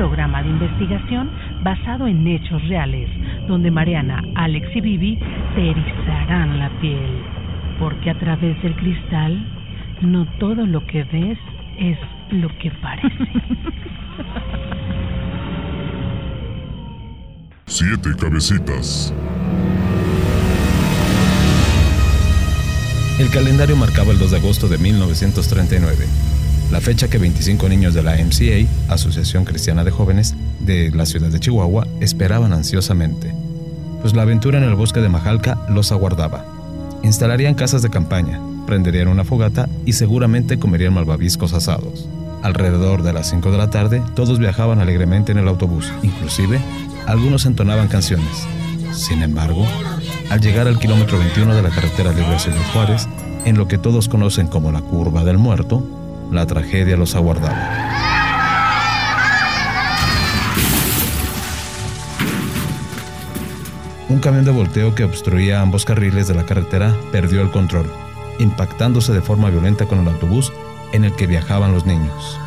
Programa de investigación basado en hechos reales, donde Mariana, Alex y Vivi te erizarán la piel, porque a través del cristal no todo lo que ves es lo que parece. Siete cabecitas. El calendario marcaba el 2 de agosto de 1939, la fecha que 25 niños de la MCA, Asociación Cristiana de Jóvenes, de la ciudad de Chihuahua, esperaban ansiosamente, pues la aventura en el bosque de Majalca los aguardaba. Instalarían casas de campaña, prenderían una fogata y seguramente comerían malvaviscos asados. Alrededor de las 5 de la tarde, todos viajaban alegremente en el autobús, inclusive algunos entonaban canciones. Sin embargo, al llegar al kilómetro 21 de la carretera libre Ciudad Juárez, en lo que todos conocen como la curva del muerto, la tragedia los aguardaba. Un camión de volteo que obstruía ambos carriles de la carretera perdió el control, impactándose de forma violenta con el autobús en el que viajaban los niños.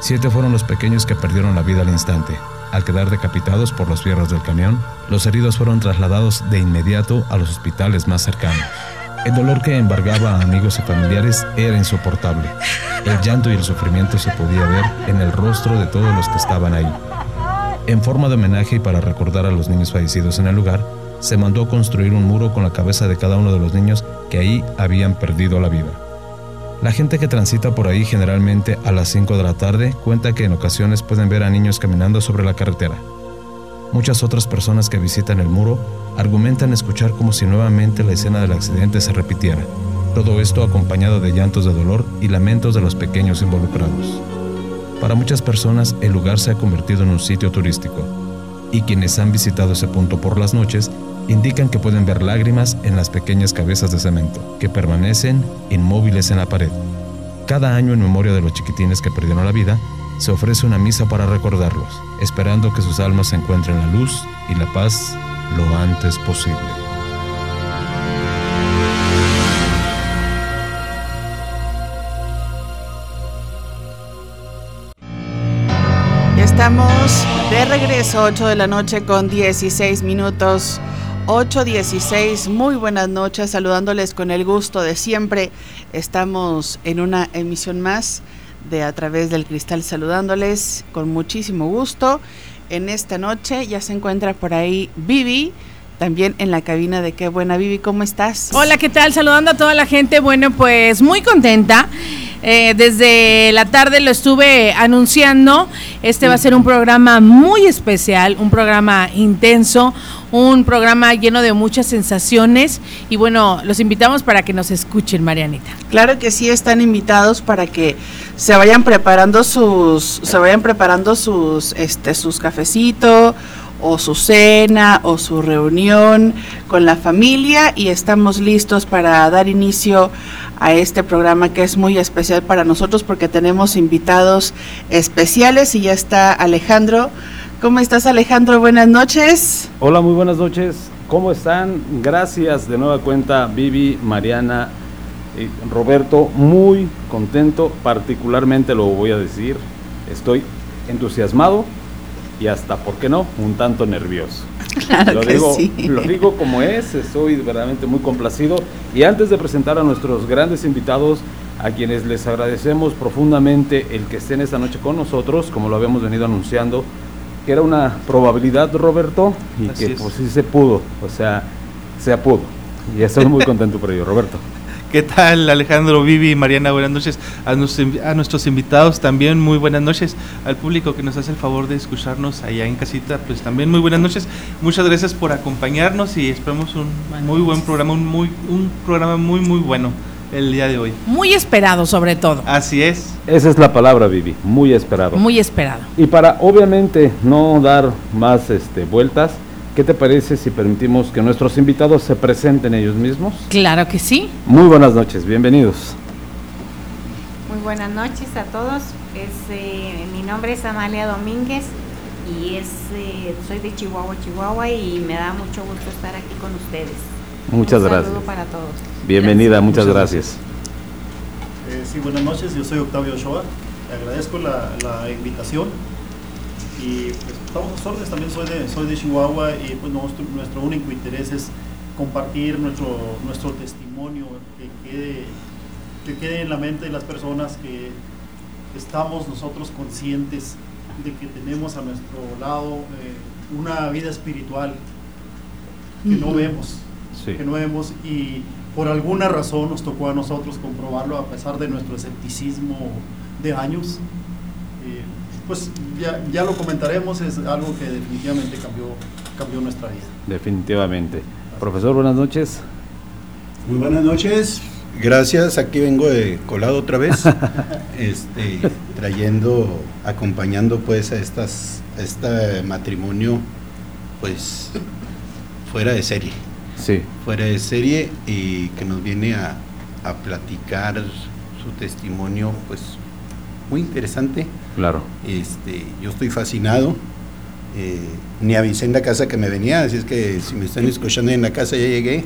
Siete fueron los pequeños que perdieron la vida al instante. Al quedar decapitados por los fierros del camión, los heridos fueron trasladados de inmediato a los hospitales más cercanos. El dolor que embargaba a amigos y familiares era insoportable. El llanto y el sufrimiento se podía ver en el rostro de todos los que estaban ahí. En forma de homenaje y para recordar a los niños fallecidos en el lugar, se mandó construir un muro con la cabeza de cada uno de los niños que ahí habían perdido la vida. La gente que transita por ahí generalmente a las 5 de la tarde cuenta que en ocasiones pueden ver a niños caminando sobre la carretera. Muchas otras personas que visitan el muro argumentan escuchar como si nuevamente la escena del accidente se repitiera. Todo esto acompañado de llantos de dolor y lamentos de los pequeños involucrados. Para muchas personas el lugar se ha convertido en un sitio turístico y quienes han visitado ese punto por las noches indican que pueden ver lágrimas en las pequeñas cabezas de cemento que permanecen inmóviles en la pared. Cada año en memoria de los chiquitines que perdieron la vida, se ofrece una misa para recordarlos, esperando que sus almas encuentren la luz y la paz lo antes posible. Estamos de regreso, 8 de la noche con 16 minutos. 8.16, muy buenas noches, saludándoles con el gusto de siempre. Estamos en una emisión más de A través del cristal, saludándoles con muchísimo gusto. En esta noche ya se encuentra por ahí Vivi, también en la cabina de Qué Buena Vivi, ¿cómo estás? Hola, ¿qué tal? Saludando a toda la gente. Bueno, pues muy contenta. Eh, desde la tarde lo estuve anunciando. Este va a ser un programa muy especial, un programa intenso, un programa lleno de muchas sensaciones. Y bueno, los invitamos para que nos escuchen, Marianita. Claro que sí, están invitados para que se vayan preparando sus, se vayan preparando sus, este, sus cafecitos o su cena o su reunión con la familia y estamos listos para dar inicio a este programa que es muy especial para nosotros porque tenemos invitados especiales y ya está Alejandro. ¿Cómo estás Alejandro? Buenas noches. Hola, muy buenas noches. ¿Cómo están? Gracias de nueva cuenta Vivi, Mariana, y Roberto. Muy contento, particularmente lo voy a decir. Estoy entusiasmado y hasta, ¿por qué no?, un tanto nervioso. Claro lo, que digo, sí. lo digo como es, estoy verdaderamente muy complacido. Y antes de presentar a nuestros grandes invitados, a quienes les agradecemos profundamente el que estén esta noche con nosotros, como lo habíamos venido anunciando, que era una probabilidad, Roberto, y Así que es. pues sí se pudo, o sea, se pudo. Y estoy muy contento por ello, Roberto. ¿Qué tal Alejandro, Vivi, Mariana? Buenas noches. A, nuestros invi- a nuestros invitados también muy buenas noches. Al público que nos hace el favor de escucharnos allá en casita, pues también muy buenas noches. Muchas gracias por acompañarnos y esperamos un muy buen programa, un, muy, un programa muy, muy bueno el día de hoy. Muy esperado, sobre todo. Así es. Esa es la palabra, Vivi, muy esperado. Muy esperado. Y para obviamente no dar más este, vueltas, ¿qué te parece si permitimos que nuestros invitados se presenten ellos mismos? Claro que sí. Muy buenas noches, bienvenidos. Muy buenas noches a todos. Es, eh, mi nombre es Amalia Domínguez y es, eh, soy de Chihuahua, Chihuahua y me da mucho gusto estar aquí con ustedes. Muchas Un gracias. saludo para todos. Bienvenida, muchas gracias. Eh, sí, buenas noches, yo soy Octavio Ochoa, le agradezco la, la invitación y pues, estamos a sus órdenes, también soy de, soy de Chihuahua y pues nuestro, nuestro único interés es compartir nuestro, nuestro testimonio, que quede, que quede en la mente de las personas que estamos nosotros conscientes de que tenemos a nuestro lado eh, una vida espiritual que no vemos Sí. que no vemos y por alguna razón nos tocó a nosotros comprobarlo a pesar de nuestro escepticismo de años. Eh, pues ya, ya lo comentaremos, es algo que definitivamente cambió, cambió nuestra vida. Definitivamente. Profesor, buenas noches. Muy buenas noches, gracias. Aquí vengo de colado otra vez, este, trayendo, acompañando pues a estas, a este matrimonio, pues fuera de serie, Sí, fuera de serie y que nos viene a, a platicar su testimonio, pues muy interesante. Claro. Este, yo estoy fascinado. eh, ni avisé en la casa que me venía, así es que si me están escuchando en la casa ya llegué.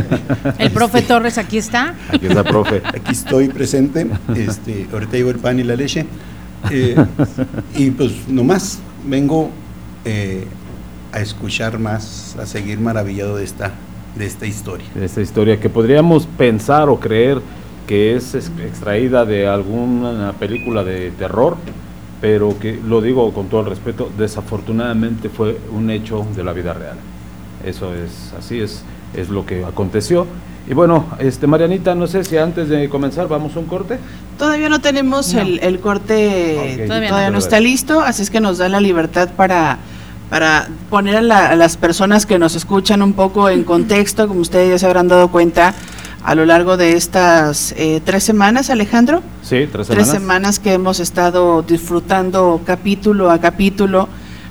El profe Torres aquí está. Aquí está, profe. Aquí estoy presente. Este, ahorita llevo el pan y la leche. Eh, y pues nomás vengo eh, a escuchar más, a seguir maravillado de esta, de esta historia. de esta historia que podríamos pensar o creer que es ex- extraída de alguna película de terror, pero que lo digo con todo el respeto, desafortunadamente fue un hecho de la vida real. Eso es así es es lo que aconteció. Y bueno, este Marianita, no sé si antes de comenzar vamos a un corte. Todavía no tenemos No. El, el corte, todavía, Todavía no. no. está listo, así es que nos da la libertad para, para poner a, la- a las personas que nos escuchan un poco en contexto, como ustedes ya se habrán dado cuenta a lo largo de estas eh, tres semanas, Alejandro. Sí, tres tres semanas. semanas que hemos estado disfrutando capítulo a capítulo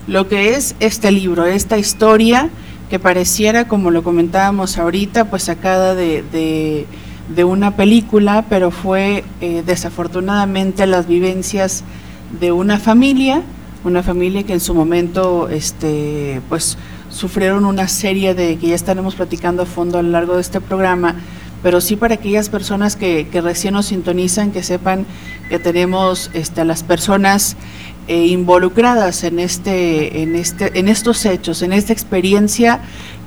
lo que es este libro, esta historia que pareciera, como lo comentábamos ahorita, pues sacada de, de, de una película, pero fue eh, desafortunadamente las vivencias de una familia, una familia que en su momento, este, pues sufrieron una serie de que ya estaremos platicando a fondo a lo largo de este programa, pero sí para aquellas personas que, que recién nos sintonizan, que sepan que tenemos este, a las personas eh, involucradas en este, en este, en estos hechos, en esta experiencia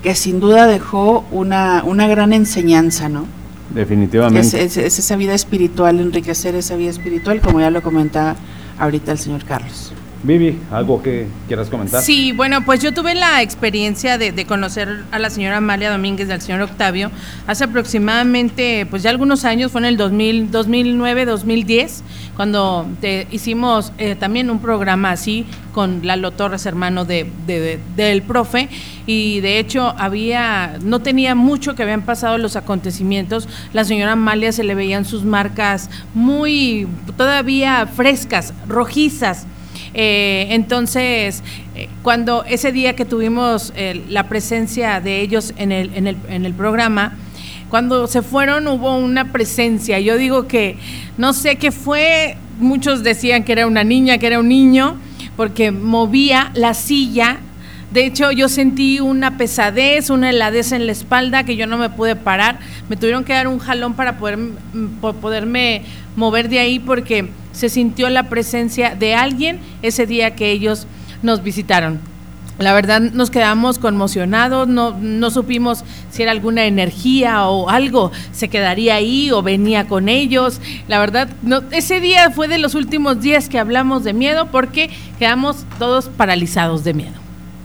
que sin duda dejó una, una gran enseñanza, ¿no? Es, Definitivamente. es- es esa vida espiritual, enriquecer esa vida espiritual, como ya lo comentaba ahorita el señor Carlos. Vivi, algo que quieras comentar. Sí, bueno, pues yo tuve la experiencia de, conocer a la señora Amalia Domínguez y al señor Octavio hace aproximadamente, pues ya algunos años, fue en el 2000, 2009, 2010, cuando te- hicimos eh, también un programa así con Lalo Torres, hermano de- de- del profe, y de hecho había, no tenía mucho que habían pasado los acontecimientos, la señora Amalia se le veían sus marcas muy todavía frescas, rojizas. Eh, entonces, eh, cuando ese día que tuvimos eh, la presencia de ellos en el, en, el, en el programa, cuando se fueron hubo una presencia. Yo digo que no sé qué fue, muchos decían que era una niña, que era un niño, porque movía la silla. De hecho, yo sentí una pesadez, una heladez en la espalda que yo no me pude parar. Me tuvieron que dar un jalón para poder, mm, po- poderme mover de ahí porque se sintió la presencia de alguien ese día que ellos nos visitaron. La verdad nos quedamos conmocionados, no, no supimos si era alguna energía o algo se quedaría ahí o venía con ellos. La verdad, no, ese día fue de los últimos días que hablamos de miedo porque quedamos todos paralizados de miedo.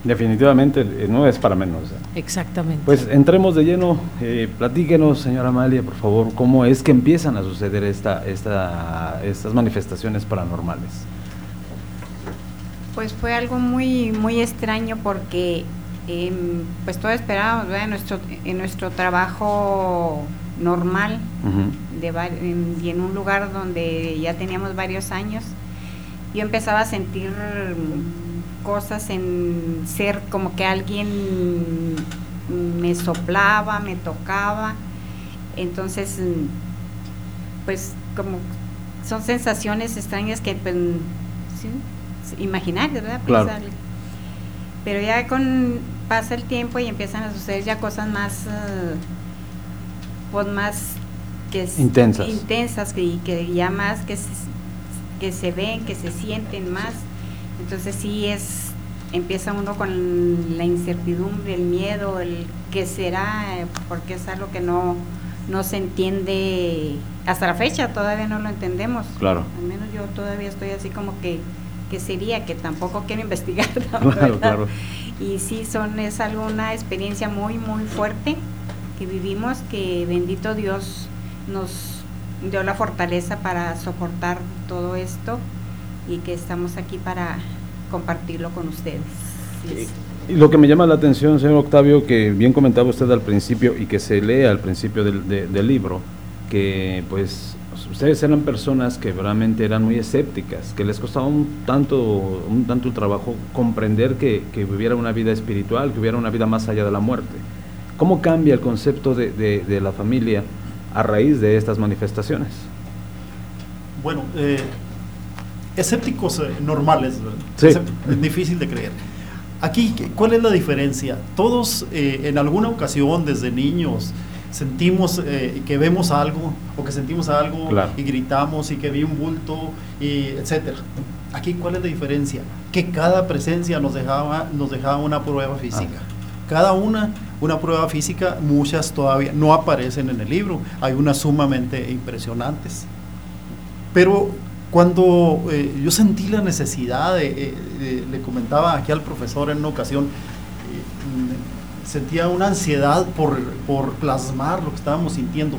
Definitivamente eh, no es para menos. ¿eh? Exactamente. Pues entremos de lleno, eh, platíquenos, señora Amalia, por favor, cómo es que empiezan a suceder esta, esta, estas manifestaciones paranormales. Pues fue algo muy, muy extraño porque em, pues todo esperábamos, ¿verdad? En nuestro, en nuestro trabajo normal de en- y en un lugar donde ya teníamos varios años, yo empezaba a sentir cosas, en ser como que alguien me soplaba, me tocaba. Entonces, pues como son sensaciones extrañas que pues, sí, imaginarias, ¿verdad? Claro. Pero ya con pasa el tiempo y empiezan a suceder ya cosas más eh, pues más que es- Intensas. intensas y que ya más que se, que se ven, que se sienten más. Entonces sí es empieza uno con la incertidumbre, el miedo, el qué será, porque es algo que no no se entiende hasta la fecha, todavía no lo entendemos. Claro. Al menos yo todavía estoy así como que que sería que tampoco quiero investigar. la Claro, claro. Y sí, son, es algo, una experiencia muy, muy fuerte que vivimos, que bendito Dios nos dio la fortaleza para soportar todo esto y que estamos aquí para compartirlo con ustedes. Sí, Y lo que me llama la atención, señor Octavio, que bien comentaba usted al principio y que se lee al principio del, de- del libro, que pues ustedes eran personas que realmente eran muy escépticas, que les costaba un tanto, un tanto el trabajo comprender que, que hubiera una vida espiritual, que hubiera una vida más allá de la muerte. ¿Cómo cambia el concepto de, de- de la familia a raíz de estas manifestaciones? Bueno, eh, escépticos eh, normales. Sí. Es, difícil de creer. Aquí, ¿qué- ¿cuál es la diferencia? Todos eh, en alguna ocasión desde niños sentimos eh, que vemos algo o que sentimos algo Claro. y gritamos y que vi un bulto y etcétera. Aquí, ¿cuál es la diferencia? Que cada presencia nos dejaba, nos dejaba una prueba física. Cada una, una prueba física, muchas todavía no aparecen en el libro. Hay unas sumamente impresionantes. Pero cuando eh, yo sentí la necesidad, de, eh, de- le comentaba aquí al profesor en una ocasión, eh, sentía una ansiedad por, por plasmar lo que estábamos sintiendo.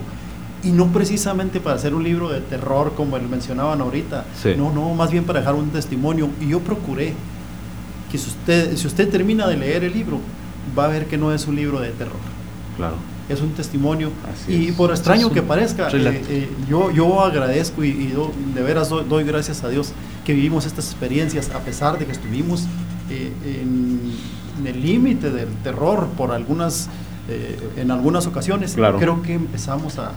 Y no precisamente para hacer un libro de terror como el mencionaban ahorita, Sí. no, no, más bien para dejar un testimonio. Y yo procuré que si usted, si usted termina de leer el libro, va a ver que no es un libro de terror Claro. Es un testimonio. Así y es. por extraño Es que parezca, eh, eh, yo, yo agradezco y, y do- de veras doy, doy gracias a Dios que vivimos estas experiencias, a pesar de que estuvimos eh, en, en el límite del terror por algunas, eh, en algunas ocasiones. Claro. Creo que empezamos a,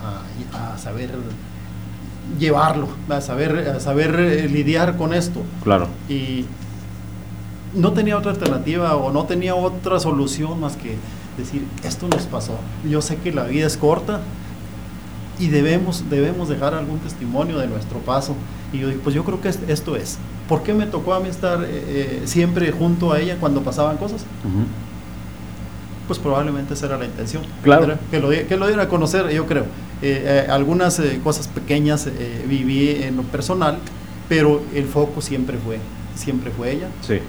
a- a saber llevarlo, a saber, a saber eh, lidiar con esto Claro. y no tenía otra alternativa o no tenía otra solución más que decir, esto nos pasó. Yo sé que la vida es corta y debemos, debemos dejar algún testimonio de nuestro paso. Y yo digo, pues yo creo que es- esto es. ¿Por qué me tocó a mí estar eh, eh, siempre junto a ella cuando pasaban cosas? Pues probablemente esa era la intención. Claro. Que lo, que lo diera a conocer, yo creo. Eh, eh, algunas cosas pequeñas viví en lo personal, pero el foco siempre fue, siempre fue ella. Sí. Eh,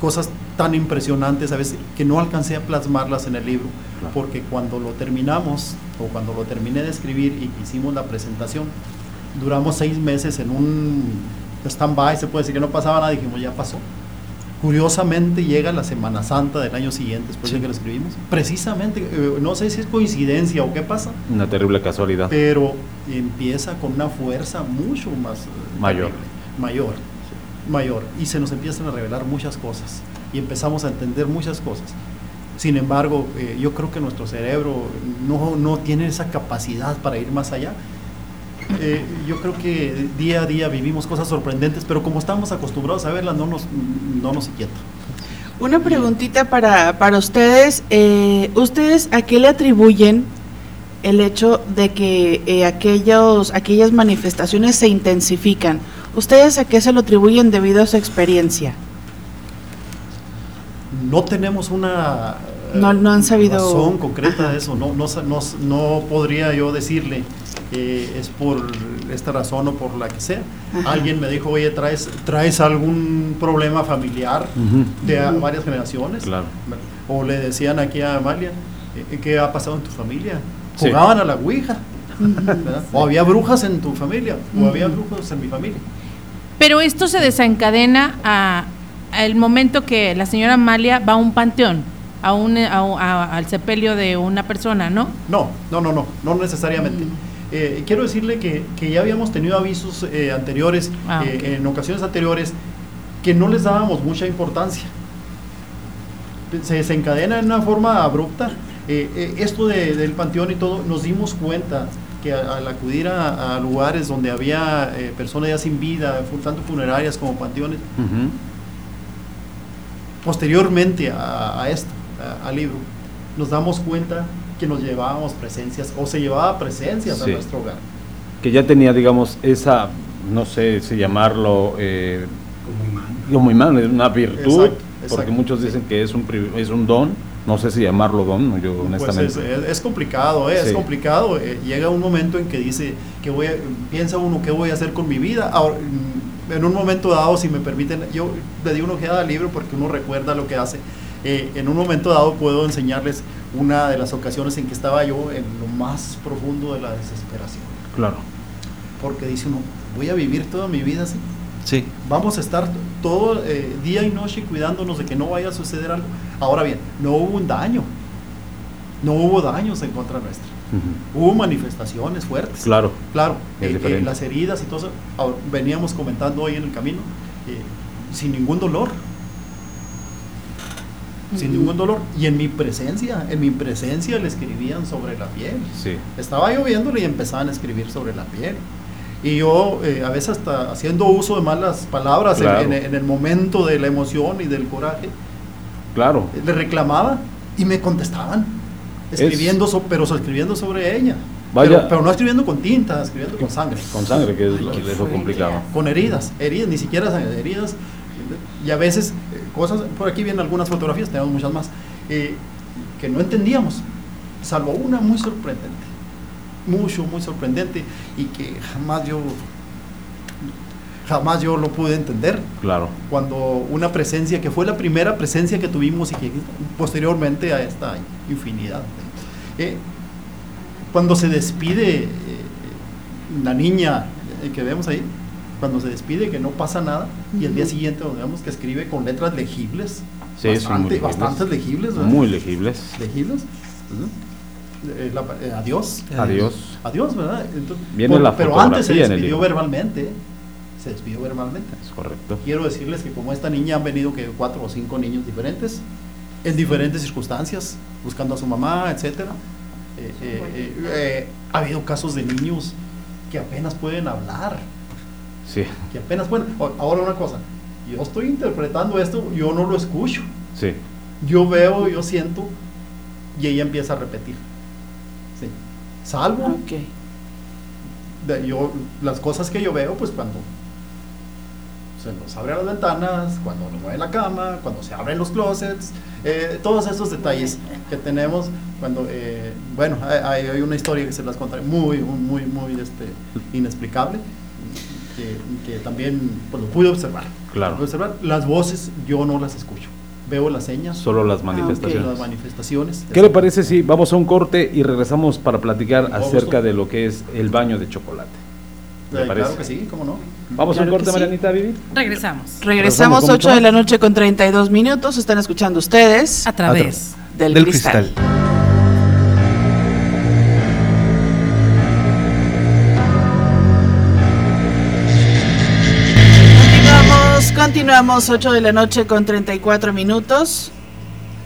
cosas tan impresionantes a veces que no alcancé a plasmarlas en el libro, Claro. porque cuando lo terminamos o cuando lo terminé de escribir y hicimos la presentación, duramos seis meses en un stand-by, se puede decir que no pasaba nada, dijimos ya pasó. Curiosamente llega la Semana Santa del año siguiente, después de que lo escribimos. Precisamente, eh, no sé si es coincidencia o qué pasa, Una terrible casualidad. pero empieza con una fuerza mucho más eh, Mayor. terrible, mayor, mayor, y se nos empiezan a revelar muchas cosas y empezamos a entender muchas cosas. Sin embargo, eh, yo creo que nuestro cerebro no, no tiene esa capacidad para ir más allá. Eh, yo creo que día a día vivimos cosas sorprendentes, pero como estamos acostumbrados a verlas, no nos, no nos inquieta. Una preguntita para, para ustedes. eh, ¿Ustedes a qué le atribuyen el hecho de que aquellos, aquellas manifestaciones se intensifican? ¿Ustedes a qué se lo atribuyen debido a su experiencia? no tenemos una eh, No- no han sabido- razón concreta Ajá. de eso. No, no, no, no podría yo decirle eh, es por esta razón o por la que sea. Ajá. Alguien me dijo, oye, ¿traes, ¿traes algún problema familiar de a- varias generaciones? Claro. O le decían aquí a Amalia, eh, ¿qué ha pasado en tu familia? Sí. Jugaban a la Ouija. ¿verdad? O había brujas en tu familia, o había brujos en mi familia. Pero esto se desencadena a, al momento que la señora Amalia va a un panteón, a un, a al sepelio de una persona, ¿no? No, no, no, no, no necesariamente. Eh, quiero decirle que, que ya habíamos tenido avisos eh, anteriores, Ah, eh, en ocasiones anteriores, que no les dábamos mucha importancia. Se desencadena en una forma abrupta. Eh, eh, esto de- del panteón y todo, nos dimos cuenta que a- al acudir a, a lugares donde había eh, personas ya sin vida, tanto funerarias como panteones, Ujú. posteriormente a, a esto, a- al libro, nos damos cuenta que nos llevábamos presencias o se llevaba presencias Sí. a nuestro hogar. Que ya tenía, digamos, esa, no sé si llamarlo, eh, Como imán. como imán, es una virtud, Exacto, porque exacto, muchos sí. dicen que es un, es un don, no sé si llamarlo don, yo Pues honestamente. es, es- es complicado, ¿eh? Sí. es complicado. eh, llega un momento en que dice, que voy a- piensa uno, ¿qué voy a hacer con mi vida? Ahora, mm, en un momento dado, si me permiten, yo le di una ojeada al libro porque uno recuerda lo que hace. Eh, en un momento dado puedo enseñarles una de las ocasiones en que estaba yo en lo más profundo de la desesperación. Claro. Porque dice uno, voy a vivir toda mi vida así. Sí. Vamos a estar todo eh, día y noche cuidándonos de que no vaya a suceder algo. Ahora bien, no hubo un daño. No hubo daños en contra nuestra. Hubo manifestaciones fuertes. Claro. Claro, eh, eh, las heridas y todo eso. Ahora, veníamos comentando hoy en el camino, eh, sin ningún dolor. Sin ningún dolor. Y en mi presencia, en mi presencia le escribían sobre la piel. Sí. Estaba lloviendo y empezaban a escribir sobre la piel. Y yo, eh, a veces hasta haciendo uso de malas palabras en- Claro. en, en el momento de la emoción y del coraje, Claro. le reclamaba y me contestaban, escribiendo, so- pero so- escribiendo sobre ella. Vaya. Pero, pero no escribiendo con tinta, escribiendo con sangre. Con sangre, que es lo, qué es lo complicado. Con heridas, heridas, ni siquiera sangre, heridas. Y a veces, eh, cosas, por aquí vienen algunas fotografías, tenemos muchas más, eh, que no entendíamos, salvo una muy sorprendente, mucho, muy sorprendente, y que jamás yo, jamás yo lo pude entender Claro. cuando una presencia que fue la primera presencia que tuvimos y que posteriormente a esta infinidad. Eh, cuando se despide eh, la niña eh, que vemos ahí, cuando se despide que no pasa nada y el día siguiente vemos que escribe con letras legibles, Sí, son muy bastante- legibles. bastantes legibles, ¿verdad? Muy legibles. legibles. Eh, la- eh, adiós. Adiós. Adiós, ¿verdad? Entonces, Viene la pero antes se despidió verbalmente. Se despidió verbalmente. Es correcto. Quiero decirles que como esta niña han venido que cuatro o cinco niños diferentes, en diferentes circunstancias, buscando a su mamá, etcétera. Eh, eh, ha habido casos de niños que apenas pueden hablar, Sí. que apenas pueden. Ahora una cosa, yo estoy interpretando esto, yo no lo escucho, Sí. yo veo, yo siento, y ella empieza a repetir. Salvo Ok. de- yo, las cosas que yo veo, pues cuando se nos abren las ventanas, cuando nos mueven la cama, cuando se abren los closets, eh, todos esos detalles que tenemos, cuando, eh, bueno, hay, hay una historia que se las contaré muy, muy, muy este, inexplicable, que, que también pues, lo pude observar. Claro. Lo pude observar. Las voces yo no las escucho, veo las señas, Solo las manifestaciones. las manifestaciones. ¿Qué le parece si vamos a un corte y regresamos para platicar Vamos. acerca de lo que es el baño de chocolate? ¿Le Eh, parece? claro que sí, cómo no. Vamos a Claro un corte, sí. Marianita Vivi. Regresamos. Regresamos Regresamos con 8 mucho de la noche con 32 minutos. Están escuchando ustedes A través. del, Del cristal. cristal. Continuamos, continuamos 8 de la noche con 34 minutos.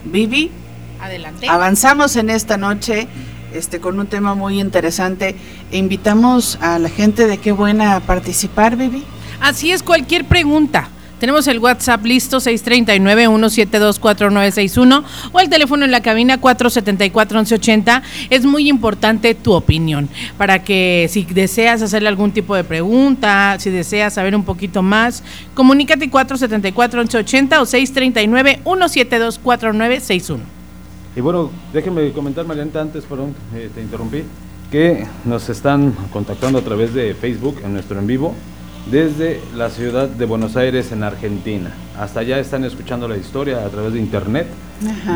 Vivi, Adelante. avanzamos en esta noche este, con un tema muy interesante. E invitamos a la gente de qué buena a participar, Vivi. Así es, cualquier pregunta. Tenemos el WhatsApp listo 639-172-4961 o el teléfono en la cabina 474-1180. Es muy importante tu opinión para que si deseas hacerle algún tipo de pregunta, si deseas saber un poquito más, comunícate 474-1180 o 639-172-4961. Y bueno, déjenme comentar, Marianita, antes, perdón, eh, te interrumpí, que nos están contactando a través de Facebook en nuestro en vivo desde la ciudad de Buenos Aires, en Argentina. Hasta allá están escuchando la historia a través de internet.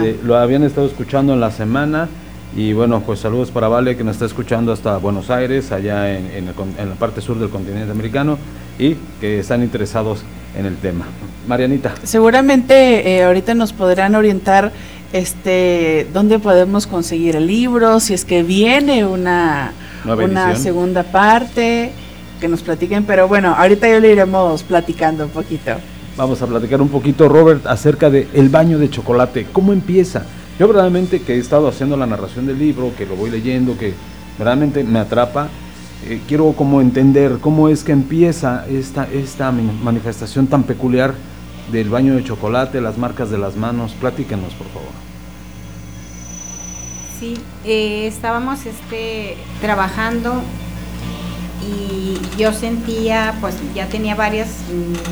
De- lo habían estado escuchando en la semana. Y bueno, pues saludos para Vale que nos está escuchando hasta Buenos Aires, allá en, en el en la parte sur del continente americano, y que están interesados en el tema. Marianita. Seguramente eh, ahorita nos podrán orientar este dónde podemos conseguir el libro, si es que viene una, una edición. segunda parte, que nos platiquen, pero bueno, ahorita ya le iremos platicando un poquito. Vamos a platicar un poquito, Robert, acerca del el baño de chocolate. ¿Cómo empieza? Yo verdaderamente que he estado haciendo la narración del libro, que lo voy leyendo, que verdaderamente me atrapa, eh, quiero como entender cómo es que empieza esta, esta manifestación tan peculiar del baño de chocolate, las marcas de las manos. Platíquenos, por favor. Sí, eh, estábamos este, trabajando y yo sentía, pues ya tenía varias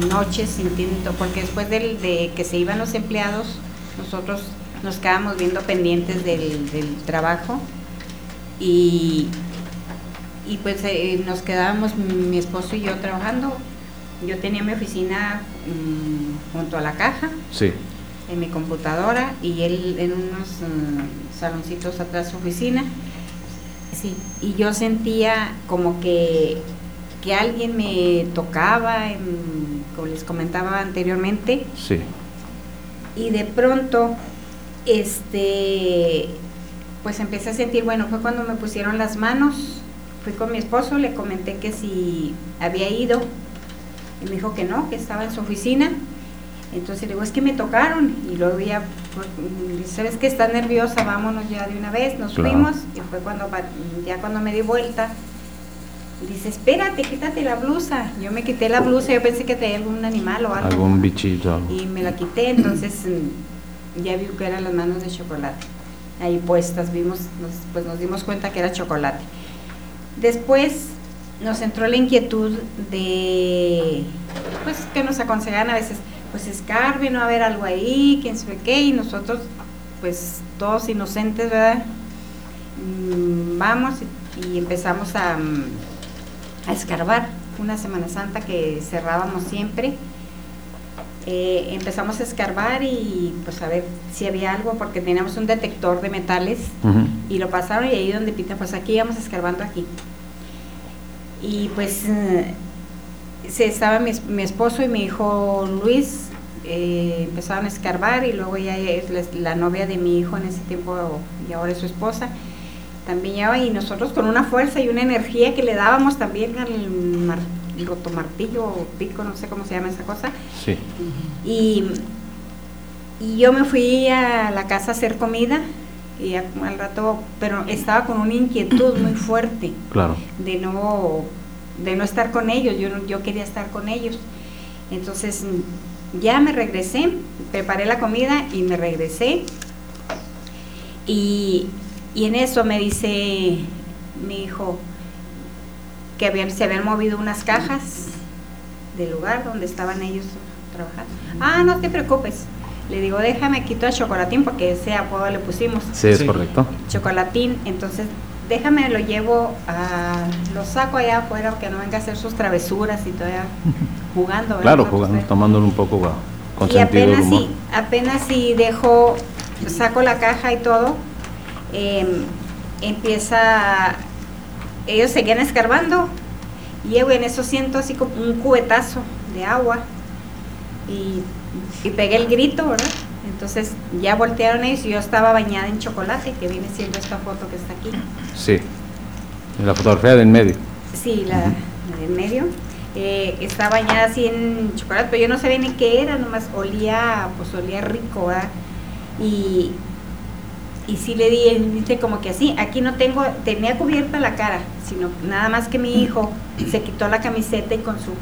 noches sintiendo, porque después de que se iban los empleados, nosotros nos quedábamos viendo pendientes del, del trabajo y y pues eh, nos quedábamos mi esposo y yo trabajando. Yo tenía mi oficina mm, junto a la caja, sí. en mi computadora y él en unos mm, saloncitos atrás su oficina. Sí, y yo sentía como que, que alguien me tocaba, como les comentaba anteriormente. Sí. Y de pronto, este, pues empecé a sentir, bueno, fue cuando me pusieron las manos fui con mi esposo, le comenté que si había ido, y me dijo que no, que estaba en su oficina. Entonces le digo, es que me tocaron. Y luego ya, pues, ¿sabes que está nerviosa? Vámonos ya de una vez. Nos fuimos. Y fue cuando, ya cuando me di vuelta, dice, espérate, quítate la blusa. Yo me quité la blusa, yo pensé que tenía algún animal o algo. Algún bichito. Y me la quité, entonces mm, ya vi que eran las manos de chocolate. Ahí puestas, vimos, pues nos dimos cuenta que era chocolate. Después nos entró la inquietud de, pues, que nos aconsejan a veces, pues escarbe, no haber algo ahí, quién sabe qué, y nosotros, pues, todos inocentes, ¿verdad? Mm, vamos y, empezamos a, mm, a, escarbar. Una Semana Santa que cerrábamos siempre. Eh, empezamos a escarbar y pues a ver si había algo porque teníamos un detector de metales y lo pasaron y ahí donde pita pues aquí íbamos escarbando aquí y pues eh, se estaba mi, esposo y mi hijo Luis eh, empezaron a escarbar y luego ya es la, novia de mi hijo en ese tiempo y ahora es su esposa también ya y nosotros con una fuerza y una energía que le dábamos también al rotomartillo o pico no sé cómo se llama esa cosa sí. y, y yo me fui a la casa a hacer comida y al rato, pero estaba con una inquietud muy fuerte claro. de no de no estar con ellos, yo yo quería estar con ellos. Entonces ya me regresé, preparé la comida y me regresé. Y, y en eso me dice mi hijo que habían, se habían movido unas cajas del lugar donde estaban ellos trabajando. Ah, no te preocupes, le digo, déjame quito a Chocolatín porque ese apodo le pusimos. Sí, es correcto. Chocolatín, entonces déjame lo llevo a lo saco allá afuera que no venga a hacer sus travesuras y todavía jugando. Claro, jugando, tomándolo un poco con y apenas si, apenas si dejo, saco la caja y todo, em, empieza, ellos seguían escarbando y en eso siento así como un cubetazo de agua y y pegué el grito, ¿verdad? Entonces ya voltearon ellos y yo estaba bañada en chocolate, que viene siendo esta foto que está aquí. Sí, la fotografía del medio. Sí, la, del medio. Eh, está bañada así en chocolate, pero yo no sabía ni qué era, nomás olía, pues olía rico, ¿verdad? Y, y sí le di, viste, como que así, aquí no tengo, tenía cubierta la cara, sino nada más que mi hijo se quitó la camiseta y con su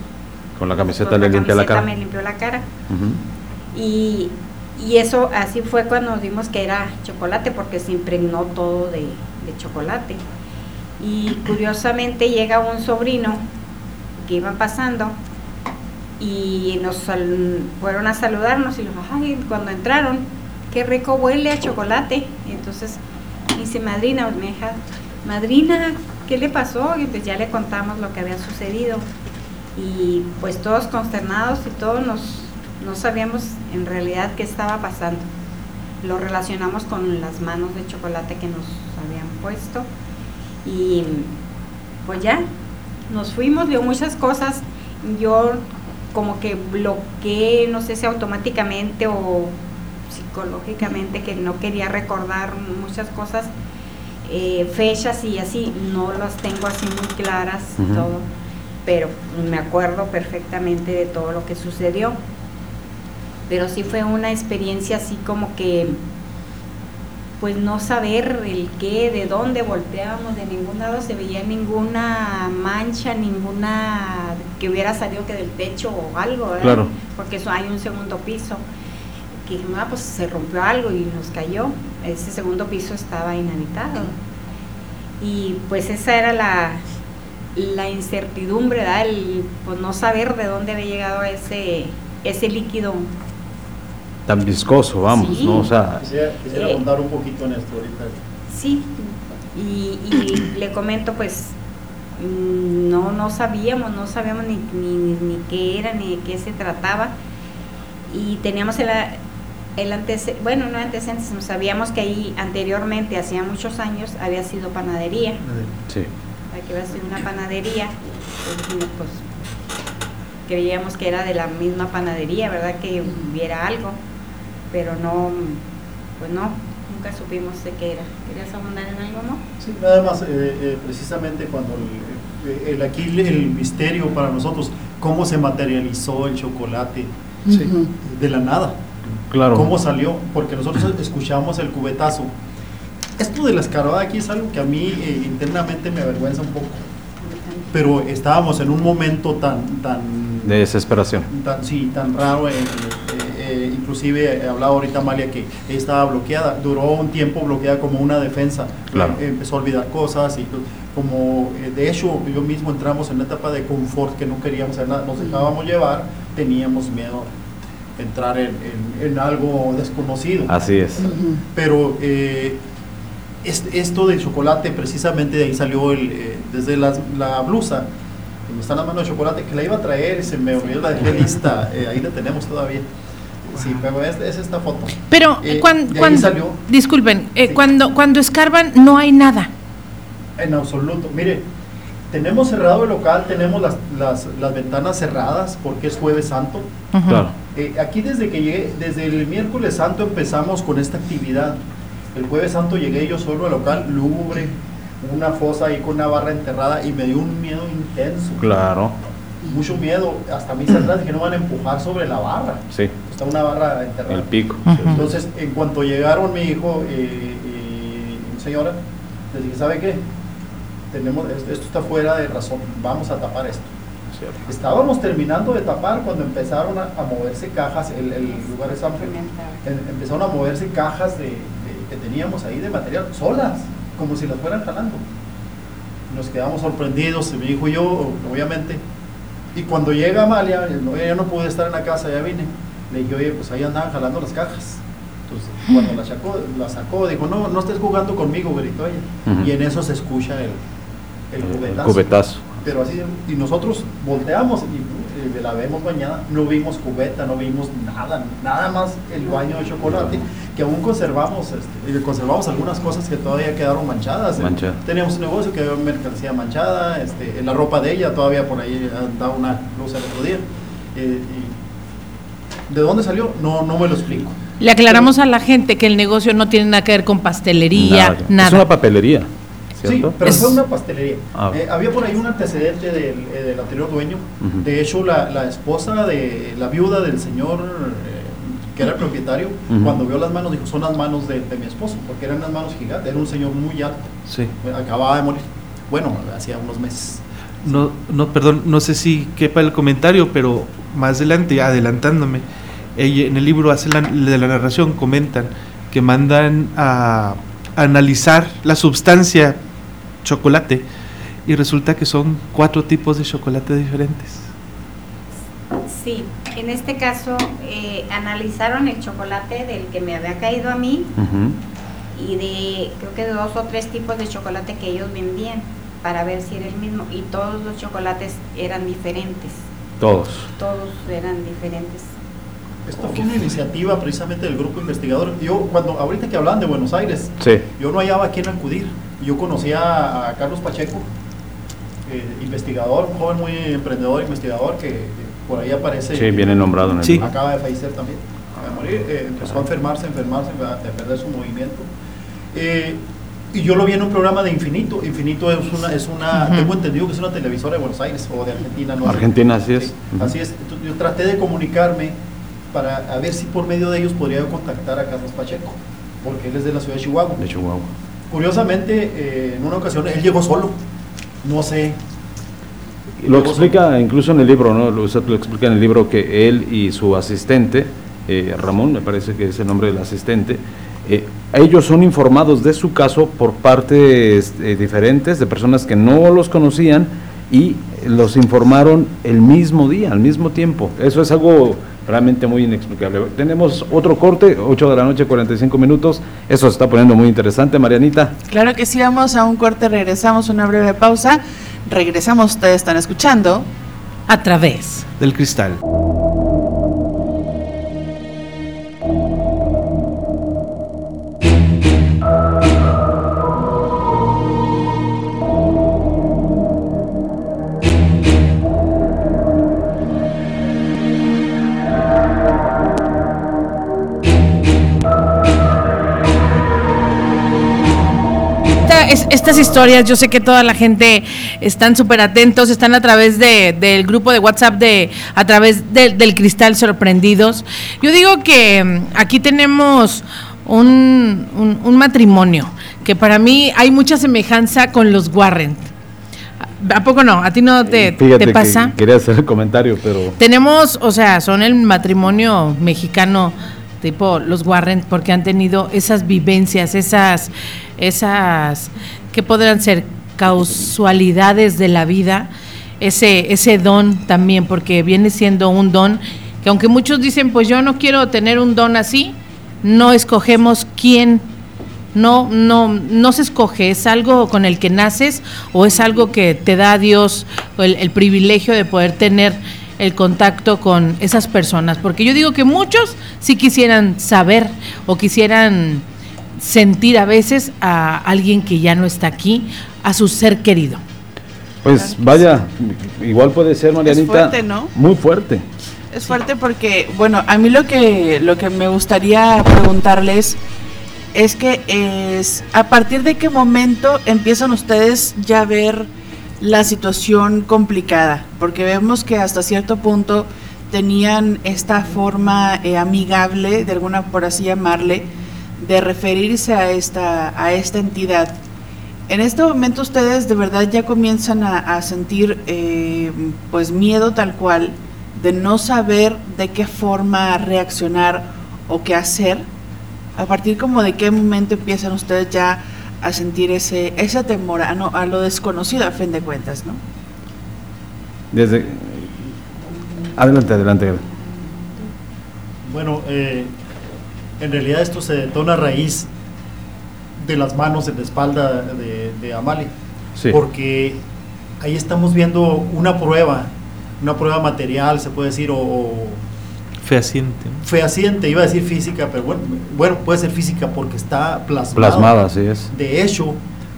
con la camiseta le limpió la cara. me limpió la cara. y, y, eso así fue cuando nos dimos que era chocolate porque se impregnó todo de, chocolate. Y curiosamente llega un sobrino que iban pasando y nos fueron a saludarnos y los ay, cuando entraron, qué rico huele a chocolate. Entonces dice, madrina, me madrina, ¿qué le pasó? Y pues ya le contamos lo que había sucedido y pues todos consternados y todos nos, no sabíamos en realidad qué estaba pasando. Lo relacionamos con las manos de chocolate que nos habían puesto y pues ya, nos fuimos, vio muchas cosas, yo como que bloqueé, no sé si automáticamente o psicológicamente, que no quería recordar muchas cosas, eh, fechas y así, no las tengo así muy claras todo pero me acuerdo perfectamente de todo lo que sucedió. Pero sí fue una experiencia así como que pues no saber el qué, de dónde volteábamos, de ningún lado se veía ninguna mancha, ninguna que hubiera salido que del techo o algo, ¿verdad? Claro. porque eso hay un segundo piso. Que dijimos, ah, pues se rompió algo y nos cayó. Ese segundo piso estaba inhabitado. Y pues esa era la, la incertidumbre, ¿verdad? El pues, no saber de dónde había llegado ese, ese líquido Tan viscoso, vamos, Sí. ¿no? O sea, Quisiera, quisiera Eh. ahondar un poquito en esto ahorita. Sí, y, y le comento, pues, mm, no, no sabíamos, no sabíamos ni, ni, ni qué era, ni de qué se trataba. Y teníamos el, a- el antecedente, bueno, no antecedentes, no sabíamos que ahí anteriormente, hacía muchos años, había sido panadería. sí. Aquí iba a ser una panadería. Pues, pues, creíamos que era de la misma panadería, ¿verdad? Que hubiera algo, pero no, pues no, nunca supimos de qué era. ¿Querías abundar en algo, no? Sí, nada más, eh, eh, precisamente cuando el, eh, el- aquí el, el misterio para nosotros, cómo se materializó el chocolate Ujú. de la nada, Claro. cómo salió, porque nosotros escuchamos el cubetazo. Esto de la escarbada aquí es algo que a mí eh, internamente me avergüenza un poco, pero estábamos en un momento tan, tan De desesperación. tan, sí, tan raro, eh, eh, eh, inclusive he hablado ahorita Amalia que estaba bloqueada, duró un tiempo bloqueada como una defensa, Claro. Eh, empezó a olvidar cosas y como eh, de hecho yo mismo entramos en una etapa de confort que no queríamos hacer nada, nos dejábamos llevar, teníamos miedo a entrar en, en- en algo desconocido. Así es. Pero eh, es- esto del chocolate, precisamente de ahí salió el, eh, desde las- la blusa, donde está la mano de chocolate, que la iba a traer, se me olvidó, la dejé lista, eh, ahí la tenemos todavía. Sí, pero es, es esta foto. Pero Eh, cuando, salió. disculpen, eh, Sí. cuando, cuando escarban no hay nada. En absoluto. Mire, tenemos cerrado el local, tenemos las, las, las ventanas cerradas porque es jueves santo. Claro. Eh, aquí desde que llegué, desde el miércoles santo empezamos con esta actividad. El jueves santo llegué yo solo al local, lúgubre, una fosa ahí con una barra enterrada y me dio un miedo intenso. Claro. Mucho miedo. Hasta mis atrás que no van a empujar sobre la barra. Sí. Está una barra enterrada. El pico. Entonces, en cuanto llegaron mi hijo eh, y mi señora, les dije, ¿sabe qué? Tenemos, esto esto está fuera de razón, vamos a tapar esto. Cierto. Estábamos terminando de tapar cuando empezaron a, a moverse cajas, el, el lugar es amplio, em- empezaron a moverse cajas de, de- que teníamos ahí de material, solas, como si las fueran jalando. Nos quedamos sorprendidos, mi hijo y yo, obviamente. Y cuando llega Amalia, ella no pude estar en la casa, ya vine. Le dije, oye, pues ahí andaban jalando las cajas. Entonces, cuando la sacó, la sacó dijo, no, no estés jugando conmigo, gritó ella. Ujú. Y en eso se escucha el, el El cubetazo. cubetazo. Pero así, y nosotros volteamos y eh, la vemos bañada, no vimos cubeta, no vimos nada, nada más el baño de chocolate, que aún conservamos, este, eh, conservamos algunas cosas que todavía quedaron manchadas. Manchada. Teníamos un negocio que había mercancía manchada, este, la ropa de ella todavía por ahí daba una luz el otro día. Eh, y ¿De dónde salió? No, no me lo explico. Le aclaramos a la gente que el negocio no tiene nada que ver con pastelería, nada. Es una papelería, ¿cierto? Sí, pero Es- fue una pastelería. Ah. Eh, había por ahí un antecedente del, eh, del anterior dueño. De hecho, la, la esposa de la viuda del señor eh, que era el propietario, cuando vio las manos, dijo, son las manos de, de mi esposo, porque eran unas manos gigantes, era un señor muy alto, Sí. acababa de morir. Bueno, hacía unos meses. No, no, perdón, no sé si quepa el comentario, pero más adelante, adelantándome, ella- en el libro hace la, de la narración comentan que mandan a analizar la sustancia chocolate y resulta que son cuatro tipos de chocolate diferentes. Sí, en este caso eh, analizaron el chocolate del que me había caído a mí y de creo que de dos o tres tipos de chocolate que ellos vendían para ver si era el mismo y todos los chocolates eran diferentes, Todos. todos eran diferentes. Esto fue una iniciativa precisamente del grupo investigador. Yo, cuando, ahorita que hablaban de Buenos Aires, Sí. yo no hallaba a quién acudir. Yo conocía a Carlos Pacheco, eh, investigador, un joven muy emprendedor, investigador, que, por ahí aparece. Sí, viene nombrado en el Sí. Acaba de fallecer también, acaba de morir, eh, empezó a enfermarse, enfermarse, a a perder su movimiento. Y yo lo vi en un programa de Infinito. Infinito es una, es una tengo entendido que es una televisora de Buenos Aires o de Argentina. No. Argentina, así es. Sí. Así es. Yo traté de comunicarme para a ver si por medio de ellos podría yo contactar a Carlos Pacheco, porque él es de la ciudad de Chihuahua. De Chihuahua. Curiosamente, eh, en una ocasión él llegó solo, no sé. Lo explica incluso en el libro, ¿no? Lo, lo explica en el libro que él y su asistente, eh, Ramón, me parece que es el nombre del asistente, eh, ellos son informados de su caso por partes eh, diferentes, de personas que no los conocían y los informaron el mismo día, al mismo tiempo. Eso es algo realmente muy inexplicable. Tenemos otro corte, 8 de la noche, 45 minutos. Eso se está poniendo muy interesante, Marianita. Claro que sí, vamos a un corte, regresamos, una breve pausa. Regresamos, ustedes están escuchando. A través Del cristal. Es- estas historias, yo sé que toda la gente están súper atentos, están a través de, del grupo de WhatsApp, de a través de- del Cristal Sorprendidos. Yo digo que mm, aquí tenemos un, un- un matrimonio que para mí hay mucha semejanza con los Warren. ¿A poco no? ¿A ti no te, Fíjate te que pasa? quería hacer el comentario, pero Tenemos, o sea, son el matrimonio mexicano tipo los Warren porque han tenido esas vivencias, esas, esas, que podrán ser causalidades de la vida, ese, ese don también, porque viene siendo un don que aunque muchos dicen, pues yo no quiero tener un don así, no escogemos quién. No, no, no se escoge, es algo con el que naces o es algo que te da Dios el, el privilegio de poder tener el contacto con esas personas. Porque yo digo que muchos sí quisieran saber o quisieran sentir a veces a alguien que ya no está aquí, a su ser querido. pues vaya, igual puede ser, Marianita. fuerte, ¿no? Muy fuerte. Es fuerte porque, bueno, a mí lo que, lo que me gustaría preguntarles es que es a partir de qué momento empiezan ustedes ya a ver la situación complicada, porque vemos que hasta cierto punto tenían esta forma eh, amigable, de alguna por así llamarle, de referirse a esta, a esta entidad. En este momento ustedes de verdad ya comienzan a, sentir eh, pues miedo tal cual de no saber de qué forma reaccionar o qué hacer. A partir como de qué momento empiezan ustedes ya a sentir ese, ese temor a, no, a lo desconocido a fin de cuentas, ¿no? Desde adelante, adelante. Bueno, eh, en realidad esto se detona a raíz de las manos en la espalda de, de Amalia. Sí. Porque ahí estamos viendo una prueba, una prueba material, se puede decir, o, o Fehaciente. fehaciente, iba a decir física, pero bueno, bueno, puede ser física porque está plasmada. Plasmada, así es. De hecho,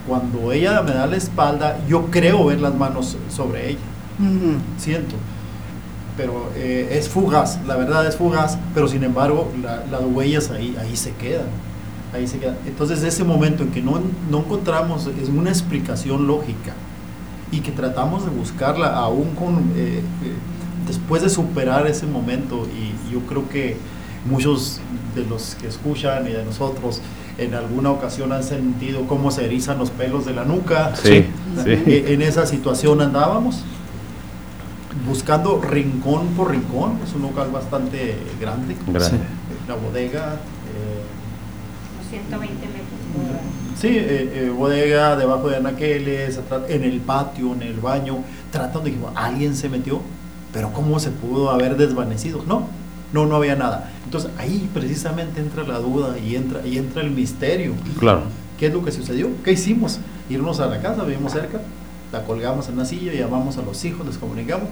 cuando ella me da la espalda, yo creo ver las manos sobre ella, siento. Pero eh, es fugaz, la verdad es fugaz, pero sin embargo la- las huellas ahí, ahí se quedan. Ahí se quedan. Entonces ese momento en que no, no encontramos es una explicación lógica y que tratamos de buscarla aún con eh, eh, después de superar ese momento y yo creo que muchos de los que escuchan y de nosotros en alguna ocasión han sentido cómo se erizan los pelos de la nuca. Sí, sí. E- En esa situación andábamos buscando rincón por rincón, es un local bastante grande, Grande. la bodega, eh, 120 metros. Sí, eh, eh, bodega, debajo de anaqueles, atrás- en el patio, en el baño, tratando de que alguien se metió, pero ¿cómo se pudo haber desvanecido? No, no, no había nada. Entonces ahí precisamente entra la duda y entra, y entra el misterio. Claro. ¿Qué es lo que sucedió? ¿Qué hicimos? Irnos a la casa, vivimos cerca, la colgamos en la silla, llamamos a los hijos, les comunicamos,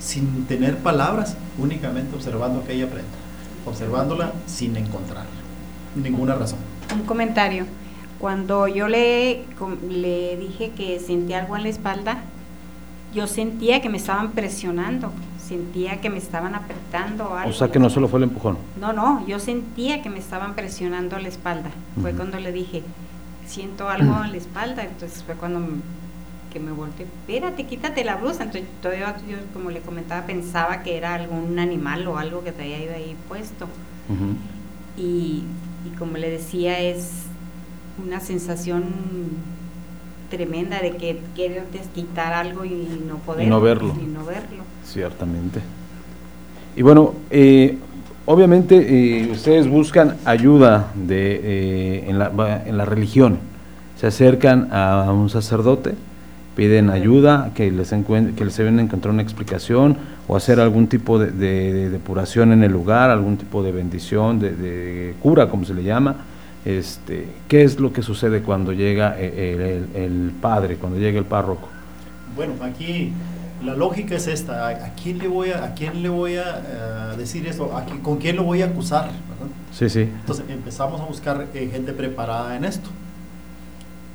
sin tener palabras, únicamente observando aquella prenda, observándola sin encontrar ninguna razón. Un comentario. Cuando yo le, le dije que sentía algo en la espalda, yo sentía que me estaban presionando, sentía que me estaban apretando o algo. O sea que no solo fue el empujón. No, no, yo sentía que me estaban presionando la espalda. Fue cuando le dije, siento algo en la espalda, entonces fue cuando m- que me volteé, espérate, quítate la blusa. Entonces todavía yo, como le comentaba, pensaba que era algún animal o algo que traía ido ahí puesto. y, y como le decía, es una sensación tremenda de que quieres quitar algo y no poder. Y no verlo. Y no verlo. Ciertamente. Y bueno, eh, obviamente eh, ustedes buscan ayuda de, eh, en, la, en la religión. Se acercan a un sacerdote, piden ayuda, que les, que les deben encontrar una explicación o hacer algún tipo de, de, depuración en el lugar, algún tipo de bendición, de, de, cura, como se le llama. Este, ¿Qué es lo que sucede cuando llega el, el, el padre, cuando llega el párroco? Bueno, aquí la lógica es esta, ¿a, quién le voy a, a, quién le voy a uh, decir esto? ¿A quién, ¿Con quién lo voy a acusar? ¿verdad? Sí, sí. Entonces empezamos a buscar eh, gente preparada en esto.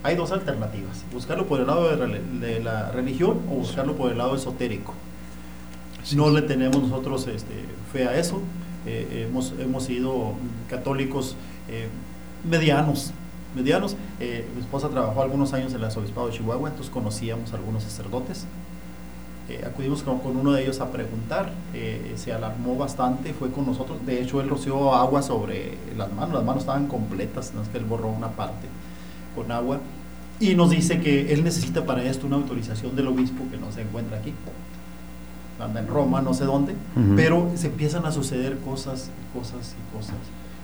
Hay dos alternativas, buscarlo por el lado de, de la religión o buscarlo por el lado esotérico. Sí, no le tenemos nosotros este, fe a eso, eh, hemos, hemos sido católicos eh, medianos, medianos. Eh, mi esposa trabajó algunos años en el arzobispado de Chihuahua, entonces conocíamos a algunos sacerdotes. Eh, acudimos con, con, uno de ellos a preguntar, eh, se alarmó bastante, fue con nosotros, de hecho él roció agua sobre las manos, las manos estaban completas, no es que él borró una parte con agua, y nos dice que él necesita para esto una autorización del obispo que no se encuentra aquí, anda en Roma, no sé dónde, uh -huh. pero se empiezan a suceder cosas, cosas y cosas.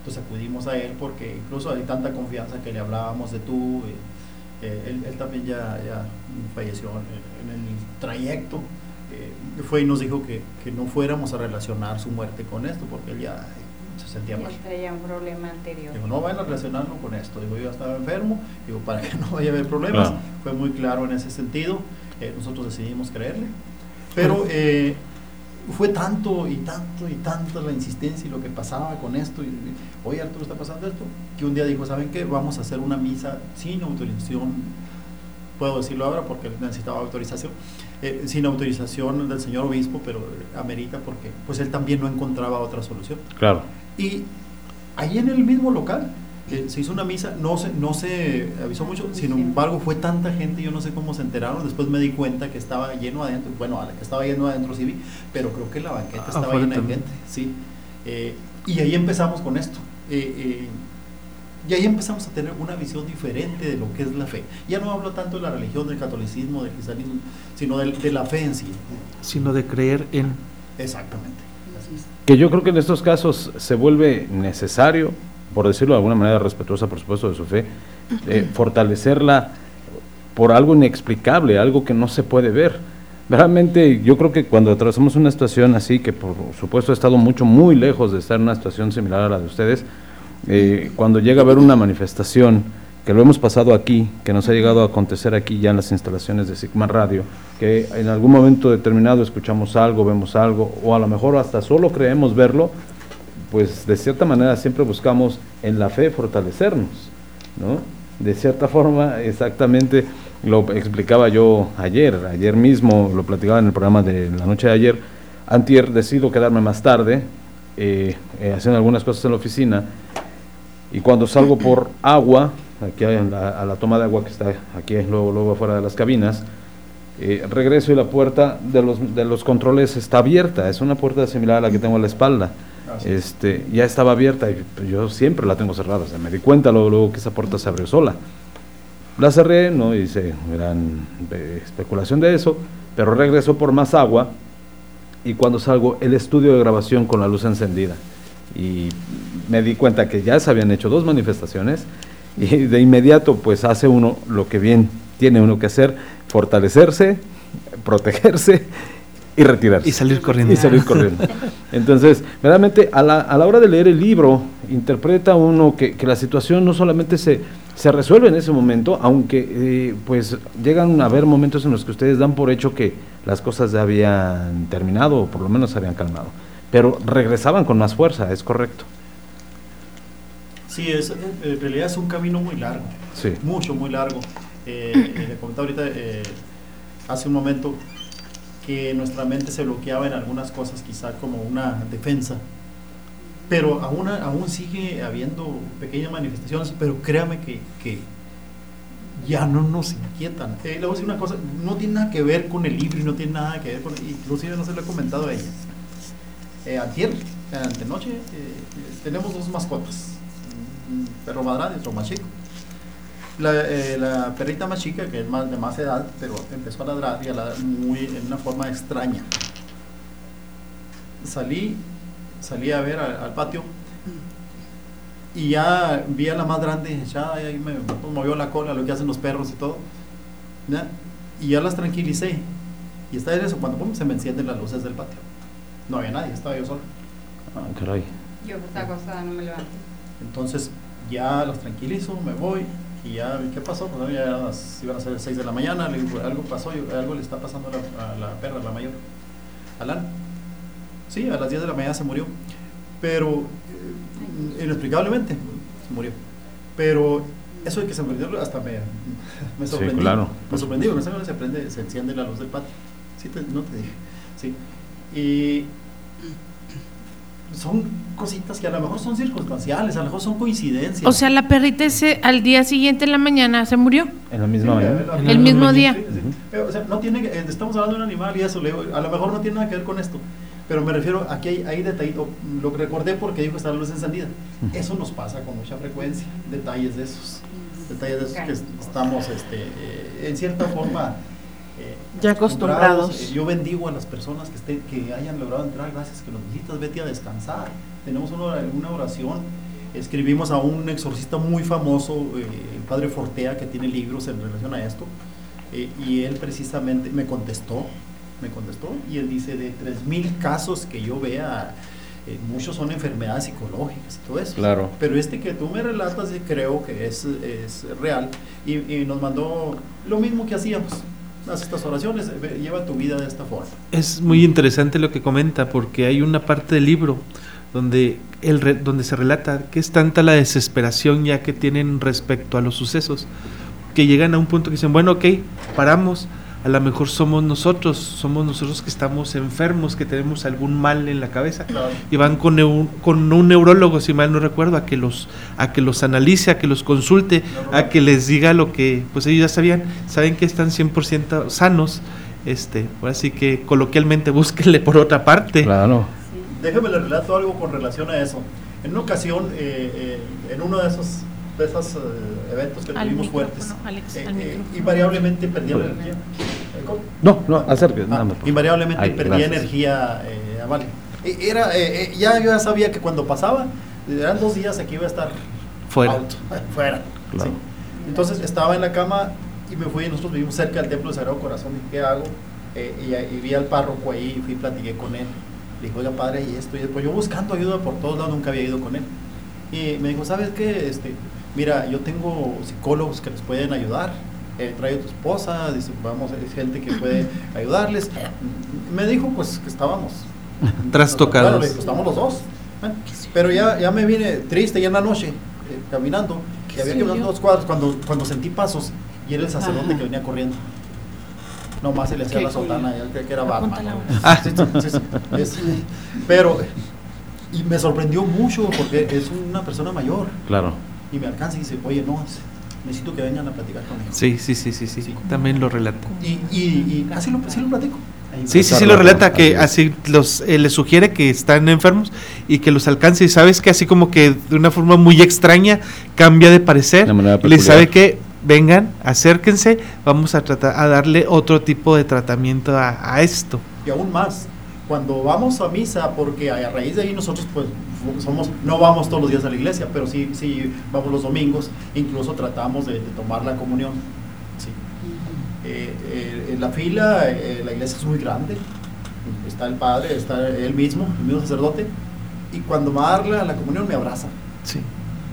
Entonces acudimos a él porque incluso hay tanta confianza que le hablábamos de tú, eh, eh, él, él, también ya, ya falleció en, en, el trayecto. Eh, fue y nos dijo que, que, no fuéramos a relacionar su muerte con esto, porque él ya se sentía mal. traía un problema anterior. Digo, no vayan a relacionarlo con esto. Digo, yo estaba enfermo, digo, para que no vaya a haber problemas. Claro. Fue muy claro en ese sentido. Eh, nosotros decidimos creerle. Pero eh, fue tanto y tanto y tanto la insistencia y lo que pasaba con esto. Y, Oye, Arturo, está pasando esto. Que un día dijo, ¿saben qué? Vamos a hacer una misa sin autorización. Puedo decirlo ahora porque necesitaba autorización. Eh, sin autorización del señor obispo, pero amerita porque pues él también no encontraba otra solución. Claro. Y ahí en el mismo local eh, se hizo una misa, no se, no se avisó mucho, sin embargo fue tanta gente, yo no sé cómo se enteraron, después me di cuenta que estaba lleno adentro, bueno, que estaba lleno adentro sí vi, pero creo que la banqueta ah, estaba llena de gente, sí. Eh, y ahí empezamos con esto. Eh, y ahí empezamos a tener una visión diferente de lo que es la fe. Ya no hablo tanto de la religión, del catolicismo, del cristianismo, sino de, de la fe en sí. Sino de creer en... Exactamente. Que yo creo que en estos casos se vuelve necesario, por decirlo de alguna manera respetuosa, por supuesto, de su fe, eh, fortalecerla por algo inexplicable, algo que no se puede ver. Realmente yo creo que cuando atravesamos una situación así, que por supuesto ha estado mucho, muy lejos de estar en una situación similar a la de ustedes, eh, cuando llega a haber una manifestación, que lo hemos pasado aquí, que nos ha llegado a acontecer aquí ya en las instalaciones de Sigma Radio, que en algún momento determinado escuchamos algo, vemos algo, o a lo mejor hasta solo creemos verlo, pues de cierta manera siempre buscamos en la fe fortalecernos, ¿no? De cierta forma, exactamente lo explicaba yo ayer, ayer mismo lo platicaba en el programa de la noche de ayer, antier decido quedarme más tarde, eh, eh, haciendo algunas cosas en la oficina, y cuando salgo por agua, aquí a la, a la, toma de agua que está aquí luego, luego afuera de las cabinas, eh, regreso y la puerta de los, de los controles está abierta, es una puerta similar a la que tengo a la espalda. Este, ya estaba abierta y yo siempre la tengo cerrada, o me di cuenta luego, luego que esa puerta se abrió sola. La cerré, no hice gran eh, especulación de eso, pero regreso por más agua y cuando salgo el estudio de grabación con la luz encendida. Y me di cuenta que ya se habían hecho dos manifestaciones y de inmediato pues hace uno lo que bien tiene uno que hacer, fortalecerse, protegerse y retirarse. Y salir corriendo. Y salir corriendo. Entonces, realmente a la, a la hora de leer el libro, interpreta uno que, que la situación no solamente se, se resuelve en ese momento, aunque eh, pues llegan a haber momentos en los que ustedes dan por hecho que las cosas ya habían terminado o por lo menos se habían calmado, pero regresaban con más fuerza, es correcto. Sí, es, en realidad es un camino muy largo, sí. mucho, muy largo. Eh, le comentaba ahorita, eh, hace un momento, nuestra mente se bloqueaba en algunas cosas, quizá como una defensa, pero aún, aún sigue habiendo pequeñas manifestaciones, pero créame que, que ya no nos inquietan. Eh, le voy a decir una cosa, no tiene nada que ver con el libro no tiene nada que ver con, inclusive no se lo he comentado a ella. Eh, antier, antenoche, eh, eh, tenemos dos mascotas, un perro madrán y otro más chico. La, eh, la perrita más chica, que es más de más edad, pero empezó a ladrar y a ladrar muy, en una forma extraña. Salí, salí a ver al, al patio y ya vi a la más grande echada y ahí me, movió la cola, lo que hacen los perros y todo. ¿ya? Y ya las tranquilicé. Y está en eso, cuando pum, se me encienden las luces del patio. No había nadie, estaba yo solo. Ah, caray. Yo estaba acostada no me levanto. Entonces ya las tranquilizo, me voy y ya, ¿qué pasó? Pues ya eran las- iban a ser las 6 de la mañana, le digo, algo pasó, yo- algo le está pasando a la, a la perra, a la mayor. Alan. Sí, a las 10 de la mañana se murió, pero eh, inexplicablemente se murió. Pero eso de que se murió hasta me, me Sí, sorprendió. claro. Me sorprendió, no sé se prende, se enciende la luz del patio. Sí, te- no te dije. Sí. Y son cositas que a lo mejor son circunstanciales, a lo mejor son coincidencias. O sea, la perrita ese al día siguiente en la mañana se murió. En la misma Sí, mañana. la- El mismo día. Sí. O sea, no tiene, eh, estamos hablando de un animal y eso, le digo, a lo mejor no tiene nada que ver con esto. Pero me refiero, aquí hay, hay detallito, lo que recordé porque dijo que estaba la luz encendida. Eso nos pasa con mucha frecuencia, detalles de esos, detalles de esos que es- estamos este, eh, en cierta forma Ya acostumbrados. Eh, Yo bendigo a las personas que, estén, que hayan logrado entrar, gracias que nos visitas, vete a descansar. Tenemos una, una oración, escribimos a un exorcista muy famoso, eh, el padre Fortea, que tiene libros en relación a esto, eh, y él precisamente me contestó, me contestó, y él dice, de 3.000 casos que yo vea, eh, muchos son enfermedades psicológicas y todo eso. Claro. Pero este que tú me relatas eh, creo que es, es real, y, y nos mandó lo mismo que hacíamos. Haz estas oraciones, lleva tu vida de esta forma. Es muy interesante lo que comenta porque hay una parte del libro donde, el donde se relata que es tanta la desesperación ya que tienen respecto a los sucesos que llegan a un punto que dicen, bueno, ok, paramos, a lo mejor somos nosotros, somos nosotros que estamos enfermos, que tenemos algún mal en la cabeza y van con, neu- con un neurólogo, si mal no recuerdo, a que los a que los analice, a que los consulte, a que les diga lo que pues ellos ya sabían, saben que están 100% sanos, este, ahora sí que coloquialmente búsquenle por otra parte. Claro. Déjame le relato algo con relación a eso. En una ocasión, eh, eh, en uno de esos, de esos eh, eventos que Al tuvimos fuertes, Alex, eh, eh, invariablemente perdía energía. Eh, ¿cómo? No, no, acérquese. Ah, invariablemente Ay, perdía gracias. energía eh, vale. Eh, Era, ya yo ya sabía que cuando pasaba, eran dos días aquí iba a estar Fuera. out, fuera. Claro. ¿sí? Entonces estaba en la cama y me fui, nosotros vivimos cerca del Templo del Sagrado Corazón, dije, ¿qué hago? Eh, y, y vi al párroco ahí y fui y platiqué con él. Le dije, oiga padre, y esto, y después yo buscando ayuda por todos lados, nunca había ido con él. Y me dijo, ¿sabes qué? Este, mira, yo tengo psicólogos que les pueden ayudar. Eh, trae a tu esposa, dice, vamos, es gente que puede ayudarles. Me dijo, pues, que estábamos Trastocados. Claro, estamos los dos. ¿eh? Pero ya, ya me vine triste ya en la noche, eh, caminando, y había que caminar dos cuadros cuando, cuando sentí pasos y era el sacerdote Ajá. que venía corriendo. Nomás se le hacía la sotana, ya creía que era Batman. Ah. Sí, sí, sí, sí. Es- pero, y me sorprendió mucho porque es una persona mayor Claro. Y me alcanza y dice, oye, no, necesito que vengan a platicar conmigo. Sí, sí, sí, sí, sí, Sí. también lo relata. Y, y, y así, lo, sí lo platico. Sí, sí, sí lo la- relata, que así los eh, les sugiere que están enfermos y que los alcance y sabes que así como que de una forma muy extraña cambia de parecer De manera y les sabe que vengan, acérquense, vamos a tratar a darle otro tipo de tratamiento a, a esto. y aún más cuando vamos a misa porque a raíz de ahí nosotros pues somos no vamos todos los días a la iglesia pero sí sí vamos los domingos incluso tratamos de, de tomar la comunión sí. Eh, eh, en la fila eh, la iglesia es muy grande está el padre está él mismo el mismo sacerdote y cuando va a darle a la comunión me abraza Sí.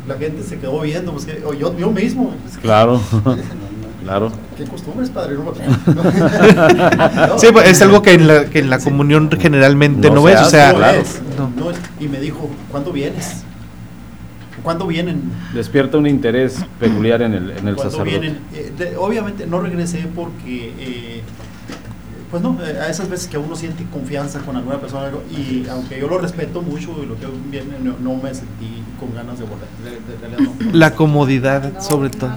la gente se quedó viendo pues, que- o yo, yo mismo pues, Claro. claro. qué costumbres padre no, No. Sí, pues, es algo que en la, que en la comunión generalmente No ves, o sea, No claro. es, no. no es. Y me dijo, ¿cuándo vienes? ¿Cuándo vienen? Despierta un interés peculiar en el, en el ¿Cuándo sacerdote. vienen? Eh, de- obviamente no regresé porque, eh, pues no, eh, a esas veces que uno siente confianza con alguna persona y aunque yo lo respeto mucho y lo que viene, no, no me sentí con ganas de volver. de- de- de realidad no. la comodidad sobre todo.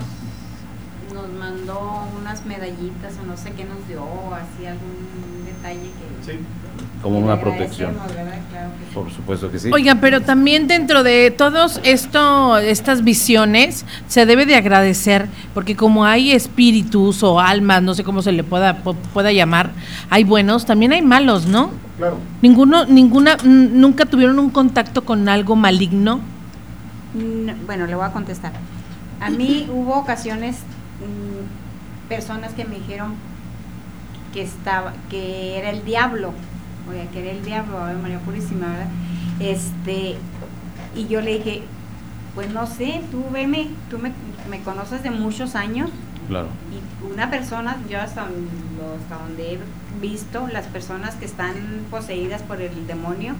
Medallitas o no sé qué nos dio, o así algún detalle que... Sí. Como que una protección. Por supuesto que sí. Oiga, pero también dentro de todos esto, estas visiones, se debe de agradecer, porque como hay espíritus o almas, no sé cómo se le pueda, pu- pueda llamar, hay buenos, también hay malos, ¿no? Claro. Ninguno, ninguna, nunca tuvieron un contacto con algo maligno. No, bueno, le voy a contestar. A mí hubo ocasiones, mm, personas que me dijeron que estaba, que era el diablo, oye, que era el diablo, Ave María Purísima, ¿verdad? Este, y yo le dije, pues no sé, tú veme, tú me, me conoces de muchos años, Claro. y una persona, yo hasta, hasta donde he visto, las personas que están poseídas por el demonio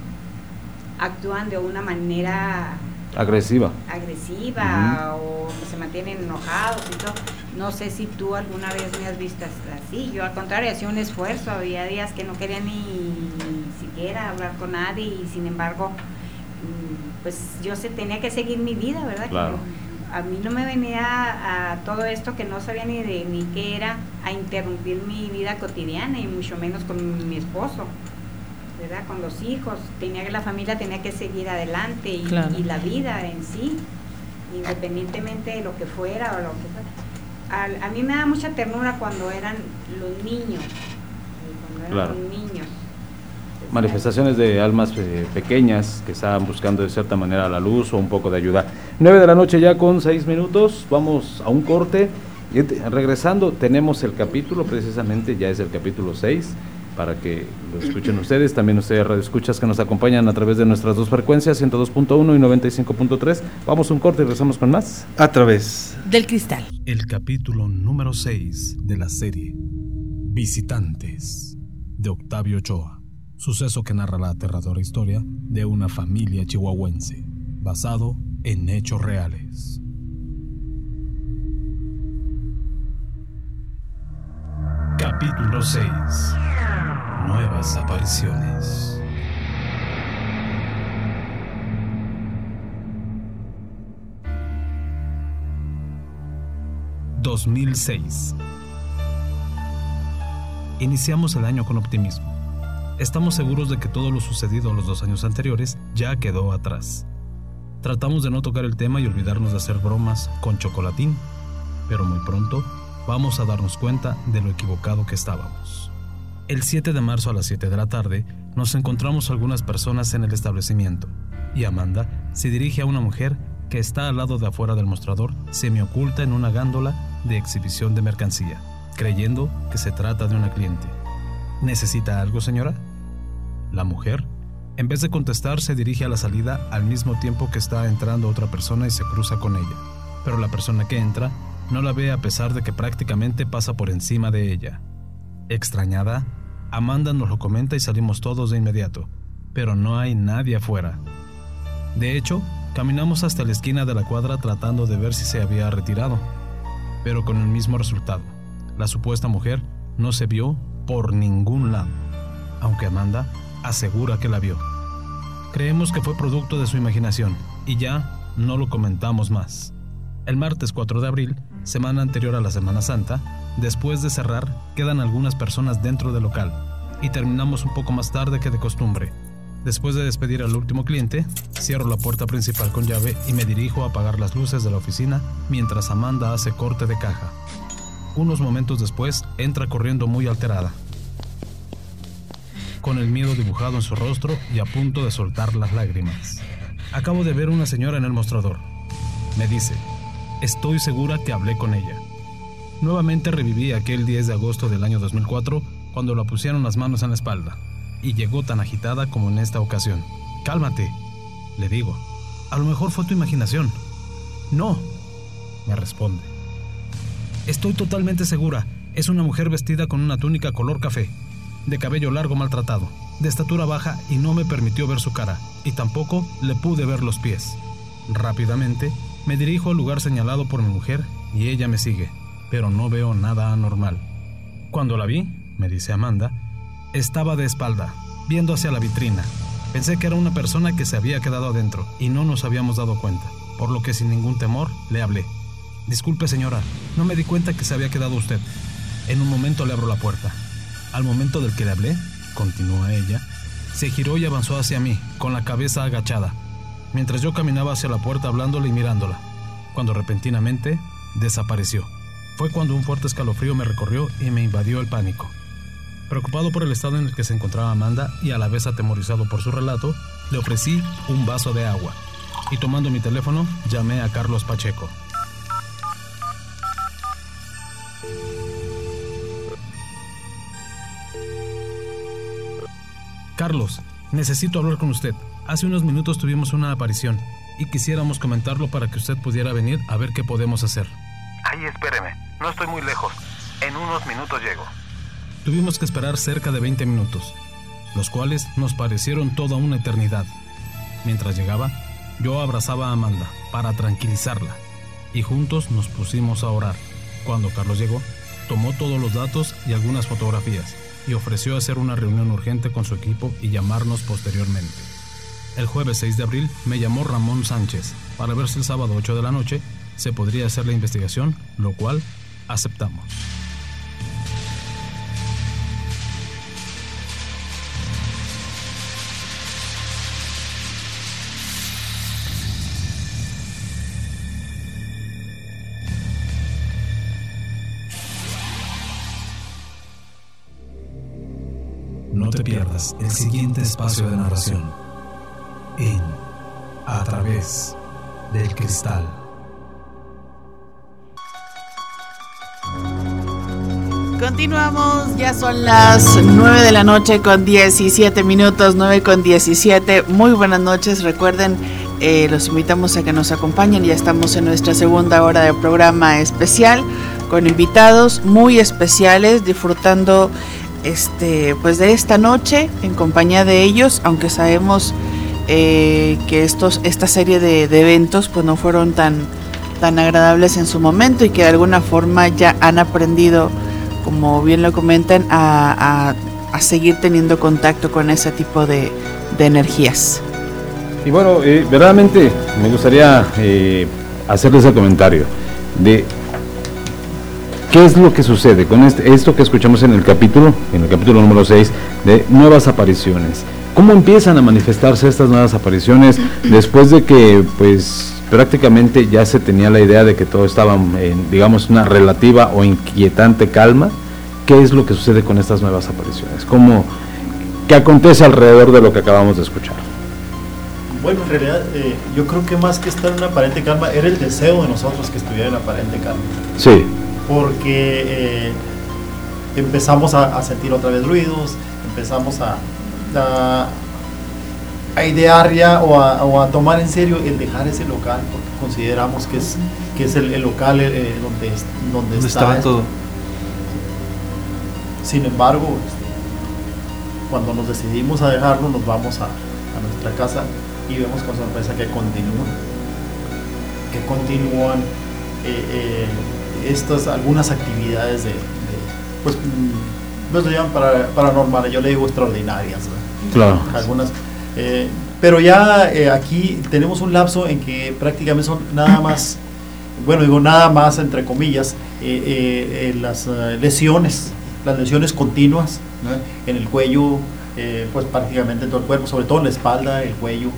actúan de una manera Agresiva. agresiva o se mantienen enojados y todo. No sé si tú alguna vez me has visto así. Yo al contrario hacía un esfuerzo. Había días que no quería ni, siquiera hablar con nadie y sin embargo, mm, pues yo se tenía que seguir mi vida, ¿verdad? Claro. A mí no me venía a todo esto que no sabía ni de ni qué era a interrumpir mi vida cotidiana y mucho menos con mi esposo. ¿Verdad? Con los hijos, tenía que la familia tenía que seguir adelante y, Claro. y la vida en sí, independientemente de lo que fuera o lo que fuera. Al- a mí me da mucha ternura cuando eran los niños, cuando eran Claro. los niños. Manifestaciones de almas eh, pequeñas que estaban buscando de cierta manera la luz o un poco de ayuda. 9 de la noche ya con 6 minutos, vamos a un corte. Y regresando, tenemos el capítulo, precisamente ya es el capítulo 6, para que lo escuchen ustedes. También ustedes, radioescuchas que nos acompañan a través de nuestras dos frecuencias, 102.1 y 95.3. Vamos a un corte y regresamos con más. A través Del cristal. El capítulo número 6 de la serie Visitantes de Octavio Ochoa. Suceso que narra la aterradora historia de una familia chihuahuense, basado en hechos reales. Capítulo 6. Nuevas apariciones. ...2006... Iniciamos el año con optimismo. Estamos seguros de que todo lo sucedido los dos años anteriores ya quedó atrás. Tratamos de no tocar el tema y olvidarnos de hacer bromas con chocolatín, pero muy pronto vamos a darnos cuenta de lo equivocado que estábamos. El 7 de marzo a las 7 de la tarde nos encontramos algunas personas en el establecimiento y Amanda se dirige a una mujer que está al lado de afuera del mostrador, semioculta en una gándola de exhibición de mercancía, creyendo que se trata de una cliente. ¿Necesita algo, señora? La mujer, en vez de contestar, se dirige a la salida al mismo tiempo que está entrando otra persona y se cruza con ella. Pero la persona que entra no la ve a pesar de que prácticamente pasa por encima de ella. Extrañada, Amanda nos lo comenta y salimos todos de inmediato, pero no hay nadie afuera. De hecho, caminamos hasta la esquina de la cuadra tratando de ver si se había retirado, pero con el mismo resultado. La supuesta mujer no se vio por ningún lado, aunque Amanda asegura que la vio. Creemos que fue producto de su imaginación y ya no lo comentamos más. El martes 4 de abril, semana anterior a la Semana Santa, después de cerrar, quedan algunas personas dentro del local y terminamos un poco más tarde que de costumbre. Después de despedir al último cliente, cierro la puerta principal con llave y me dirijo a apagar las luces de la oficina mientras Amanda hace corte de caja. Unos momentos después, entra corriendo muy alterada, con el miedo dibujado en su rostro y a punto de soltar las lágrimas. Acabo de ver una señora en el mostrador. Me dice, estoy segura que hablé con ella. Nuevamente reviví aquel 10 de agosto del año 2004 cuando la pusieron las manos en la espalda y llegó tan agitada como en esta ocasión. Cálmate, le digo. A lo mejor fue tu imaginación. No, me responde. Estoy totalmente segura. Es una mujer vestida con una túnica color café, de cabello largo maltratado, de estatura baja y no me permitió ver su cara, y tampoco le pude ver los pies. Rápidamente me dirijo al lugar señalado por mi mujer y ella me sigue, pero no veo nada anormal. Cuando la vi, me dice Amanda, estaba de espalda, viendo hacia la vitrina. Pensé que era una persona que se había quedado adentro y no nos habíamos dado cuenta, por lo que sin ningún temor le hablé. Disculpe señora, no me di cuenta que se había quedado usted. En un momento le abro la puerta. Al momento del que le hablé, continúa ella, se giró y avanzó hacia mí, con la cabeza agachada, mientras yo caminaba hacia la puerta hablándole y mirándola, cuando repentinamente desapareció. Fue cuando un fuerte escalofrío me recorrió y me invadió el pánico. Preocupado por el estado en el que se encontraba Amanda y a la vez atemorizado por su relato, le ofrecí un vaso de agua y tomando mi teléfono llamé a Carlos Pacheco. Carlos, necesito hablar con usted. Hace unos minutos tuvimos una aparición y quisiéramos comentarlo para que usted pudiera venir a ver qué podemos hacer. Ay, espéreme, no estoy muy lejos. En unos minutos llego. Tuvimos que esperar cerca de 20 minutos, los cuales nos parecieron toda una eternidad. Mientras llegaba, yo abrazaba a Amanda para tranquilizarla y juntos nos pusimos a orar. Cuando Carlos llegó, tomó todos los datos y algunas fotografías y ofreció hacer una reunión urgente con su equipo y llamarnos posteriormente. El jueves 6 de abril me llamó Ramón Sánchez para ver si el sábado 8 de la noche se podría hacer la investigación, lo cual aceptamos. No te pierdas el siguiente espacio de narración en A través del cristal. Continuamos, ya son las 9 de la noche con 17 minutos, 9 con 17. Muy buenas noches, recuerden, eh, los invitamos a que nos acompañen, ya estamos en nuestra segunda hora de programa especial con invitados muy especiales, disfrutando este, pues de esta noche en compañía de ellos, aunque sabemos eh, que estos, esta serie de, eventos pues no fueron tan, tan agradables en su momento y que de alguna forma ya han aprendido, como bien lo comentan, a, a, seguir teniendo contacto con ese tipo de, de energías. Y bueno, eh, verdaderamente me gustaría eh, hacerles el comentario de ¿Qué es lo que sucede con este, esto que escuchamos en el capítulo, en el capítulo número 6, de nuevas apariciones? ¿Cómo empiezan a manifestarse estas nuevas apariciones después de que, pues, prácticamente ya se tenía la idea de que todo estaba en, digamos, una relativa o inquietante calma? ¿Qué es lo que sucede con estas nuevas apariciones? ¿Cómo, ¿Qué acontece alrededor de lo que acabamos de escuchar? Bueno, en realidad eh, yo creo que más que estar en una aparente calma, era el deseo de nosotros que estuviera en aparente calma. Sí porque eh, empezamos a, a, sentir otra vez ruidos, empezamos a, a, a idear ya o, o a, tomar en serio el dejar ese local, porque consideramos que es, que es el, el local eh, donde, donde, ¿Dónde está estaba todo. Sin embargo, este, cuando nos decidimos a dejarlo, nos vamos a, nuestra casa y vemos con sorpresa que continúan, que continúan. Eh, eh, estas algunas actividades de, de pues no se llaman para, paranormales, yo le digo extraordinarias. Claro. Algunas. Eh, pero ya eh, aquí tenemos un lapso en que prácticamente son nada más, bueno, digo nada más entre comillas, eh, las lesiones, las lesiones continuas ¿no? en el cuello, pues prácticamente en todo el cuerpo, sobre todo en la espalda, el cuello.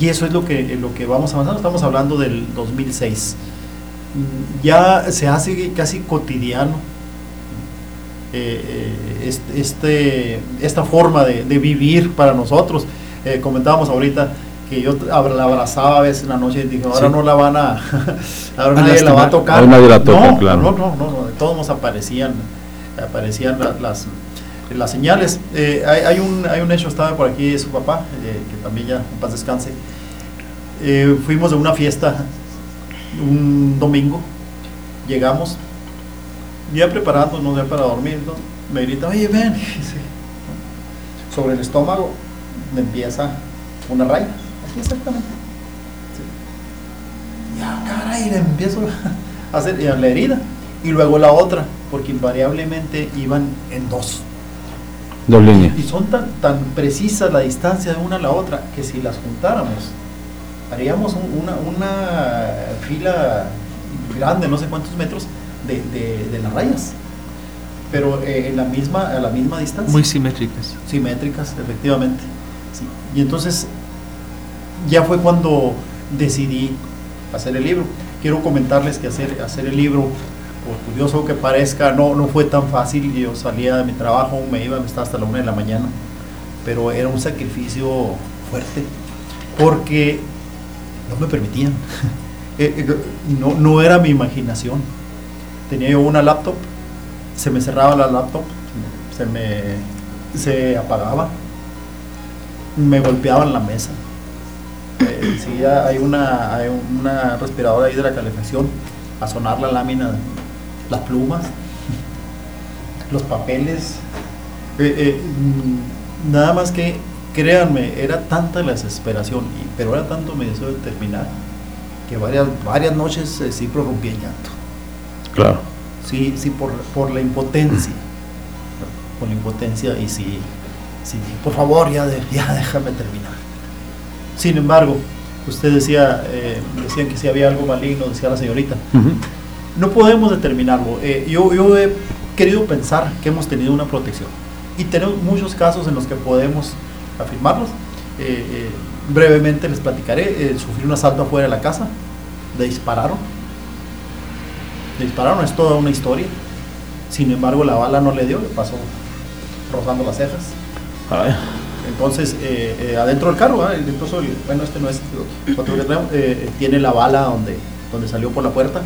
y eso es lo que, lo que vamos avanzando. Estamos hablando del 2006 ya se hace casi cotidiano eh, este, esta forma de, de, vivir para nosotros. Eh, comentábamos ahorita que yo la abrazaba a veces en la noche y dije, ahora sí. no la van a, ahora nadie la va a tocar. Ahora nadie la toca, no, claro. No, no, no, no, todos nos aparecían, aparecían las, las, las señales. Eh, hay, hay, un, hay un hecho, estaba por aquí su papá, que también ya en paz descanse. fuimos de una fiesta un domingo, llegamos, ya preparándonos ya para dormir, ¿no? me grita, oye, ven, sobre el estómago me empieza una raya, aquí exactamente. Sí. Ya, caray, le empiezo a hacer la herida, y luego la otra, porque invariablemente iban en dos. Dos líneas. Y son tan, tan precisas la distancia de una a la otra que si las juntáramos, haríamos un, una, una, fila grande, no sé cuántos metros, de, de, de, las rayas. pero eh, en la misma, a la misma distancia. Muy simétricas. Simétricas, efectivamente. Sí. Y entonces ya fue cuando decidí hacer el libro. Quiero comentarles que hacer, hacer el libro, por curioso que parezca, no, no fue tan fácil. Yo salía de mi trabajo, me iba, me estaba hasta la una de la mañana, pero era un sacrificio fuerte, porque no me permitían. Eh, eh, no, no era mi imaginación. Tenía yo una laptop, se me cerraba la laptop, se me se apagaba, me golpeaban la mesa. Eh, sí, hay una, hay una respiradora ahí de la calefacción, a sonar la lámina, las plumas, los papeles. Eh, eh, mm, nada más que, créanme, era tanta la desesperación, pero era tanto mi deseo de terminar, que varias, varias noches eh, sí prorrumpí en llanto. Claro. Sí, sí, por, por la impotencia. Por la impotencia y sí, sí, por favor, ya, de- ya déjame terminar. Sin embargo, usted decía, eh, decían que si había algo maligno, decía la señorita. No podemos determinarlo. Eh, yo, yo he querido pensar que hemos tenido una protección. Y tenemos muchos casos en los que podemos afirmarlos. Eh, eh, brevemente les platicaré. Sufrí un asalto afuera de la casa. Le dispararon. Le dispararon, es toda una historia. Sin embargo, la bala no le dio, le pasó rozando las cejas. Ay. Entonces, eh, eh, adentro del carro, ¿ah? el- bueno, este no es otro que traemos, eh, tiene la bala donde, donde salió por la puerta.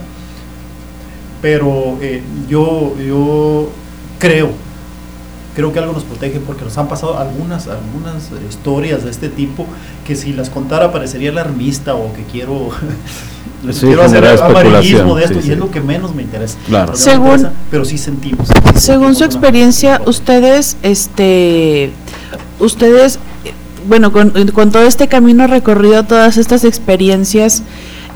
Pero yo, yo creo, creo que algo nos protege porque nos han pasado algunas, algunas historias de este tipo que si las contara parecería alarmista o que quiero, Sí, quiero hacer amarillismo de especulación, esto sí, y es lo que menos me interesa. Claro. Me Según- interesa, pero sí sentimos. Según su experiencia, ustedes, este, ustedes, bueno, con, con todo este camino recorrido, todas estas experiencias,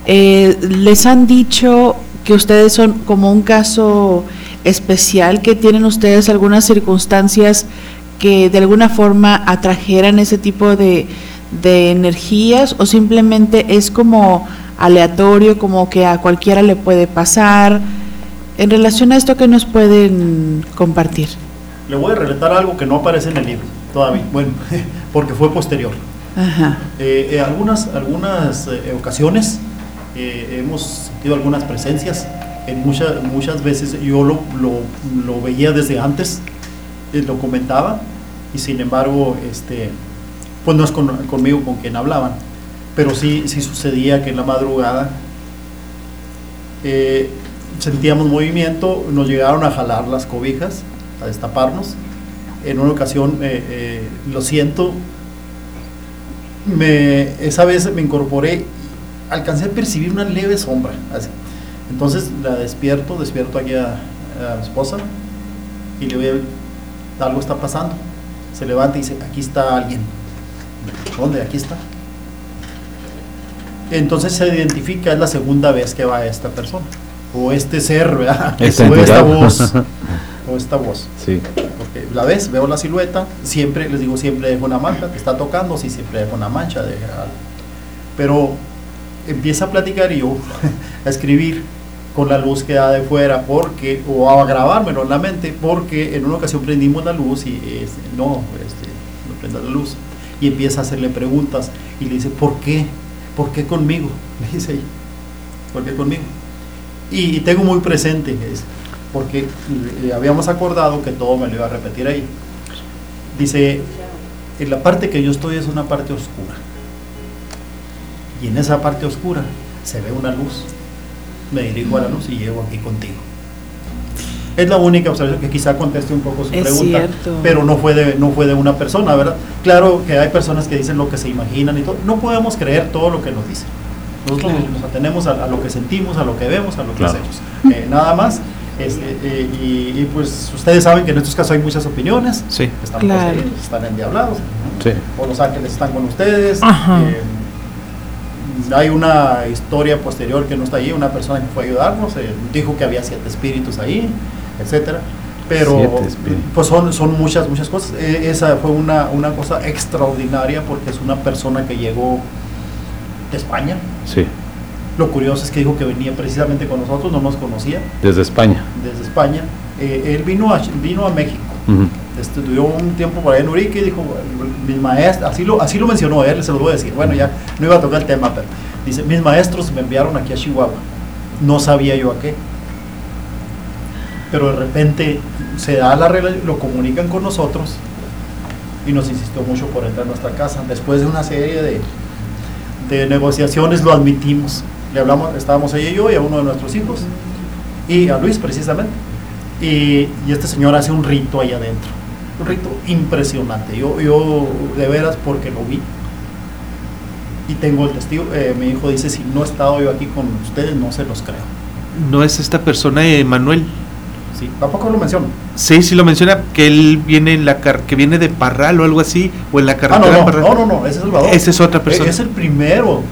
eh, les han dicho que ustedes son como un caso especial, que tienen ustedes algunas circunstancias que de alguna forma atrajeran ese tipo de, de energías o simplemente es como aleatorio, como que a cualquiera le puede pasar. En relación a esto, ¿qué nos pueden compartir? Le voy a relatar algo que no aparece en el libro todavía, bueno, porque fue posterior. Ajá. Eh, eh, algunas algunas eh, ocasiones eh, hemos sentido algunas presencias. En muchas muchas veces yo lo, lo- lo veía desde antes, eh, lo comentaba, y sin embargo, este, pues no es con- conmigo con quien hablaban, pero sí, sí sucedía que en la madrugada eh, sentíamos movimiento, nos llegaron a jalar las cobijas, a destaparnos. En una ocasión, eh, eh, lo siento, me, esa vez me incorporé, alcancé a percibir una leve sombra. así. Entonces la despierto, despierto aquí a, mi esposa y le veo, algo está pasando. Se levanta y dice, aquí está alguien. ¿Dónde? Aquí está. Entonces se identifica, es la segunda vez que va esta persona. O este ser, ¿verdad? Esta o esta voz. O esta voz. Sí. Porque la ves, veo la silueta, siempre, les digo, siempre dejo una mancha, que está tocando, sí, siempre dejo una mancha de. Pero empieza a platicar y yo a escribir con la luz que da de fuera, porque, o a grabármelo en la mente, porque en una ocasión prendimos la luz y este, no, este, no prenda la luz. Y empieza a hacerle preguntas y le dice, ¿por qué? ¿Por qué conmigo? Le dice ella, ¿por qué conmigo? Y, tengo muy presente, es, porque habíamos acordado que todo me lo iba a repetir ahí. Dice, en la parte que yo estoy es una parte oscura. Y en esa parte oscura se ve una luz. Me dirijo a la luz y llego aquí contigo. Es la única observación que quizá conteste un poco su Es pregunta, cierto. pero no fue, de, no fue de una persona, ¿verdad? Claro que hay personas que dicen lo que se imaginan y todo. No podemos creer todo lo que nos dicen. Nosotros Claro. nos atenemos a, a lo que sentimos, a lo que vemos, a lo que Claro. hacemos. Eh, nada más. Este, eh, y, y, pues ustedes saben que en estos casos hay muchas opiniones. Sí. Están Claro. poseídos, están endiablados. Sí. O los ángeles están con ustedes. Ajá. Eh, hay una historia posterior que no está ahí, una persona que fue a ayudarnos, eh, dijo que había siete espíritus ahí, etcétera. Pero pues son, son muchas, muchas cosas. Eh, esa fue una, una cosa extraordinaria porque es una persona que llegó de España. Sí. Lo curioso es que dijo que venía precisamente con nosotros, no nos conocía Desde España. desde España. Eh, él vino a, vino a México, Ujú. estudió un tiempo por allá en Urique y dijo, mis maestros, así lo, así lo mencionó él, se lo voy a decir, bueno, ya no iba a tocar el tema, pero dice, mis maestros me enviaron aquí a Chihuahua, no sabía yo a qué, pero de repente se da la regla, lo comunican con nosotros y nos insistió mucho por entrar a nuestra casa, después de una serie de, de negociaciones lo admitimos, le hablamos, estábamos ella y yo y a uno de nuestros hijos, y a Luis precisamente. Y, este señor hace un rito ahí adentro, un rito impresionante. Yo, yo de veras porque lo vi y tengo el testigo, eh, mi hijo dice, si no he estado yo aquí con ustedes, no se los creo. No es esta persona Emanuel. Sí, tampoco lo menciono. Sí, sí lo menciona que él viene en la car que viene de Parral o algo así o en la Ah, carretera no, no, Parral. no, no, no, ese es Salvador. Esa es otra Eh, persona. Es el primero.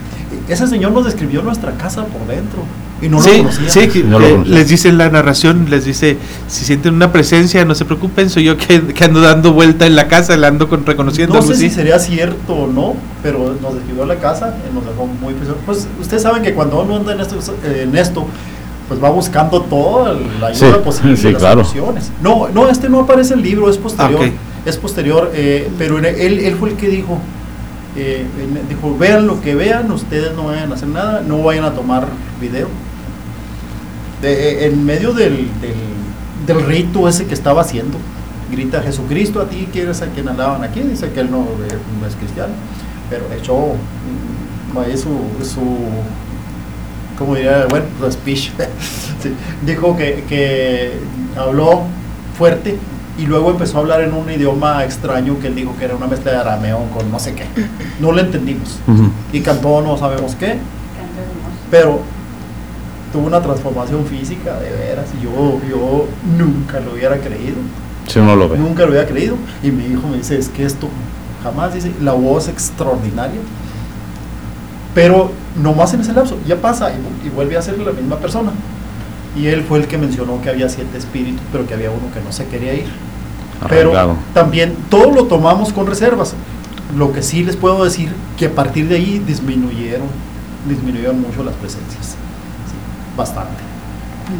Ese señor nos describió nuestra casa por dentro y no sí, lo conocía. sí, que, No lo conocía. les dice en la narración, les dice, si sienten una presencia, no se preocupen, soy yo que, que ando dando vuelta en la casa, la ando con, reconociendo. No sé si sería cierto o no, pero nos describió la casa y nos dejó muy. Pues ustedes saben que cuando uno anda en esto, eh, en esto pues va buscando toda la ayuda Sí, posible, sí, las claro. soluciones. No, no, este no aparece en el libro, es posterior. Ah. Es posterior, eh, pero él, él fue el que dijo, eh, dijo, vean lo que vean, ustedes no vayan a hacer nada, no vayan a tomar video. De- en medio del, del, del rito ese que estaba haciendo, grita Jesucristo a ti, ¿quieres a quien alaban aquí? Dice que él no, eh, no es cristiano, pero echó mm, su, su como diría, bueno, su speech. Sí, Dijo que, que habló fuerte y luego empezó a hablar en un idioma extraño que él dijo que era una mezcla de arameo con no sé qué. No lo entendimos. Ujú. Y cantó no sabemos qué, pero tuvo una transformación física de veras y yo, yo nunca lo hubiera creído. Si uno lo ve. Nunca lo hubiera creído. Y mi hijo me dice, es que esto jamás dice, la voz extraordinaria. Pero nomás en ese lapso, ya pasa y, y vuelve a ser la misma persona. Y él fue el que mencionó que había siete espíritus, pero que había uno que no se quería ir. Pero también todo lo tomamos con reservas. Lo que sí les puedo decir que a partir de ahí disminuyeron, disminuyeron mucho las presencias. Sí, bastante.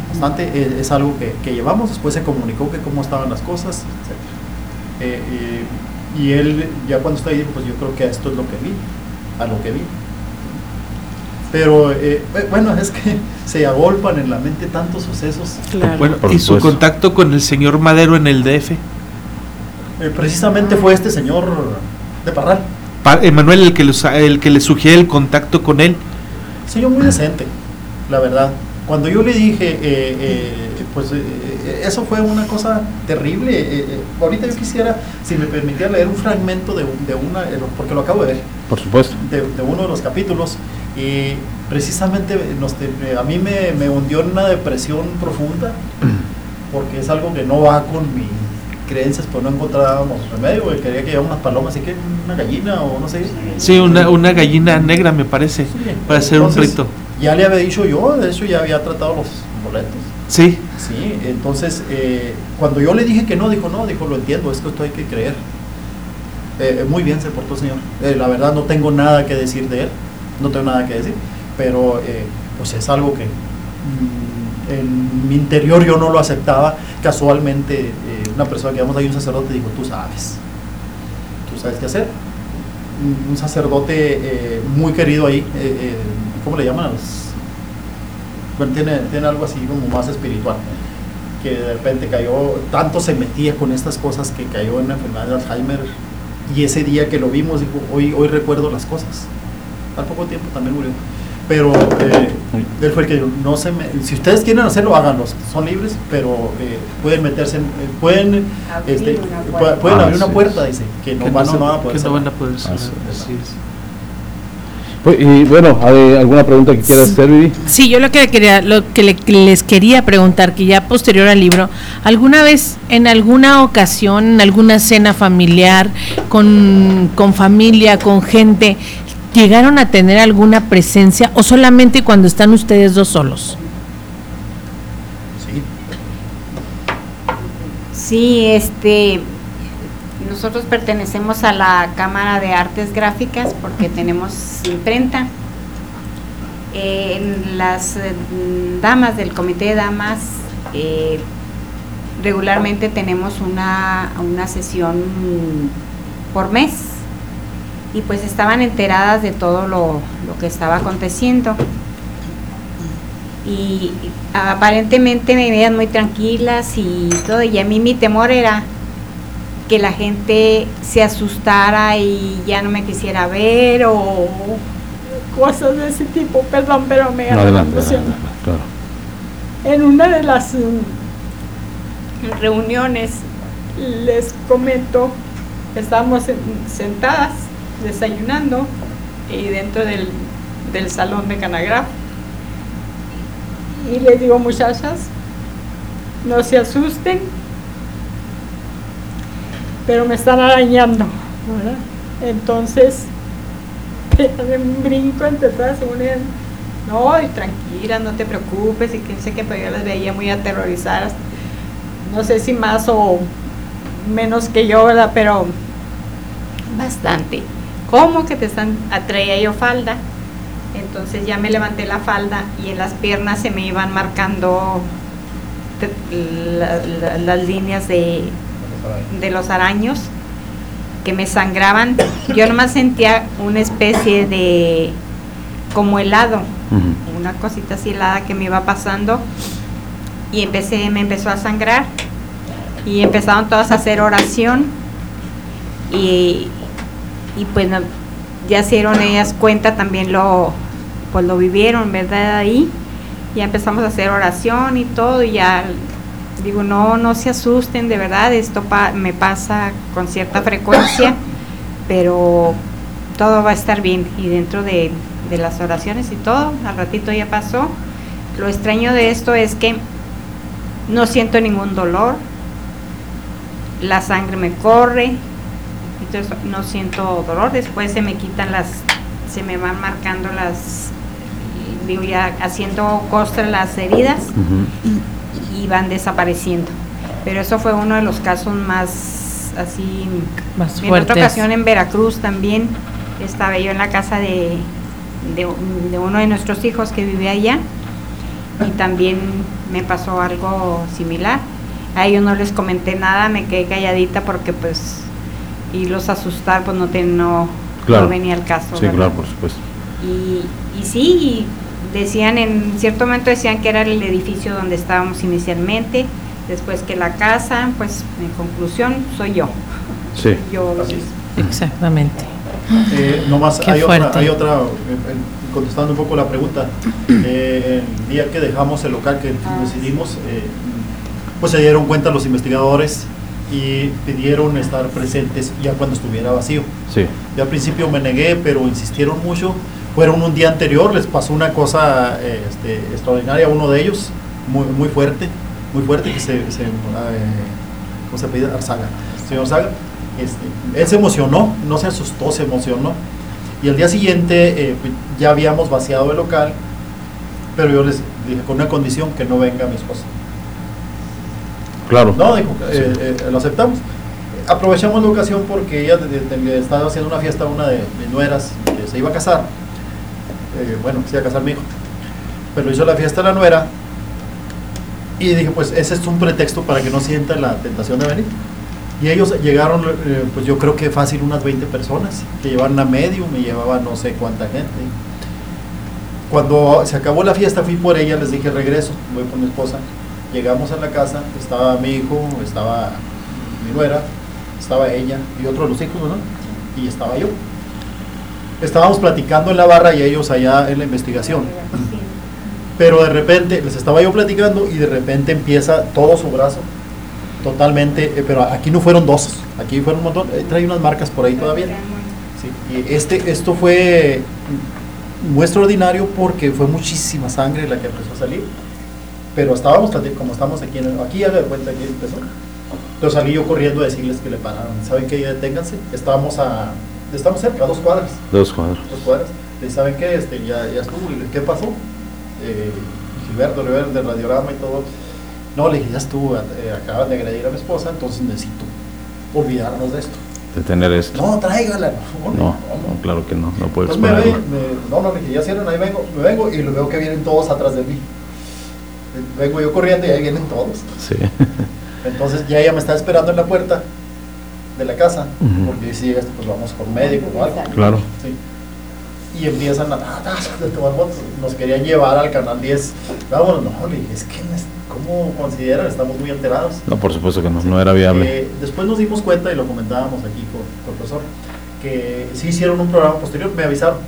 Bastante eh, es algo que, que llevamos. Después se comunicó que cómo estaban las cosas, etc. Eh, eh, y él ya cuando está ahí dijo, pues yo creo que esto es lo que vi, a lo que vi. Pero eh, bueno, es que se agolpan en la mente tantos sucesos. Claro. Bueno, Por y su contacto con el señor Madero en el DF. Eh, precisamente fue este señor de Parral. Pa- Emanuel el que, los- el que le sugiere el contacto con él. Señor muy decente, la verdad. Cuando yo le dije, eh, eh, pues eh, eh, eso fue una cosa terrible. eh, eh, ahorita yo quisiera, si me permitiera leer un fragmento de, de una, porque lo acabo de ver, Por supuesto. de, de uno de los capítulos. Y precisamente nos eh, a mí me, me hundió en una depresión profunda, porque es algo que no va con mis creencias, pero no encontrábamos remedio. güey. Quería que llevara unas palomas, así que una gallina o no sé. Sí, una, una gallina negra me parece, Sí, para hacer un rito. Ya le había dicho yo, de hecho ya había tratado los boletos. Sí, Sí, entonces eh, cuando yo le dije que no, dijo no, dijo lo entiendo, es que esto hay que creer. Eh, muy bien se portó el señor. Eh, la verdad no tengo nada que decir de él, no tengo nada que decir, pero eh, pues es algo que mm, en mi interior yo no lo aceptaba. Casualmente eh, una persona que vamos ahí, un sacerdote, dijo, tú sabes, tú sabes qué hacer. Un- sacerdote eh, muy querido ahí, eh, ¿cómo le llaman? tiene, tiene algo así como más espiritual, que de repente cayó, tanto se metía con estas cosas que cayó en la enfermedad de Alzheimer y ese día que lo vimos dijo, hoy, hoy recuerdo las cosas. Al poco tiempo también murió. Pero eh, él fue el que dijo, no se me, si ustedes quieren hacerlo, háganlo, son libres, pero eh, pueden meterse, en- eh, pueden, Abrir este, una pueden Ah, abrir una sí. puerta, dice, que no, que van, no, no van a poder que no van a poder así es. Pues, Y bueno, ¿hay ¿alguna pregunta que quieras hacer, Vivi? Sí, yo lo que quería, lo que le- les quería preguntar, que ya posterior al libro, ¿alguna vez, en alguna ocasión, en alguna cena familiar, con, con familia, con gente, llegaron a tener alguna presencia o solamente cuando están ustedes dos solos? Sí. Sí, este, nosotros pertenecemos a la Cámara de Artes Gráficas porque tenemos imprenta. Eh, en las eh, damas del comité de damas, eh, regularmente tenemos una, una sesión por mes y pues estaban enteradas de todo lo, lo que estaba aconteciendo. Y aparentemente me veían muy tranquilas y todo y a mí mi temor era que la gente se asustara y ya no me quisiera ver o cosas de ese tipo, perdón, pero me No, adelante, adelante, claro. en una de las mm, reuniones les comento, estábamos en- sentadas desayunando y dentro del, del salón de Canagraf. Y les digo, muchachas, no se asusten, pero me están arañando, ¿verdad? Entonces, un brinco entre todas, unen, no, y tranquila, no te preocupes, y que sé que pero yo las veía muy aterrorizadas, no sé si más o menos que yo, ¿verdad? Pero bastante. ¿Cómo que te están, traía yo falda? Entonces ya me levanté la falda y en las piernas se me iban marcando te- la- la- las líneas de, de los araños que me sangraban. Yo nomás sentía una especie de como helado, una cosita así helada que me iba pasando y empecé, me empezó a sangrar y empezaron todas a hacer oración y, y pues ya se dieron ellas cuenta, también lo, pues lo vivieron, ¿verdad? Ahí ya empezamos a hacer oración y todo y ya digo, no, no se asusten, de verdad, esto me pasa con cierta frecuencia, pero todo va a estar bien y dentro de, de las oraciones y todo, al ratito ya pasó. Lo extraño de esto es que no siento ningún dolor, la sangre me corre, entonces no siento dolor, después se me quitan las, se me van marcando las, digo ya haciendo costra las heridas y van desapareciendo. Pero eso fue uno de los casos más así. Más en otra ocasión en Veracruz también estaba yo en la casa de, de, de uno de nuestros hijos que vivía allá y también me pasó algo similar. A ellos no les comenté nada, me quedé calladita porque pues irlos a asustar pues no, te, no, Claro. no venía el caso. Sí, ¿verdad? claro, por supuesto. Y, y sí, y decían, en cierto momento decían que era el edificio donde estábamos inicialmente, después que la casa, pues en conclusión soy yo. Sí. Yo Exactamente. Eh, nomás Qué hay otra, hay otra, eh, eh, contestando un poco la pregunta, eh, el día que dejamos el local que Ah, decidimos, eh, pues se dieron cuenta los investigadores y pidieron estar presentes ya cuando estuviera vacío. Sí. Yo al principio me negué, pero insistieron mucho. Fueron un día anterior, les pasó una cosa este, extraordinaria a uno de ellos, muy, muy fuerte, muy fuerte, que se, se, eh, ¿cómo se pide? Arzaga. Señor Arzaga, este, él se emocionó, no se asustó, se emocionó. Y al día siguiente eh, pues, ya habíamos vaciado el local, pero yo les dije con una condición que no venga mi esposa. Claro. No, dijo, eh, eh, lo aceptamos. Aprovechamos la ocasión porque ella de- estaba haciendo una fiesta a una de mis nueras que se iba a casar. Eh, bueno, se iba a casar mi hijo. Pero hizo la fiesta la nuera. Y dije, pues ese es un pretexto para que no sienta la tentación de venir. Y ellos llegaron, eh, pues yo creo que fácil unas 20 personas, que llevaban a medio, me llevaba no sé cuánta gente. Cuando se acabó la fiesta fui por ella, les dije regreso, voy con mi esposa. Llegamos a la casa, estaba mi hijo, estaba mi nuera, estaba ella y otro de los hijos, ¿no? Y estaba yo. Estábamos platicando en la barra y ellos allá en la investigación. Pero de repente, les estaba yo platicando y de repente empieza todo su brazo, totalmente, eh, pero aquí no fueron dos, aquí fueron un montón, eh, trae unas marcas por ahí todavía. Sí, y este, esto fue muy extraordinario porque fue muchísima sangre la que empezó a salir. Pero estábamos, como estamos aquí, en el- aquí haga de cuenta que empezó. Entonces salí yo corriendo a decirles que le pararan. ¿Saben qué? Ya deténganse. Estábamos a, estamos cerca, a dos cuadras. Dos cuadros. Dos cuadras. Y ¿saben qué? Este, ya, ya estuvo. Y ¿Qué pasó? Eh, Gilberto Rivera del radiograma y todo. No, le dije, ya estuvo. eh, acaban de agredir a mi esposa, entonces necesito olvidarnos de esto. De tener esto. No, tráigala. No, No, no, claro que no. No puedo entonces me ve, me- no, no, le dije, ya cierran, ahí vengo, me vengo y lo veo que vienen todos atrás de mí. Vengo yo corriendo y ahí vienen todos. Sí. Entonces ya ella me estaba esperando en la puerta de la casa, porque si llegas, pues vamos con médico o algo. Claro. Sí. Y empiezan a, ah, tomar fotos. nos querían llevar al canal 10. Vámonos, no, le dije, es que, ¿cómo consideran? Estamos muy alterados. No, por supuesto que no, no era viable. Eh, después nos dimos cuenta, y lo comentábamos aquí con, con el profesor, que sí hicieron un programa posterior, me avisaron,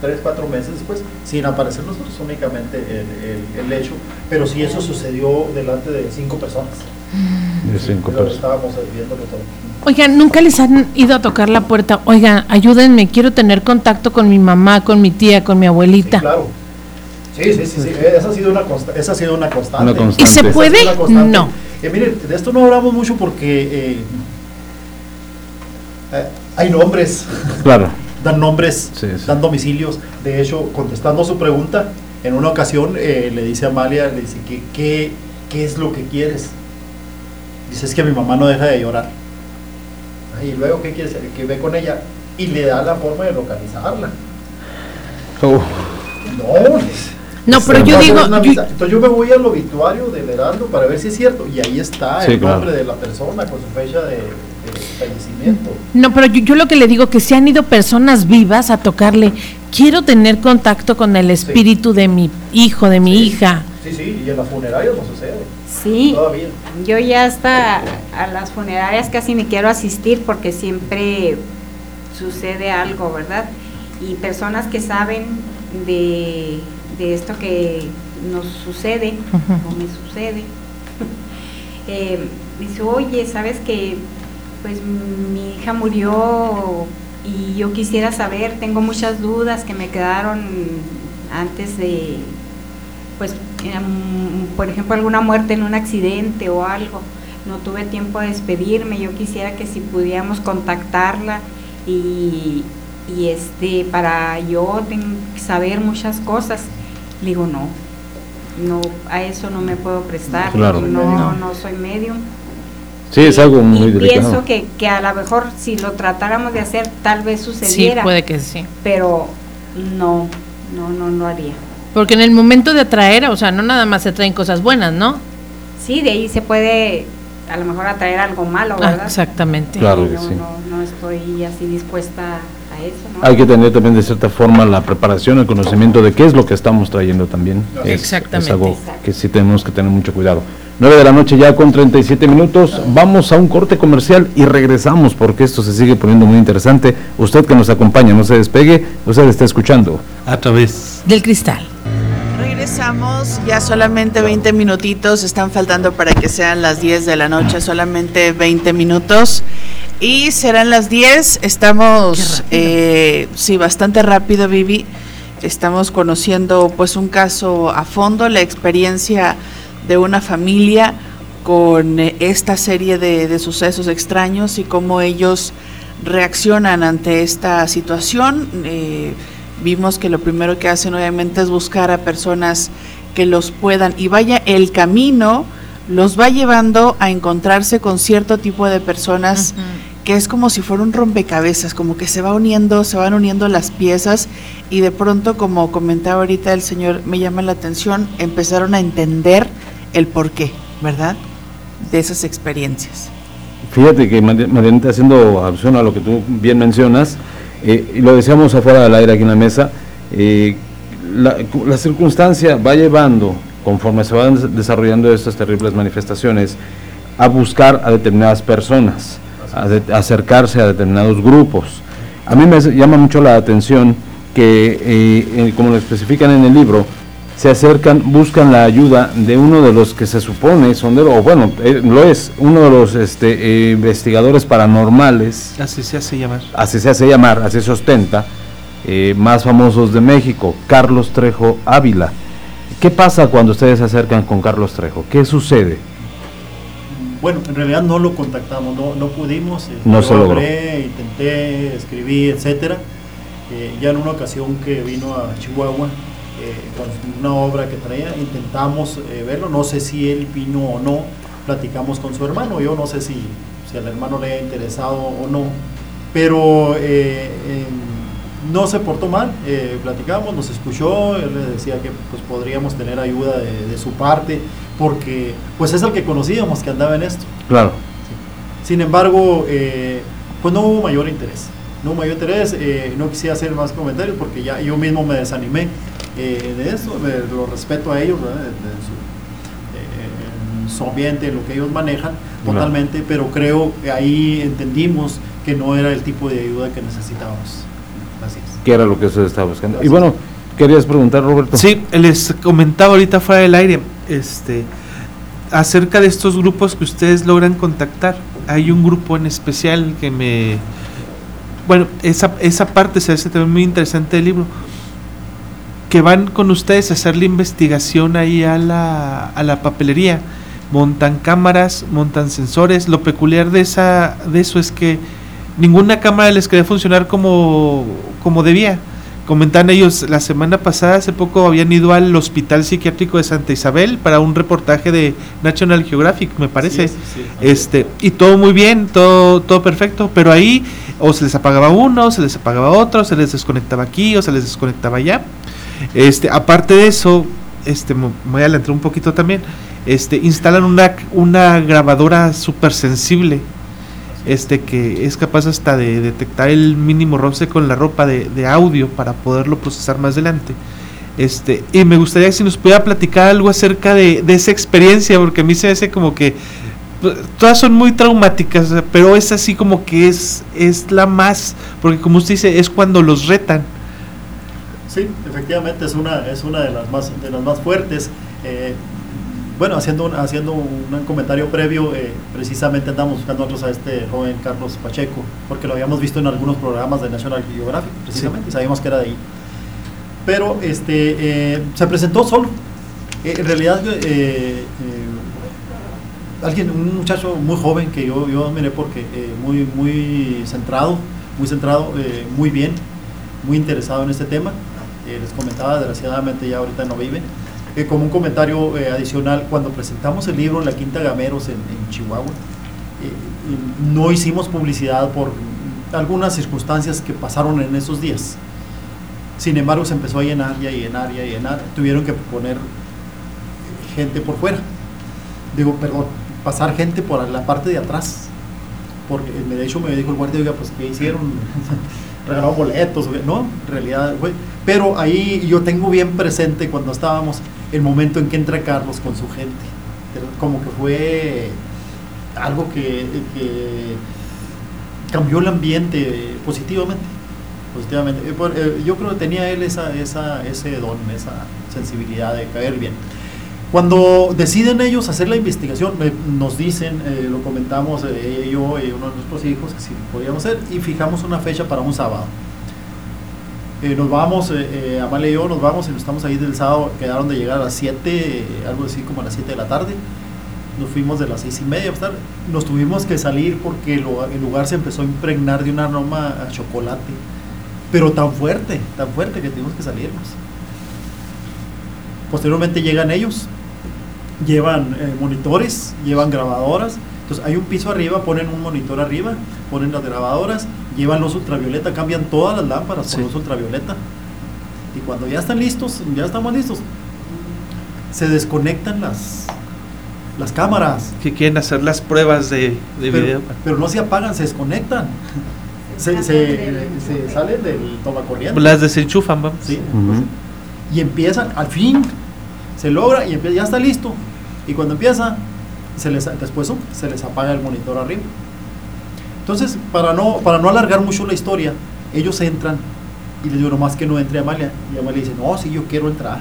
tres, cuatro meses después, sin aparecer nosotros, únicamente el, el- el hecho, pero sí eso sucedió delante de cinco personas. De cinco personas. Estábamos todo. Oigan, nunca les han ido a tocar la puerta. Oigan, ayúdenme, quiero tener contacto con mi mamá, con mi tía, con mi abuelita. Claro. Sí, sí, sí, sí. Esa ha sido una, consta- esa ha sido una constante. Una constante. ¿Y se puede? No. Eh, miren, de esto no hablamos mucho porque eh, eh, hay nombres, Claro. Dan nombres, Sí, sí. dan domicilios. De hecho, contestando su pregunta, en una ocasión eh, le dice a Amalia, le dice, que, ¿qué, ¿qué es lo que quieres? Dice, es que mi mamá no deja de llorar. Y luego, ¿qué quieres? Que ve con ella y le da la forma de localizarla. Oh, No, No, pero yo digo, yo-. Entonces yo me voy al obituario del Heraldo para ver si es cierto. Y ahí está Sí, el claro. nombre de la persona con su fecha de, de fallecimiento. no, pero yo, yo lo que le digo que se han ido personas vivas a tocarle. Quiero tener contacto con el espíritu de mi hijo, de mi Sí. hija. Sí, sí, y en las funerarias no sucede. Sí, Todavía. yo ya hasta a las funerarias casi ni quiero asistir porque siempre sucede algo, ¿verdad? Y personas que saben de, de esto que nos sucede o me sucede, eh, dice, oye, ¿sabes que pues mi hija murió y yo quisiera saber, tengo muchas dudas que me quedaron antes de, pues, em, por ejemplo, alguna muerte en un accidente o algo. No tuve tiempo de despedirme. Yo quisiera que si pudiéramos contactarla y, y este para yo saber muchas cosas. Le digo no, no a eso no me puedo prestar. Claro. No, no soy medium. Sí, es algo muy y delicado. pienso que, que a lo mejor si lo tratáramos de hacer tal vez Sí, sucediera, puede que sí. pero no, no, no, no haría. Porque en el momento de atraer, o sea, no nada más se traen cosas buenas, ¿no? Sí, de ahí se puede a lo mejor atraer algo malo, Ah, ¿verdad? exactamente. Claro Y que no, sí. no, no estoy así dispuesta a eso, ¿no? Hay que tener también de cierta forma la preparación, el conocimiento de qué es lo que estamos trayendo también. Es- Exactamente. Es algo que sí tenemos que tener mucho cuidado. 9 de la noche ya con 37 minutos. Vamos a un corte comercial y regresamos porque esto se sigue poniendo muy interesante. Usted que nos acompaña, no se despegue, usted está escuchando. A través Del cristal. Regresamos, ya solamente 20 minutitos, están faltando para que sean las 10 de la noche, solamente 20 minutos. Y serán las 10, estamos, eh, sí, bastante rápido, Vivi. Estamos conociendo pues un caso a fondo, la experiencia de una familia con eh, esta serie de, de sucesos extraños y cómo ellos reaccionan ante esta situación. Eh, vimos que lo primero que hacen obviamente es buscar a personas que los puedan y vaya el camino los va llevando a encontrarse con cierto tipo de personas que es como si fuera un rompecabezas, como que se va uniendo, se van uniendo las piezas y de pronto, como comentaba ahorita el señor, me llama la atención, empezaron a entender el porqué, ¿verdad? De esas experiencias. Fíjate que Mari- Marianita, haciendo alusión a lo que tú bien mencionas, eh, y lo decíamos afuera del aire aquí en la mesa, eh, la, la circunstancia va llevando, conforme se van des- desarrollando estas terribles manifestaciones, a buscar a determinadas personas, a, de- acercarse a determinados grupos. A mí me llama mucho la atención que, eh, eh, como lo especifican en el libro, se acercan, buscan la ayuda de uno de los que se supone son de, o bueno, eh, lo es, uno de los este, eh, investigadores paranormales, así se hace llamar. así se hace llamar, así se ostenta, eh, más famosos de México, Carlos Trejo Ávila. ¿Qué pasa cuando ustedes se acercan con Carlos Trejo? ¿Qué sucede? Bueno, en realidad no lo contactamos, no, no pudimos. eh, No se logró. hablé, intenté, escribí, etcétera. Eh, ya en una ocasión que vino a Chihuahua eh, una obra que traía, intentamos eh, verlo. No sé si él vino o no. Platicamos con su hermano. Yo no sé si, si al hermano le ha interesado o no. Pero eh, em, no se portó mal. eh, platicamos, nos escuchó. Él le decía que pues, podríamos tener ayuda de, de su parte. porque pues es el que conocíamos que andaba en esto. Claro. Sin embargo, eh, pues no hubo mayor interés. No hubo mayor interés, eh, no quisiera hacer más comentarios porque ya yo mismo me desanimé eh, de eso, de- lo respeto a ellos, ¿verdad? de, de su, eh, su ambiente, lo que ellos manejan Claro. totalmente, pero creo que ahí entendimos que no era el tipo de ayuda que necesitábamos. Así es. ¿Qué era lo que usted estaba buscando? Y bueno, querías preguntar, Roberto. Sí, les comentaba ahorita fuera del aire, este, acerca de estos grupos que ustedes logran contactar. Hay un grupo en especial que me, bueno, esa, esa parte se hace también muy interesante del libro, que van con ustedes a hacer la investigación ahí a la, a la papelería, montan cámaras, montan sensores. Lo peculiar de esa, de eso es que ninguna cámara les quería funcionar como, como debía. Comentaban ellos, la semana pasada, hace poco, habían ido al Hospital Psiquiátrico de Santa Isabel para un reportaje de National Geographic, me parece. Sí, sí, sí. Este, y todo muy bien, todo, todo perfecto, pero ahí o se les apagaba uno, o se les apagaba otro, se les desconectaba aquí, o se les desconectaba allá. Este, aparte de eso, este, me voy a adelantar un poquito también. Este, instalan una, una grabadora súper sensible este que es capaz hasta de detectar el mínimo roce con la ropa de, audio para poderlo procesar más adelante. Este, y me gustaría si nos pudiera platicar algo acerca de, esa experiencia, porque a mí se hace como que todas son muy traumáticas, pero es así como que es, es la más, porque como usted dice, es cuando los retan. Sí, efectivamente es una, es una de las más, de las más fuertes. Eh, bueno, haciendo un, haciendo un comentario previo, eh, precisamente andamos buscando nosotros a este joven Carlos Pacheco, porque lo habíamos visto en algunos programas de National Geographic, precisamente, y sabíamos que era de ahí. Pero este, eh, se presentó solo. En realidad, alguien, un muchacho muy joven que yo, yo admiré porque muy, muy centrado, muy centrado, muy bien, muy interesado en este tema. Les comentaba, desgraciadamente ya ahorita no vive. Eh, como un comentario eh, adicional, cuando presentamos el libro en la Quinta Gameros en, en Chihuahua, eh, no hicimos publicidad por algunas circunstancias que pasaron en esos días. Sin embargo, se empezó a llenar y a llenar y a llenar. Tuvieron que poner gente por fuera. Digo, perdón, pasar gente por la parte de atrás. Porque de hecho me dijo el guardia, oiga, pues ¿qué hicieron? Regalaron boletos. No, en realidad fue. Pero ahí yo tengo bien presente cuando estábamos el momento en que entra Carlos con su gente. Como que fue algo que, cambió el ambiente positivamente. positivamente. Eh, eh, Yo creo que tenía él esa, ese don, esa sensibilidad de caer bien. Cuando deciden ellos hacer la investigación, eh, nos dicen, eh, lo comentamos eh, yo y uno de nuestros hijos, que si podíamos hacer, y fijamos una fecha para un sábado. Eh, nos vamos, eh, eh, Amalia y yo nos vamos y nos estamos ahí del sábado, quedaron de llegar a las 7, eh, algo así como a las 7 de la tarde. Nos fuimos de las seis y media, tarde. nos tuvimos que salir porque el lugar se empezó a impregnar de un aroma a chocolate, pero tan fuerte, tan fuerte que tuvimos que salirnos. Posteriormente llegan ellos, llevan eh, monitores, llevan grabadoras. Entonces hay un piso arriba, ponen un monitor arriba, ponen las grabadoras, llevan luz ultravioleta, cambian todas las lámparas por luz ultravioleta. Y cuando ya están listos, ya estamos listos, se desconectan las, las cámaras. Que quieren hacer las pruebas de, de pero, video. pero no se apagan, se desconectan. Se, se, se salen del tomacorriente. Las desenchufan, vamos. Sí, y empiezan, al fin, se logra y ya está listo. Y cuando empieza, se les, después se les apaga el monitor arriba. Entonces, para no, para no alargar mucho la historia, ellos entran y les digo, nomás que no entre Amalia. Y Amalia dice, no, sí, yo quiero entrar.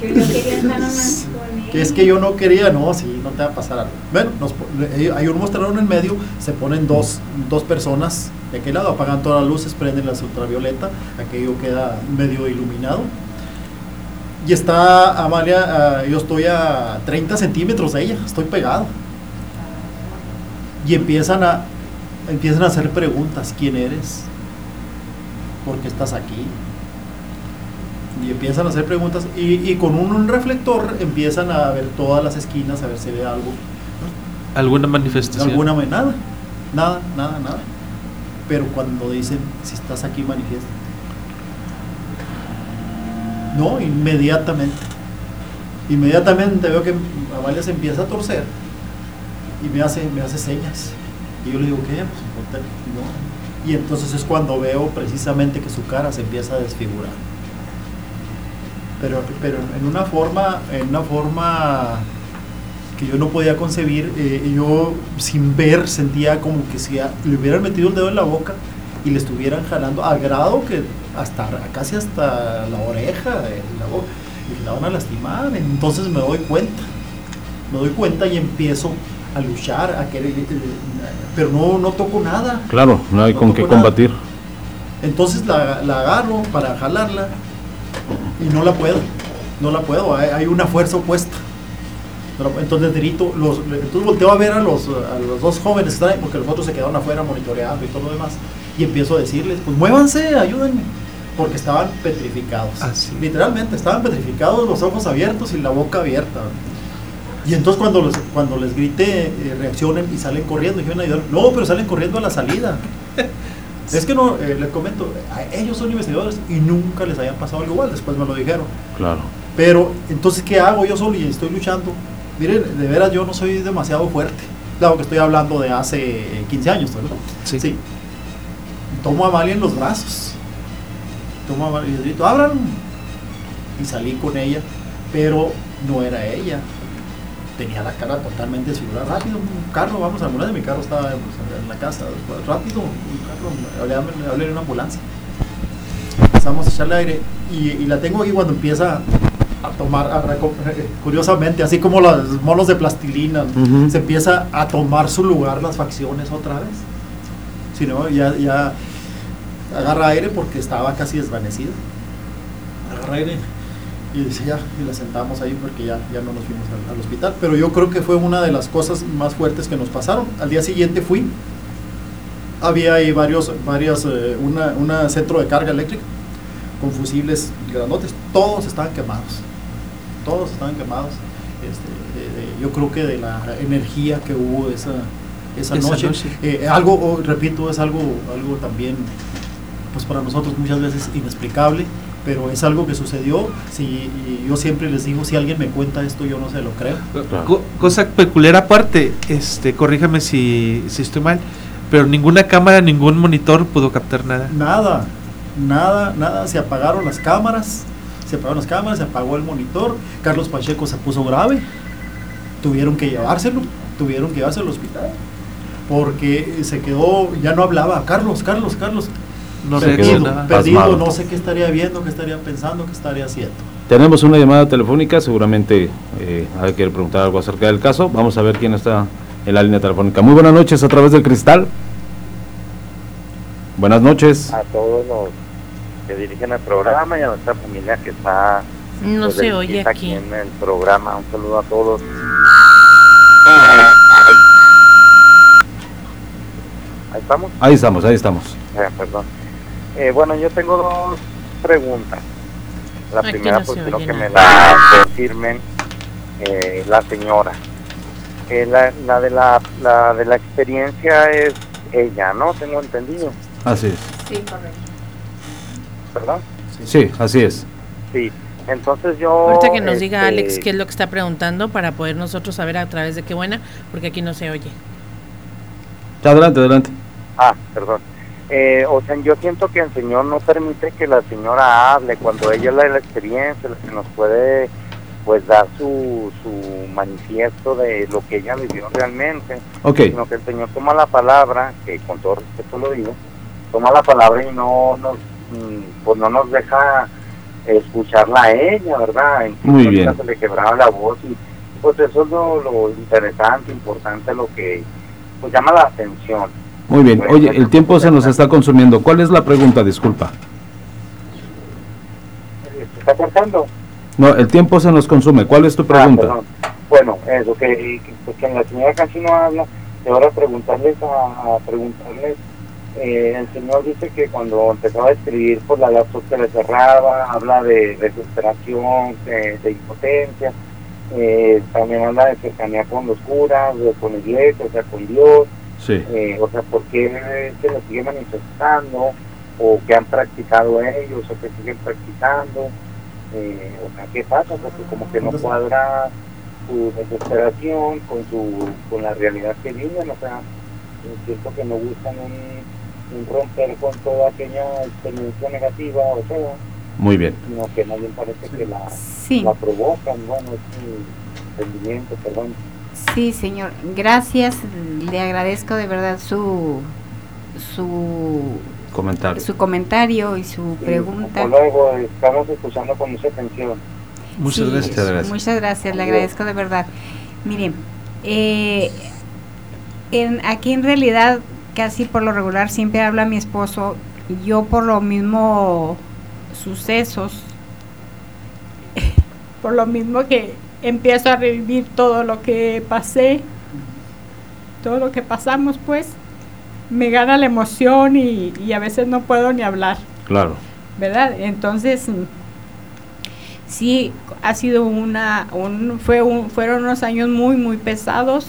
Que yo quería estar nomás con él. Que es que yo no quería, no, sí, no te va a pasar algo. Bueno, nos, hay un mostrador en el medio, se ponen dos, dos personas de aquel lado, apagan todas las luces, prenden las ultravioleta, aquello queda medio iluminado. Y está Amalia, ah, yo estoy a 30 centímetros de ella, estoy pegado. Y empiezan a, empiezan a hacer preguntas, ¿quién eres? ¿Por qué estás aquí? y empiezan a hacer preguntas y, y con un, un reflector empiezan a ver todas las esquinas a ver si ve algo ¿Alguna manifestación? alguna nada nada nada nada pero cuando dicen si estás aquí manifiesta no inmediatamente Inmediatamente veo que Amalia se empieza a torcer y me hace, me hace señas. Y yo le digo, ¿qué? Pues, no. Y entonces es cuando veo precisamente que su cara se empieza a desfigurar. Pero, pero en una forma, en una forma que yo no podía concebir, eh, yo sin ver sentía como que si le hubieran metido el dedo en la boca y le estuvieran jalando al grado que hasta casi hasta la oreja de la boca y la van a lastimar. Entonces me doy cuenta, me doy cuenta y empiezo a luchar, a querer, eh, pero no, no toco nada. Claro, no hay con qué combatir. Entonces la, la, agarro para jalarla y no la puedo, no la puedo, hay, una fuerza opuesta. Entonces grito, los, entonces volteo a ver a los, a los dos jóvenes porque los otros se quedaron afuera monitoreando y todo lo demás, y empiezo a decirles, pues muévanse, ayúdenme, porque estaban petrificados. Ah, Literalmente, estaban petrificados, los ojos abiertos y la boca abierta. Y entonces cuando les, cuando les grité, eh, reaccionen y salen corriendo, y yo no, pero salen corriendo a la salida. es que no, eh, les comento, ellos son investigadores y nunca les había pasado algo igual, después me lo dijeron. Claro. Pero entonces, ¿qué hago yo solo y estoy luchando? Miren, de veras yo no soy demasiado fuerte. Claro que estoy hablando de hace 15 años, ¿verdad? Sí. sí. Tomo a Amalia en los brazos. Tomo a Amalia y grito, abran. Y salí con ella, pero no era ella tenía la cara totalmente desfigurada. Rápido, un carro, vamos, a alguna de mi carro estaba en la casa. Rápido, un carro, hablé, de una ambulancia. Empezamos a echarle aire y, la tengo aquí cuando empieza a tomar, curiosamente, así como los monos de plastilina, se empieza a tomar su lugar las facciones otra vez. Si no, ya, ya agarra aire porque estaba casi desvanecida. Agarra aire y dice ya, y la sentamos ahí porque ya, ya no nos fuimos al, hospital. Pero yo creo que fue una de las cosas más fuertes que nos pasaron. Al día siguiente fui, había ahí varios, varios, eh, una, una, centro de carga eléctrica con fusibles grandotes, todos estaban quemados, todos estaban quemados. Este, yo creo que de la energía que hubo esa, esa, noche, eh, algo, oh, repito, es algo, algo también, pues para nosotros muchas veces inexplicable pero es algo que sucedió. Si, yo siempre les digo, si alguien me cuenta esto, yo no se lo creo. cosa peculiar aparte, este, corríjame si, si estoy mal, pero ninguna cámara, ningún monitor pudo captar nada. Nada, nada, nada. Se apagaron las cámaras, se apagaron las cámaras, se apagó el monitor. Carlos Pacheco se puso grave. Tuvieron que llevárselo, tuvieron que llevárselo al hospital. Porque se quedó, ya no hablaba. Carlos, Carlos, Carlos no perdido, perdido no sé qué estaría viendo, qué estaría pensando, qué estaría haciendo. Tenemos una llamada telefónica, seguramente eh, hay que preguntar algo acerca del caso. Vamos a ver quién está en la línea telefónica. Muy buenas noches a través del cristal. Buenas noches. A todos los que dirigen el programa y a nuestra familia que está no pues, se oye aquí. en el programa. Un saludo a todos. Ahí estamos. Ahí estamos, ahí estamos. Eh, perdón. Eh, bueno, yo tengo dos preguntas. La primera, pues creo que me la confirmen eh, la señora. Eh, la, la, de la, la de la experiencia es ella, ¿no? Tengo entendido. Así es. Sí. Sí, así es. Sí, entonces yo... Ahorita que nos diga este, Alex qué es lo que está preguntando para poder nosotros saber a través de qué buena, porque aquí no se oye. Adelante, adelante. Ah, perdón. Eh, o sea, yo siento que el Señor no permite que la señora hable cuando ella es la la experiencia, la que nos puede pues dar su, su manifiesto de lo que ella vivió realmente, okay. sino que el Señor toma la palabra, que con todo respeto lo digo, toma la palabra y no nos, mm, pues no nos deja escucharla a ella, ¿verdad? Muy bien. Se le quebraba la voz y pues eso es lo, lo interesante, importante, lo que pues llama la atención. Muy bien. Oye, el tiempo se nos está consumiendo. ¿Cuál es la pregunta? Disculpa. ¿Se está cortando? No, el tiempo se nos consume. ¿Cuál es tu pregunta? bueno, eso, que, que, que, la señora casi no habla, y ahora preguntarles a, preguntarles, eh, el señor dice que cuando empezaba a escribir por la laptop se le cerraba, habla de desesperación, de, de impotencia, eh, también habla de cercanía con los curas, con la iglesia, o sea, con Dios, eh, o sea, ¿por qué se lo sigue manifestando? ¿O qué han practicado ellos? ¿O qué siguen practicando? eh, o sea, ¿qué pasa? Porque como que no cuadra su desesperación con su con la realidad que viven, o sea, siento que no buscan un, un romper con toda aquella experiencia negativa, o sea, Muy bien. sino que más bien parece que la, Sí. la provocan, bueno, es mi entendimiento, perdón. Sí, señor. Gracias. Le agradezco de verdad su su Comentario. su comentario y su pregunta. luego estamos escuchando con mucha atención. Muchas Sí, gracias. Muchas gracias. Muchas gracias, le agradezco de verdad. Miren, eh, en, aquí en realidad casi por lo regular siempre habla mi esposo, yo por lo mismo sucesos, por lo mismo que empiezo a revivir todo lo que pasé, todo lo que pasamos pues, me gana la emoción y, y a veces no puedo ni hablar. Claro. ¿verdad? Entonces, sí, ha sido una, un, fue un, fueron unos años muy, muy pesados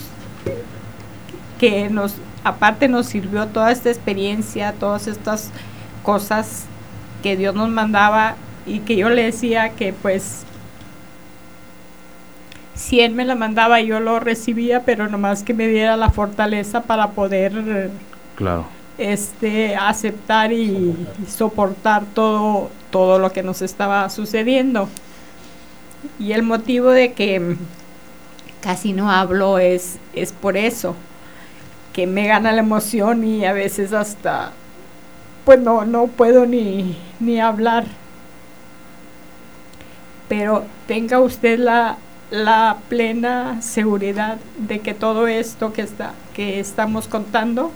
que nos, aparte nos sirvió toda esta experiencia, todas estas cosas que Dios nos mandaba y que yo le decía que pues si Él me la mandaba yo lo recibía, pero nomás que me diera la fortaleza para poder Claro. este aceptar y, y soportar todo todo lo que nos estaba sucediendo. Y el motivo de que casi no hablo es es por eso que me gana la emoción y a veces hasta pues no no puedo ni ni hablar. Pero tenga usted la la plena seguridad de que todo esto que está que estamos contando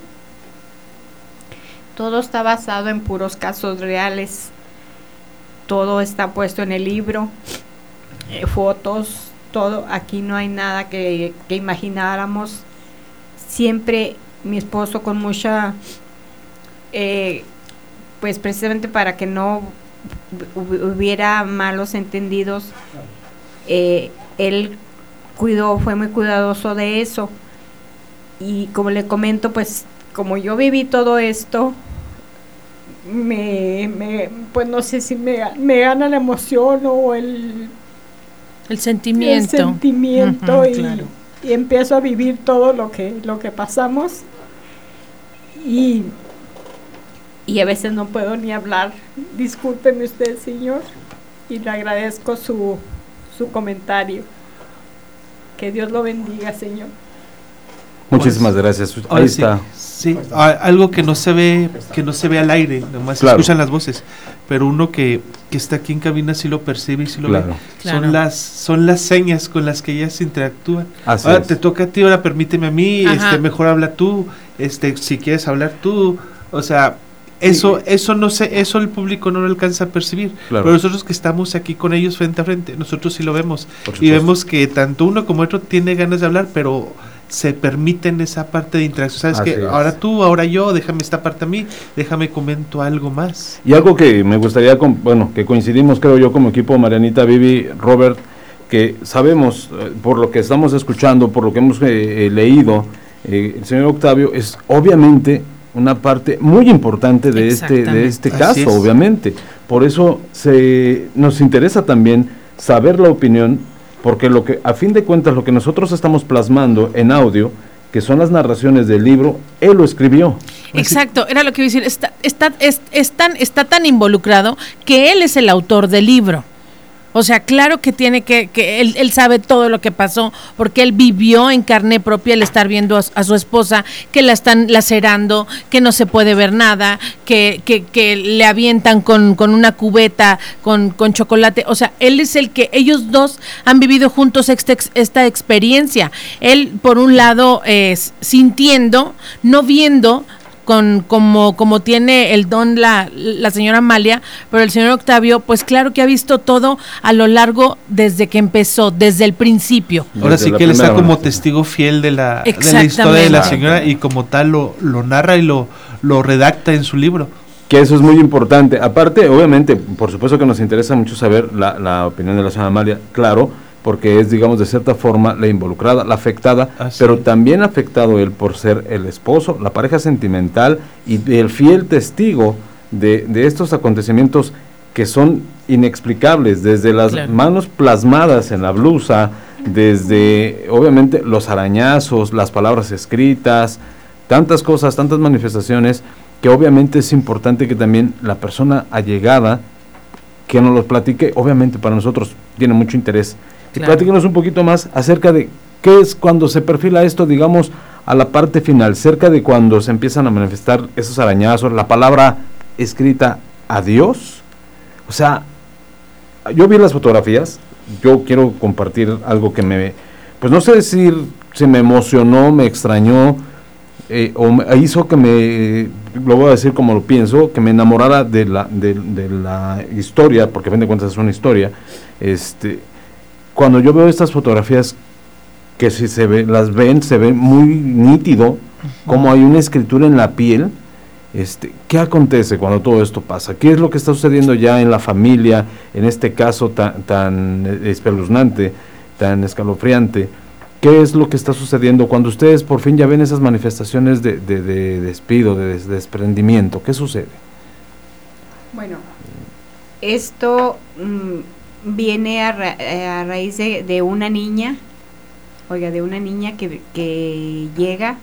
todo está basado en puros casos reales. Todo está puesto en el libro, eh, fotos, todo. Aquí no hay nada que, que imagináramos. Siempre mi esposo con mucha, eh, pues precisamente para que no hu- hubiera malos entendidos, eh, él cuidó, fue muy cuidadoso de eso. Y como le comento, pues como yo viví todo esto, me, me pues no sé si me, me gana la emoción o el, El sentimiento. el sentimiento y, claro. y empiezo a vivir todo lo que, lo que pasamos y, y a veces no puedo ni hablar. Discúlpeme usted, señor, y le agradezco su, su comentario. Que Dios lo bendiga, señor. Muchísimas gracias. Ahora Ahí sí, está. Sí, algo que no se ve, que no se ve al aire, nomás se Claro. escuchan las voces, pero uno que, que está aquí en cabina sí lo percibe y sí lo Claro. ve. Claro. Son las son las señas con las que ellas interactúan. Así ahora es. te toca a ti, ahora permíteme a mí, Ajá. este mejor habla tú, este si quieres hablar tú, o sea, eso eso no sé, eso el público no lo alcanza a percibir. Claro. Pero nosotros que estamos aquí con ellos frente a frente, nosotros sí lo vemos y vemos que tanto uno como otro tiene ganas de hablar, pero se permiten esa parte de interacción. Sabes Así que es. ahora tú, ahora yo, déjame esta parte a mí, déjame comento algo más. Y algo que me gustaría, com- bueno, que coincidimos creo yo como equipo, Marianita, Vivi, Robert, que sabemos eh, por lo que estamos escuchando, por lo que hemos eh, eh, leído, eh, el señor Octavio es obviamente una parte muy importante de este, de este caso, es. obviamente. Por eso se, nos interesa también saber la opinión, porque lo que, a fin de cuentas, lo que nosotros estamos plasmando en audio, que son las narraciones del libro, él lo escribió. Exacto, era lo que iba a decir. Está, está, es, es tan, está tan involucrado que él es el autor del libro. O sea, claro que tiene que, que él, él sabe todo lo que pasó, porque él vivió en carne propia el estar viendo a, su esposa que la están lacerando, que no se puede ver nada, que, que, que le avientan con, con una cubeta, con, con chocolate. O sea, él es el que, ellos dos han vivido juntos esta, ex- esta experiencia. Él, por un lado, es sintiendo, no viendo, con como como tiene el don la, la señora Amalia, pero el señor Octavio, pues claro que ha visto todo a lo largo desde que empezó, desde el principio. Ahora Desde sí que él está como testigo fiel de la, de la historia de la señora y como tal lo, lo narra y lo, lo redacta en su libro. Que eso es muy importante. Aparte, obviamente, por supuesto que nos interesa mucho saber la, la opinión de la señora Amalia, claro, porque es, digamos, de cierta forma la involucrada, la afectada, Así pero es. también afectado él por ser el esposo, la pareja sentimental y el fiel testigo de, de estos acontecimientos que son inexplicables, desde las Claro. manos plasmadas en la blusa, desde obviamente los arañazos, las palabras escritas, tantas cosas, tantas manifestaciones, que obviamente es importante que también la persona allegada que nos los platique, obviamente para nosotros tiene mucho interés. Y Claro. platíquenos un poquito más acerca de qué es cuando se perfila esto, digamos, a la parte final, cerca de cuando se empiezan a manifestar esos arañazos, la palabra escrita a Dios. O sea, yo vi las fotografías, yo quiero compartir algo que me, pues no sé decir si me emocionó, me extrañó, eh, o me hizo que me, lo voy a decir como lo pienso, que me enamorara de la, de, de la historia, porque a fin de cuentas es una historia, este, cuando yo veo estas fotografías, que si se ve, las ven, se ve muy nítido, como hay una escritura en la piel, este, ¿qué acontece cuando todo esto pasa? ¿Qué es lo que está sucediendo ya en la familia, en este caso tan, tan espeluznante, tan escalofriante? ¿Qué es lo que está sucediendo cuando ustedes por fin ya ven esas manifestaciones de, de- de despido, de des- desprendimiento? ¿Qué sucede? Bueno, esto mm, viene a, ra- eh, a raíz de, de una niña, oiga, de una niña que, que llega,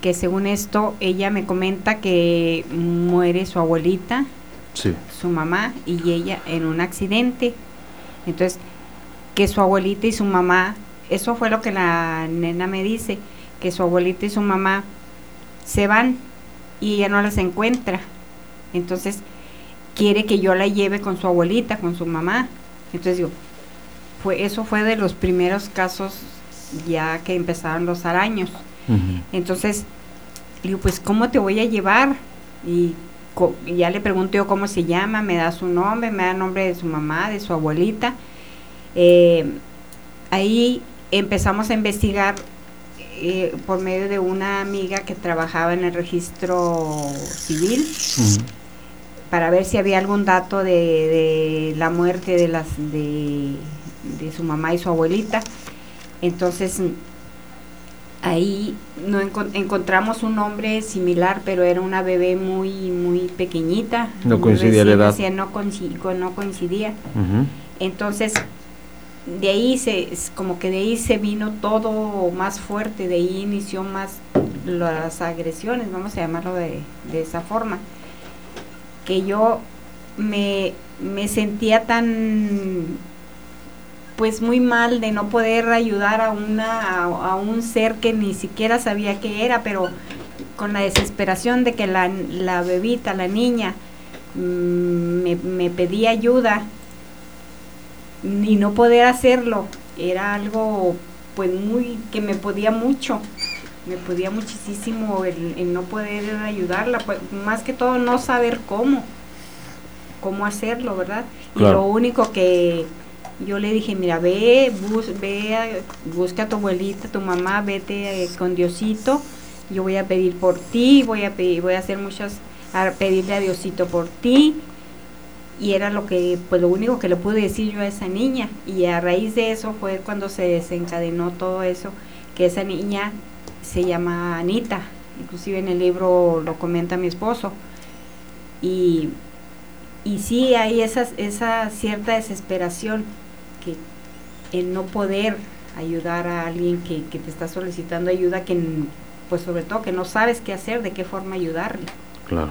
que según esto ella me comenta que muere su abuelita, Sí. su mamá y ella en un accidente. Entonces, que su abuelita y su mamá, eso fue lo que la nena me dice, que su abuelita y su mamá se van y ella no las encuentra. Entonces, quiere que yo la lleve con su abuelita, con su mamá. Entonces digo, fue, eso fue de los primeros casos ya que empezaron los araños. Entonces, le digo, pues, ¿cómo te voy a llevar? Y, co- y ya le pregunto yo cómo se llama, me da su nombre, me da el nombre de su mamá, de su abuelita. Eh, ahí empezamos a investigar eh, por medio de una amiga que trabajaba en el registro civil para ver si había algún dato de, de la muerte de las de, de su mamá y su abuelita. Entonces ahí no encon- encontramos un nombre similar, pero era una bebé muy muy pequeñita. No coincidía la edad. no, coinci- co- no coincidía. Entonces, de ahí se, como que de ahí se vino todo más fuerte, de ahí inició más las agresiones, vamos a llamarlo de, de esa forma, que yo me, me sentía tan pues muy mal de no poder ayudar a una a, un ser que ni siquiera sabía qué era, pero con la desesperación de que la, la bebita, la niña, mm, me, me pedía ayuda y no poder hacerlo era algo pues muy que me podía mucho me podía muchísimo el, el no poder ayudarla pues, más que todo no saber cómo cómo hacerlo verdad y lo único que yo le dije mira ve bus, ve a- busca a tu abuelita tu mamá vete eh, con Diosito yo voy a pedir por ti voy a pedir voy a hacer muchas a pedirle a Diosito por ti y era lo que pues lo único que le pude decir yo a esa niña. Y a raíz de eso fue cuando se desencadenó todo eso que esa niña se llama Anita. Inclusive en el libro lo comenta mi esposo. Y y sí hay esa, esa cierta desesperación que el no poder ayudar a alguien que, que te está solicitando ayuda que pues sobre todo que no sabes qué hacer de qué forma ayudarle. Claro.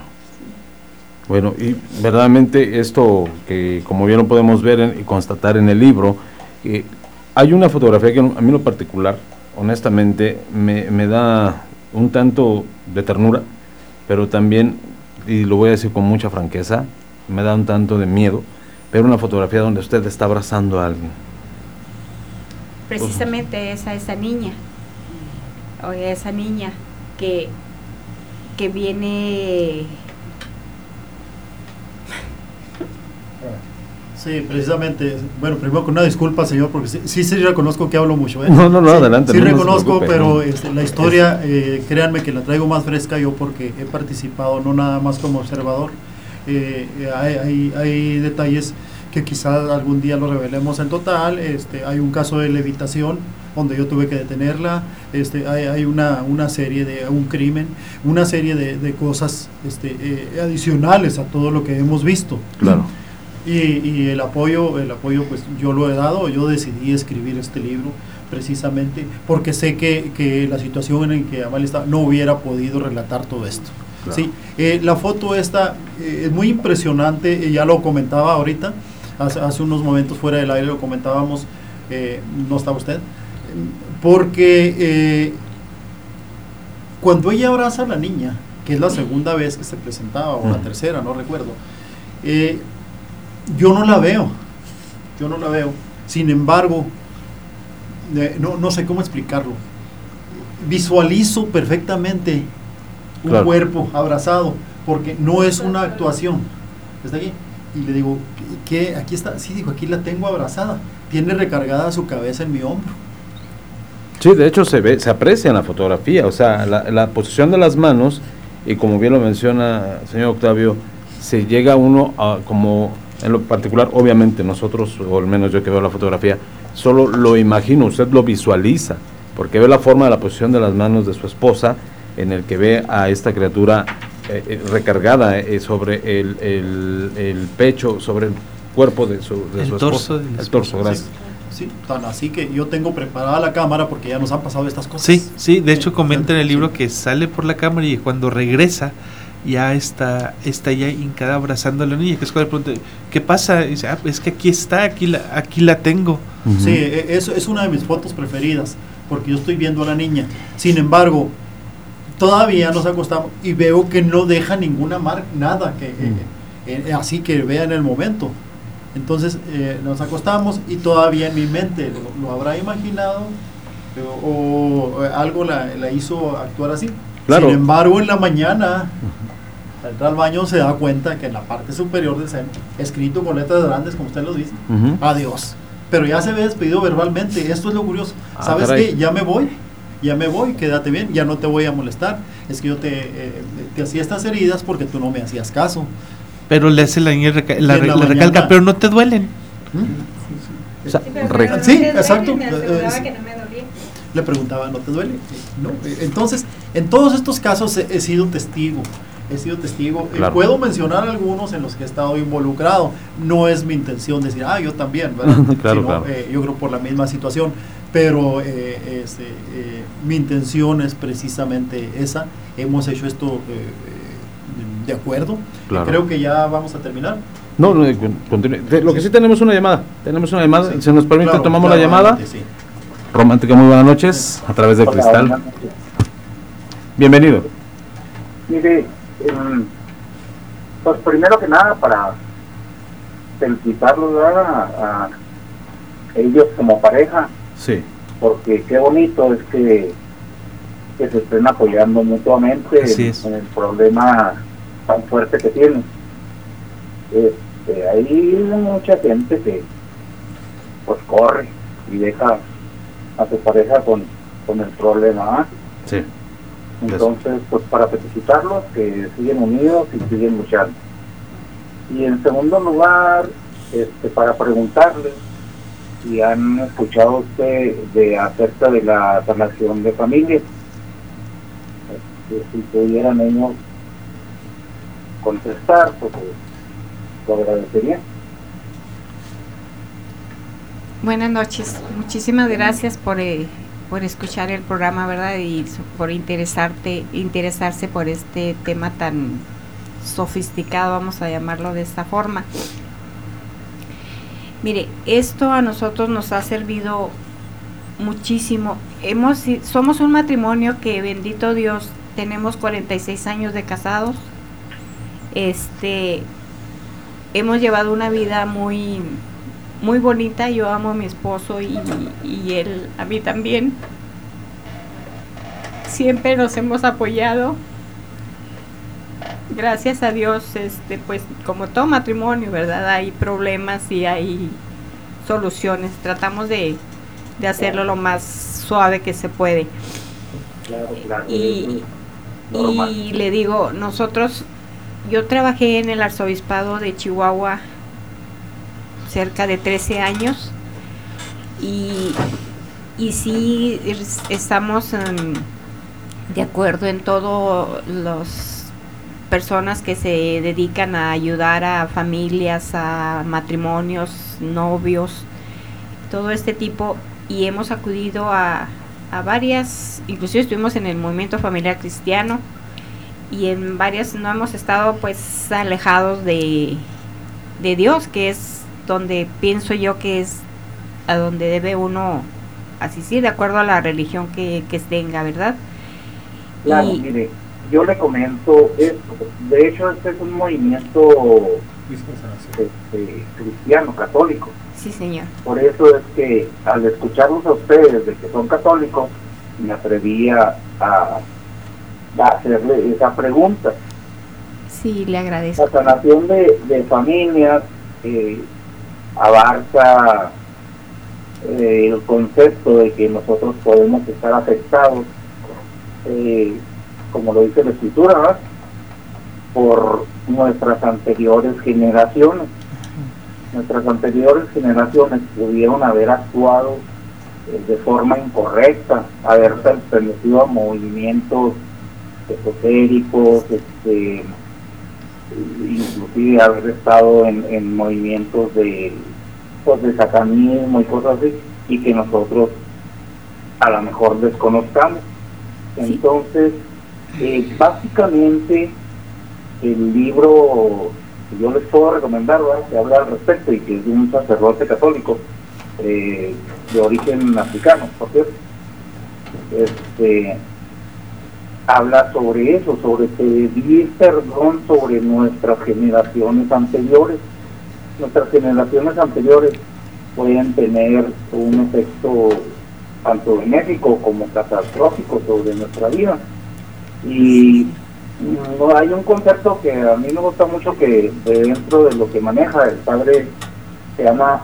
Bueno, y verdaderamente esto que como bien lo podemos ver y constatar en el libro, eh, hay una fotografía que a mí en lo particular, honestamente, me, da un tanto de ternura, pero también, y lo voy a decir con mucha franqueza, me da un tanto de miedo, pero una fotografía donde usted está abrazando a alguien. precisamente esa esa niña o esa niña que que viene Sí, precisamente. Bueno, primero con una disculpa, señor, porque sí, sí, sí reconozco que hablo mucho. ¿eh? No, no, no, Sí, adelante, Sí, no, reconozco, pero este, la historia, eh, créanme que la traigo más fresca yo porque he participado, no nada más como observador. Eh, eh, hay, hay, hay detalles que quizás algún día lo revelemos en total. Este, hay un caso de levitación donde yo tuve que detenerla. Este, hay, hay una, una serie de un crimen, una serie de, de cosas este, eh, adicionales a todo lo que hemos visto. Claro. Y, y el apoyo, el apoyo pues yo lo he dado, yo decidí escribir este libro precisamente porque sé que, que la situación en que Amalia estaba no hubiera podido relatar todo esto. Sí, eh, la foto esta eh, es muy impresionante, eh, ya lo comentaba ahorita, hace, hace, unos momentos fuera del aire lo comentábamos, no estaba usted, porque cuando ella abraza a la niña, que es la segunda vez que se presentaba, o la tercera, no recuerdo, yo no la veo, yo no la veo, sin embargo, no, no sé cómo explicarlo, visualizo perfectamente un claro. cuerpo abrazado, porque no es una actuación. ¿Está aquí? Y le digo, ¿qué? Aquí está, sí, digo, aquí la tengo abrazada. Tiene recargada su cabeza en mi hombro. Sí, de hecho se ve, se aprecia en la fotografía, o sea, la, la posición de las manos, y como bien lo menciona el señor Octavio, se llega uno a, como, en lo particular, obviamente nosotros, o al menos yo que veo la fotografía, solo lo imagino, usted lo visualiza, porque ve la forma de la posición de las manos de su esposa, en el que ve a esta criatura eh, eh, recargada eh, sobre el, el, el, pecho, sobre el cuerpo de su, de el su torso esposa. El torso, gracias. Sí, sí, tan así que yo tengo preparada la cámara porque ya nos han pasado estas cosas. Sí, sí, de hecho comenta en el libro que sale por la cámara y cuando regresa ya está, está ya hincada abrazando a la niña, que es cuando le pregunta, ¿qué pasa? Y dice, ah, es que aquí está, aquí la, aquí la tengo. Uh -huh. Sí, eso es una de mis fotos preferidas, porque yo estoy viendo a la niña. Sin embargo, todavía nos acostamos y veo que no deja ninguna marca, nada que eh, eh, así que vea en el momento. Entonces eh, nos acostamos y todavía en mi mente lo, lo habrá imaginado o, o algo la, la, hizo actuar así. Claro. Sin embargo, en la mañana, al entrar al baño se da cuenta que en la parte superior del seno, escrito con letras grandes, como usted lo dice, uh -huh. adiós. Pero ya se ve despedido verbalmente. Esto es lo curioso. Ah, ¿Sabes qué? Ya me voy ya me voy, quédate bien, ya no te voy a molestar. Es que yo te, eh, te hacía estas heridas porque tú no me hacías caso. Pero le hace la niña la, la, la recalca, pero no te duelen. ¿Mm? O sea, sí, pero sí exacto. Me aseguraba que no me dolía. Le preguntaba, ¿no te duele? No. Entonces, en todos estos casos he, he sido testigo. He sido testigo. Claro. Puedo mencionar algunos en los que he estado involucrado. No es mi intención decir, ah, yo también, ¿verdad? claro, Sino, claro. Eh, yo creo por la misma situación pero eh, este, eh, mi intención es precisamente esa. Hemos hecho esto eh, de acuerdo. Claro. Creo que ya vamos a terminar. No, no continúe. Lo que sí tenemos una llamada. Tenemos una llamada. Sí. Si nos permite, claro, tomamos la llamada. Sí. Romántica, muy buenas noches. A través de Hola, Cristal. Bienvenido. Mire, pues primero que nada, para felicitarlos a, a ellos como pareja Sí. Porque qué bonito es que, que se estén apoyando mutuamente en, en, el problema tan fuerte que tienen. Este, hay mucha gente que pues corre y deja a su pareja con, con el problema. Sí. Entonces, pues para felicitarlos, que siguen unidos y siguen luchando. Y en segundo lugar, este, para preguntarles si han escuchado usted de acerca de la sanación de familias. Este, si pudieran ellos contestar, pues lo agradecería. Buenas noches, muchísimas gracias por, eh, por escuchar el programa, ¿verdad? Y por interesarte, interesarse por este tema tan sofisticado, vamos a llamarlo de esta forma. Mire, esto a nosotros nos ha servido muchísimo. Hemos, somos un matrimonio que, bendito Dios, tenemos 46 años de casados. Este, hemos llevado una vida muy, muy bonita. Yo amo a mi esposo y, y él a mí también. Siempre nos hemos apoyado gracias a Dios, este, pues como todo matrimonio, ¿verdad? Hay problemas y hay soluciones. Tratamos de, de hacerlo lo más suave que se puede. Claro, claro. Y, y le digo, nosotros, yo trabajé en el arzobispado de Chihuahua cerca de 13 años. Y, y sí estamos de acuerdo en todos los personas que se dedican a ayudar a familias, a matrimonios, novios, todo este tipo, y hemos acudido a, a varias, inclusive estuvimos en el movimiento familiar cristiano, y en varias no hemos estado pues alejados de, de Dios, que es donde pienso yo que es a donde debe uno asistir de acuerdo a la religión que, que tenga, ¿verdad? Claro, Y- mire, yo le comento esto. De hecho, este es un movimiento este, cristiano, católico. Sí, señor. Por eso es que al escucharlos a ustedes de que son católicos, me atreví a, a- a hacerle esa pregunta. Sí, le agradezco. La sanación de, de familias eh, abarca eh, el concepto de que nosotros podemos estar afectados, eh, como lo dice la escritura, por nuestras anteriores generaciones. Nuestras anteriores generaciones pudieron haber actuado eh, de forma incorrecta, haber pertenecido a movimientos esotéricos, este, inclusive haber estado en, en movimientos de, pues, de satanismo y cosas así, y que nosotros a lo mejor desconozcamos. Entonces, eh, básicamente, el libro que yo les puedo recomendar, ¿verdad? que habla al respecto y que es de un sacerdote católico eh, de origen africano, por cierto, este, habla sobre eso, sobre pedir perdón sobre nuestras generaciones anteriores. Nuestras generaciones anteriores pueden tener un efecto tanto benéfico como catastrófico sobre nuestra vida. Y hay un concepto que a mí me gusta mucho que de dentro de lo que maneja el padre se llama,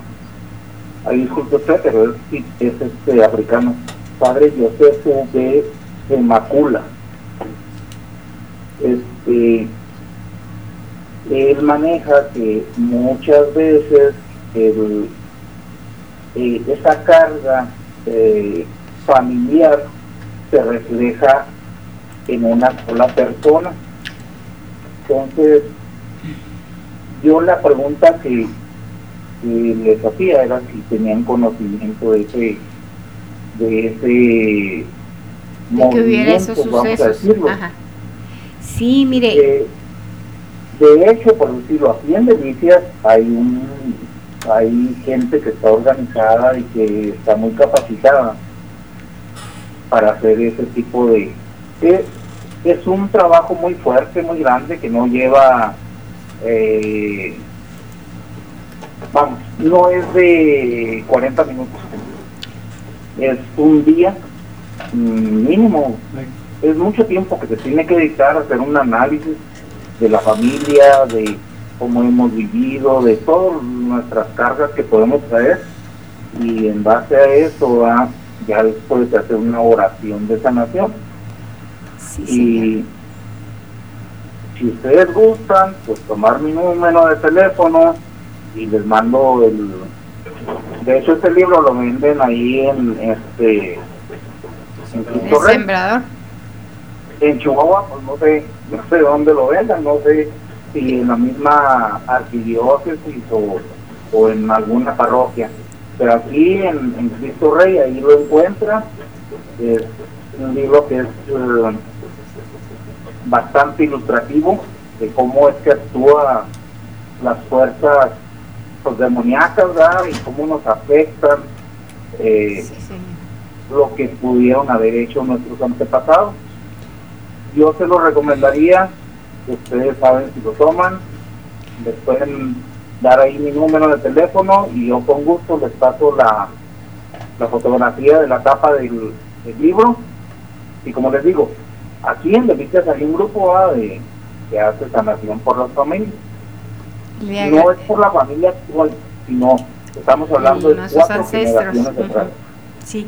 ahí disculpe usted, pero es, es este africano, padre Joseph de, de Macula este él maneja que muchas veces el, eh, esa carga eh, familiar se refleja en una sola persona entonces yo la pregunta que, que les hacía era si tenían conocimiento de ese de ese De que hubiera esos movimiento, vamos a sucesos. decirlo. Ajá. Sí, mire, Eh, de hecho, por decirlo así, en Delicias hay un hay gente que está organizada y que está muy capacitada para hacer ese tipo de... Es, es un trabajo muy fuerte, muy grande, que no lleva... eh, vamos, no es de 40 minutos. Es un día mm, mínimo. Es mucho tiempo que se tiene que dedicar a hacer un análisis de la familia, de cómo hemos vivido, de todas nuestras cargas que podemos traer y en base a eso va ya después de hacer una oración de sanación. y si ustedes gustan, pues tomar mi número de teléfono y les mando el... De hecho, este libro lo venden ahí en este... En el sembrador. En Chihuahua, pues no sé, no sé dónde lo vendan, no sé si en la misma arquidiócesis o, o en alguna parroquia. Pero aquí en, en Cristo Rey, ahí lo encuentra. Es un libro que es eh, bastante ilustrativo de cómo es que actúa las fuerzas pues, demoníacas, ¿verdad? Y cómo nos afectan eh, lo que pudieron haber hecho nuestros antepasados. Yo se lo recomendaría, ustedes saben si lo toman, les pueden dar ahí mi número de teléfono y yo con gusto les paso la, la fotografía de la tapa del, del libro. Y como les digo, aquí en Delicias hay un grupo ¿verdad? de, que hace sanación por las familias. No es por la familia actual, sino estamos hablando de nuestros cuatro ancestros. generaciones atrás. Sí,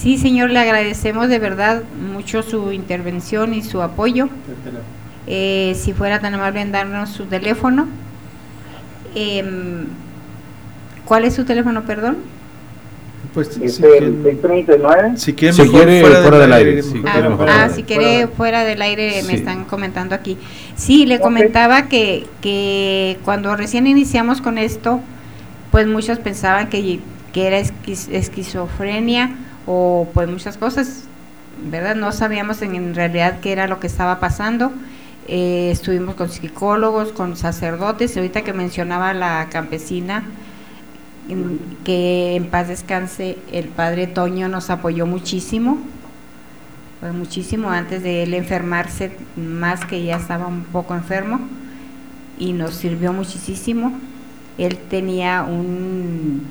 sí, señor, le agradecemos de verdad mucho su intervención y su apoyo. Eh, si fuera tan amable en darnos su teléfono. Em, ¿Cuál es su teléfono, perdón? Pues es si el quieren- 639. Si quieren, Si mejor quiere, fuera, fuera del aire. sí. Ah, mejor ah, si del- quiere fuera del aire me están comentando aquí. Sí, le comentaba que, que cuando recién iniciamos con esto, pues muchos pensaban que, que era esquiz- esquizofrenia o pues muchas cosas, ¿verdad? No sabíamos en, realidad qué era lo que estaba pasando. Eh, estuvimos con psicólogos, con sacerdotes, ahorita que mencionaba la campesina, que en paz descanse, el padre Toño nos apoyó muchísimo, pues muchísimo antes de él enfermarse, más que ya estaba un poco enfermo, y nos sirvió muchísimo. Él tenía un,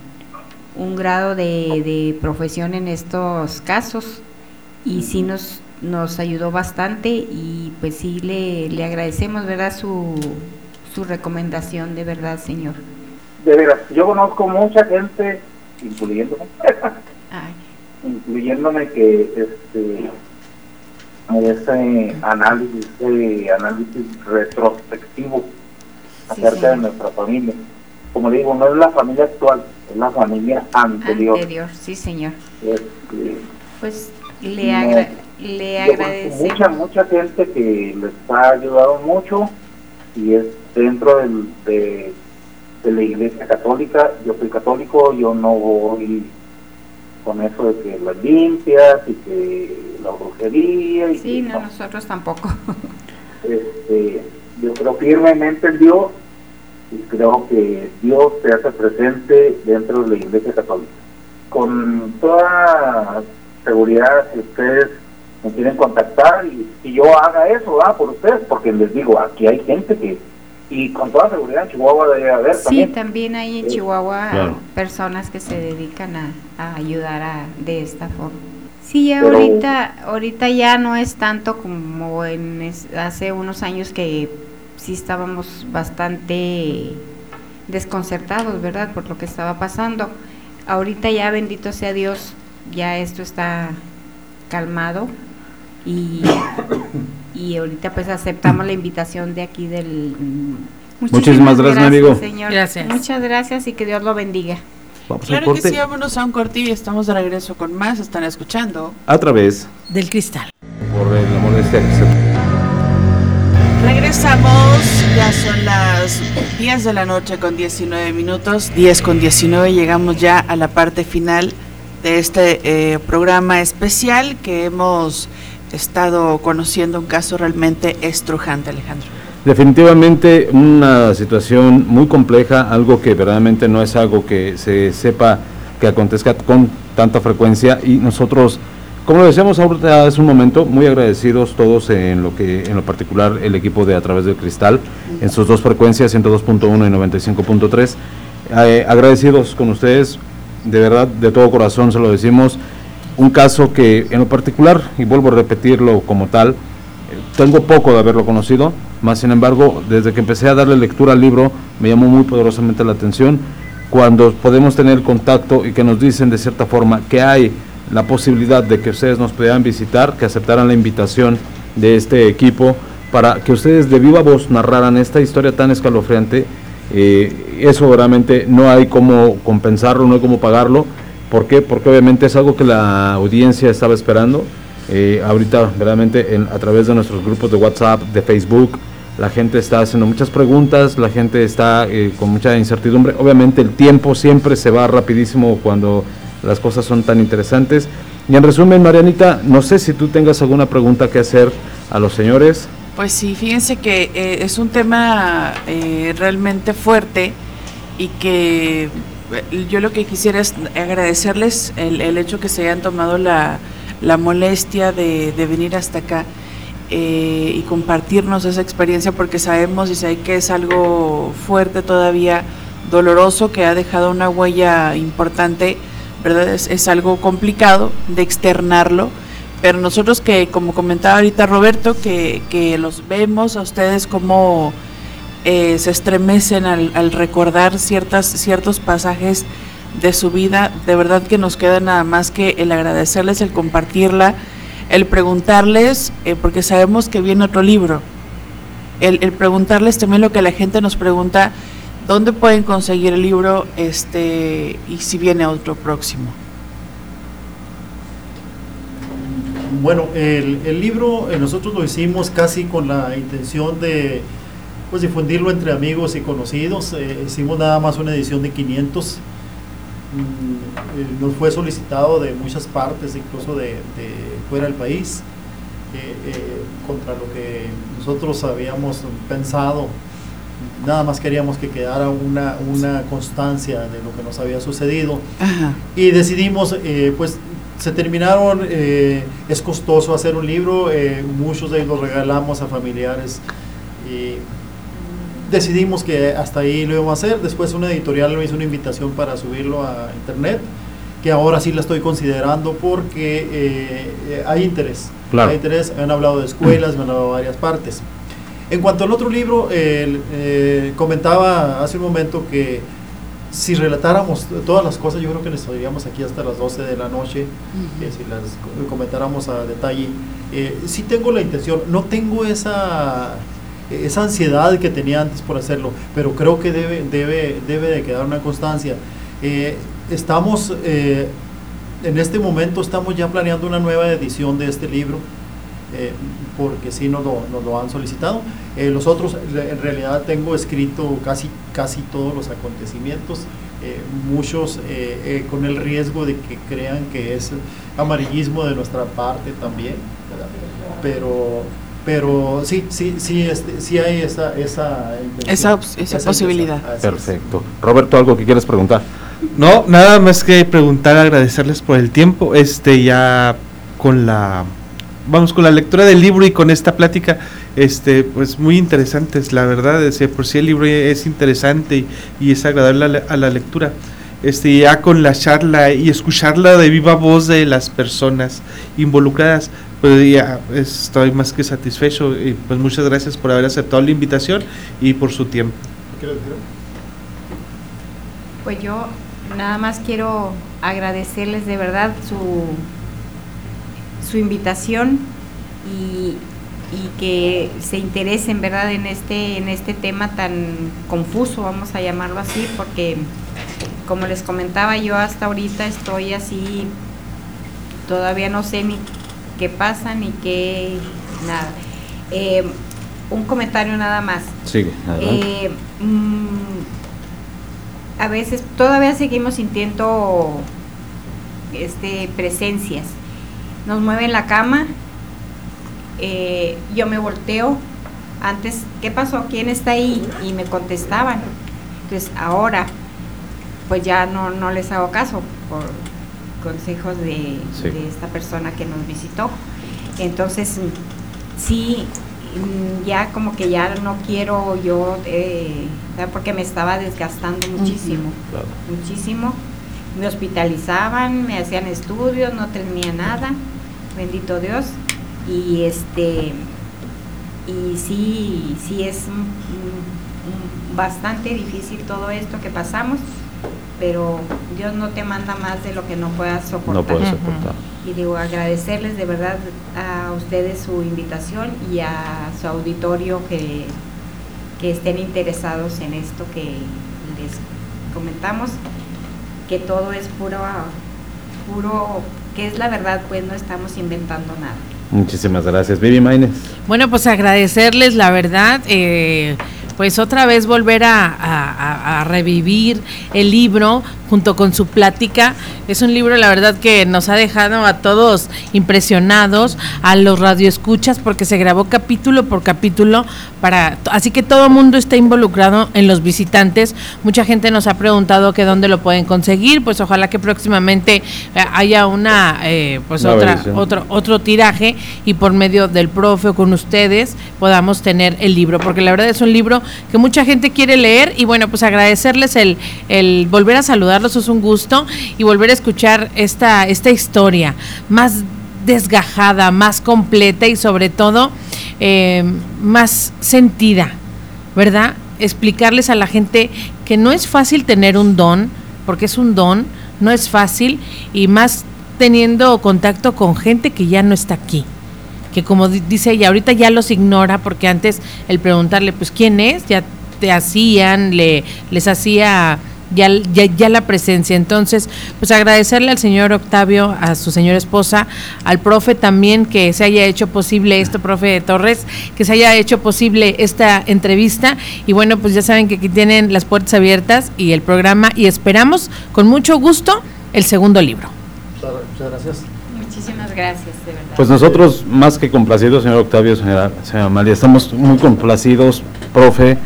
un grado de, de profesión en estos casos y sí nos, nos ayudó bastante y pues sí le, le agradecemos, ¿verdad? Su, su recomendación, de verdad, señor. De veras, yo conozco mucha gente, incluyéndome, Ay, incluyéndome que este ese análisis, ese análisis retrospectivo Sí, acerca de nuestra familia. Como digo, no es la familia actual, la familia anterior. anterior, sí, señor. Este, Pues le, No, agra- le agradecemos. mucha, mucha gente que les ha ayudado mucho y es dentro del, de, de la iglesia católica. Yo soy católico, yo no voy con eso de que las limpias y que la brujería. Y Sí, que no, nosotros tampoco. este, yo creo firmemente en Dios y creo que Dios se hace presente dentro de la Iglesia Católica. Con toda seguridad, si ustedes me quieren contactar y si yo haga eso, ¿verdad? por ustedes, porque les digo, aquí hay gente que, y con toda seguridad en Chihuahua debe haber Sí, también. también hay en Sí, Chihuahua claro. personas que se dedican a, a ayudar a, de esta forma. Sí, ya Pero- ahorita, ahorita ya no es tanto como en es- hace unos años que sí estábamos bastante desconcertados, ¿verdad? Por lo que estaba pasando. Ahorita ya, bendito sea Dios, ya esto está calmado y, y ahorita pues aceptamos la invitación de aquí del... Muchísimas gracias, mi amigo. señor. Gracias. Muchas gracias y que Dios lo bendiga. Vamos Claro que sí, vámonos a un corte y estamos de regreso con más. Están escuchando. a través Del cristal. por el amor de este Regresamos, ya son las 10 de la noche con 19 minutos, 10 con 19, llegamos ya a la parte final de este eh, programa especial que hemos estado conociendo un caso realmente estrujante, Alejandro. Definitivamente una situación muy compleja, algo que verdaderamente no es algo que se sepa que acontezca con tanta frecuencia y nosotros, como lo decíamos ahorita hace un momento, muy agradecidos todos en lo que en lo particular el equipo de A través del cristal en sus dos frecuencias 102.1 y 95.3. Eh, agradecidos con ustedes, de verdad, de todo corazón se lo decimos. Un caso que en lo particular, y vuelvo a repetirlo como tal, tengo poco de haberlo conocido, más sin embargo, desde que empecé a darle lectura al libro, me llamó muy poderosamente la atención cuando podemos tener contacto y que nos dicen de cierta forma que hay la posibilidad de que ustedes nos pudieran visitar, que aceptaran la invitación de este equipo para que ustedes de viva voz narraran esta historia tan escalofriante. Eh, eso realmente no hay cómo compensarlo, no hay cómo pagarlo. ¿Por qué? Porque obviamente es algo que la audiencia estaba esperando. Eh, ahorita, en- a través de nuestros grupos de WhatsApp, de Facebook, la gente está haciendo muchas preguntas, la gente está eh, con mucha incertidumbre. Obviamente, el tiempo siempre se va rapidísimo cuando las cosas son tan interesantes. Y en resumen, Marianita, no sé si tú tengas alguna pregunta que hacer a los señores. Pues sí, fíjense que eh, es un tema eh, realmente fuerte y que eh, yo lo que quisiera es agradecerles el, hecho que se hayan tomado la, molestia de, de venir hasta acá eh, y compartirnos esa experiencia porque sabemos y sé que es algo fuerte todavía, doloroso, que ha dejado una huella importante, Es, algo complicado de externarlo pero nosotros que, como comentaba ahorita Roberto, que, que los vemos a ustedes como eh, se estremecen al, al recordar ciertas, ciertos pasajes de su vida, de verdad que nos queda nada más que el agradecerles, el compartirla, el preguntarles, eh, porque sabemos que viene otro libro, el, el preguntarles también lo que la gente nos pregunta, ¿Dónde pueden conseguir el libro este y si viene otro próximo? Bueno, el, el libro eh, nosotros lo hicimos casi con la intención de pues, difundirlo entre amigos y conocidos. Eh, hicimos nada más una edición de 500. Mm, eh, nos fue solicitado de muchas partes, incluso de fuera del país, contra lo que nosotros habíamos pensado Nada más queríamos que quedara una, una constancia de lo que nos había sucedido. Ajá. Y decidimos, eh, pues se terminaron, eh, es costoso hacer un libro, eh, muchos de ellos los regalamos a familiares y decidimos que hasta ahí lo íbamos a hacer. Después una editorial me hizo una invitación para subirlo a internet, que ahora sí la estoy considerando porque eh, eh, hay interés. Claro. Hay interés, me han hablado de escuelas, me han hablado de varias partes. En cuanto al otro libro, eh, comentaba hace un momento que si relatáramos todas las cosas, yo creo que les estaríamos aquí hasta las 12 de la noche, si las co- comentáramos a detalle. Eh, sí tengo la intención, no tengo esa, esa ansiedad que tenía antes por hacerlo, pero creo que debe, debe, debe de quedar una constancia. Eh, estamos, en este momento estamos ya planeando una nueva edición de este libro, eh, porque sí nos lo, nos lo han solicitado. Eh, los otros, en realidad tengo escrito casi, casi todos los acontecimientos, eh, muchos eh, eh, con el riesgo de que crean que es amarillismo de nuestra parte también, ¿verdad? pero pero sí, sí, sí, este, sí hay esa, esa, Esa esa intención. posibilidad. Perfecto. Roberto, ¿algo que quieras preguntar? No, nada más que preguntar, agradecerles por el tiempo. Este ya con la vamos con la lectura del libro y con esta plática, este pues muy interesantes, la verdad, es, por sí el libro es interesante y, y es agradable a la, a la lectura. Este ya con la charla y escucharla de viva voz de las personas involucradas, pues ya estoy más que satisfecho y pues muchas gracias por haber aceptado la invitación y por su tiempo. Pues yo nada más quiero agradecerles de verdad su, su invitación y, y que se interesen verdad en este, en este tema tan confuso, vamos a llamarlo así, porque como les comentaba yo hasta ahorita estoy así, todavía no sé ni qué pasa ni qué nada. Eh, un comentario nada más. Adelante. Eh, mm, a veces todavía seguimos sintiendo este presencias. Nos mueven la cama, eh, yo me volteo. Antes, ¿qué pasó? ¿Quién está ahí? Y me contestaban. Entonces, ahora, pues ya no, no les hago caso por consejos de, Sí. de esta persona que nos visitó. Entonces, sí, mm, ya como que ya no quiero yo, eh, porque me estaba desgastando muchísimo, Claro. muchísimo. Me hospitalizaban, me hacían estudios, no tenía nada, bendito Dios. Y este, y sí, sí es bastante difícil todo esto que pasamos, pero Dios no te manda más de lo que no puedas soportar. No soportar. Y digo, agradecerles de verdad a ustedes su invitación y a su auditorio que, que estén interesados en esto que les comentamos, que todo es puro, puro, que es la verdad, pues no estamos inventando nada. Muchísimas gracias. Vivi Maines. Bueno, pues agradecerles, la verdad, eh, pues otra vez volver a, a- a- a revivir el libro junto con su plática. Es un libro, la verdad, que nos ha dejado a todos impresionados, a los radioescuchas, porque se grabó capítulo por capítulo, para, así que todo el mundo está involucrado en los visitantes. Mucha gente nos ha preguntado que dónde lo pueden conseguir, pues ojalá que próximamente eh, haya una, eh, pues Nueva otra, otro, otro tiraje y por medio del profe o con ustedes podamos tener el libro, porque la verdad es un libro que mucha gente quiere leer y bueno, pues agradecerles el, el volver a saludarlos, es un gusto y volver a escuchar esta, esta historia más desgajada, más completa y sobre todo eh, más sentida, ¿verdad? Explicarles a la gente que no es fácil tener un don, porque es un don, no es fácil y más teniendo contacto con gente que ya no está aquí que como di- dice ella, ahorita ya los ignora porque antes el preguntarle, pues, ¿quién es? Ya te hacían, le, les hacía ya, ya, ya la presencia. Entonces, pues agradecerle al señor Octavio, a su señora esposa, al profe también que se haya hecho posible esto, profe Torres, que se haya hecho posible esta entrevista. Y bueno, pues ya saben que aquí tienen las puertas abiertas y el programa y esperamos con mucho gusto el segundo libro. Muchas gracias. Muchísimas gracias, de verdad. Pues nosotros, más que complacidos, señor Octavio, señora, señora Amalia, estamos muy complacidos, profe,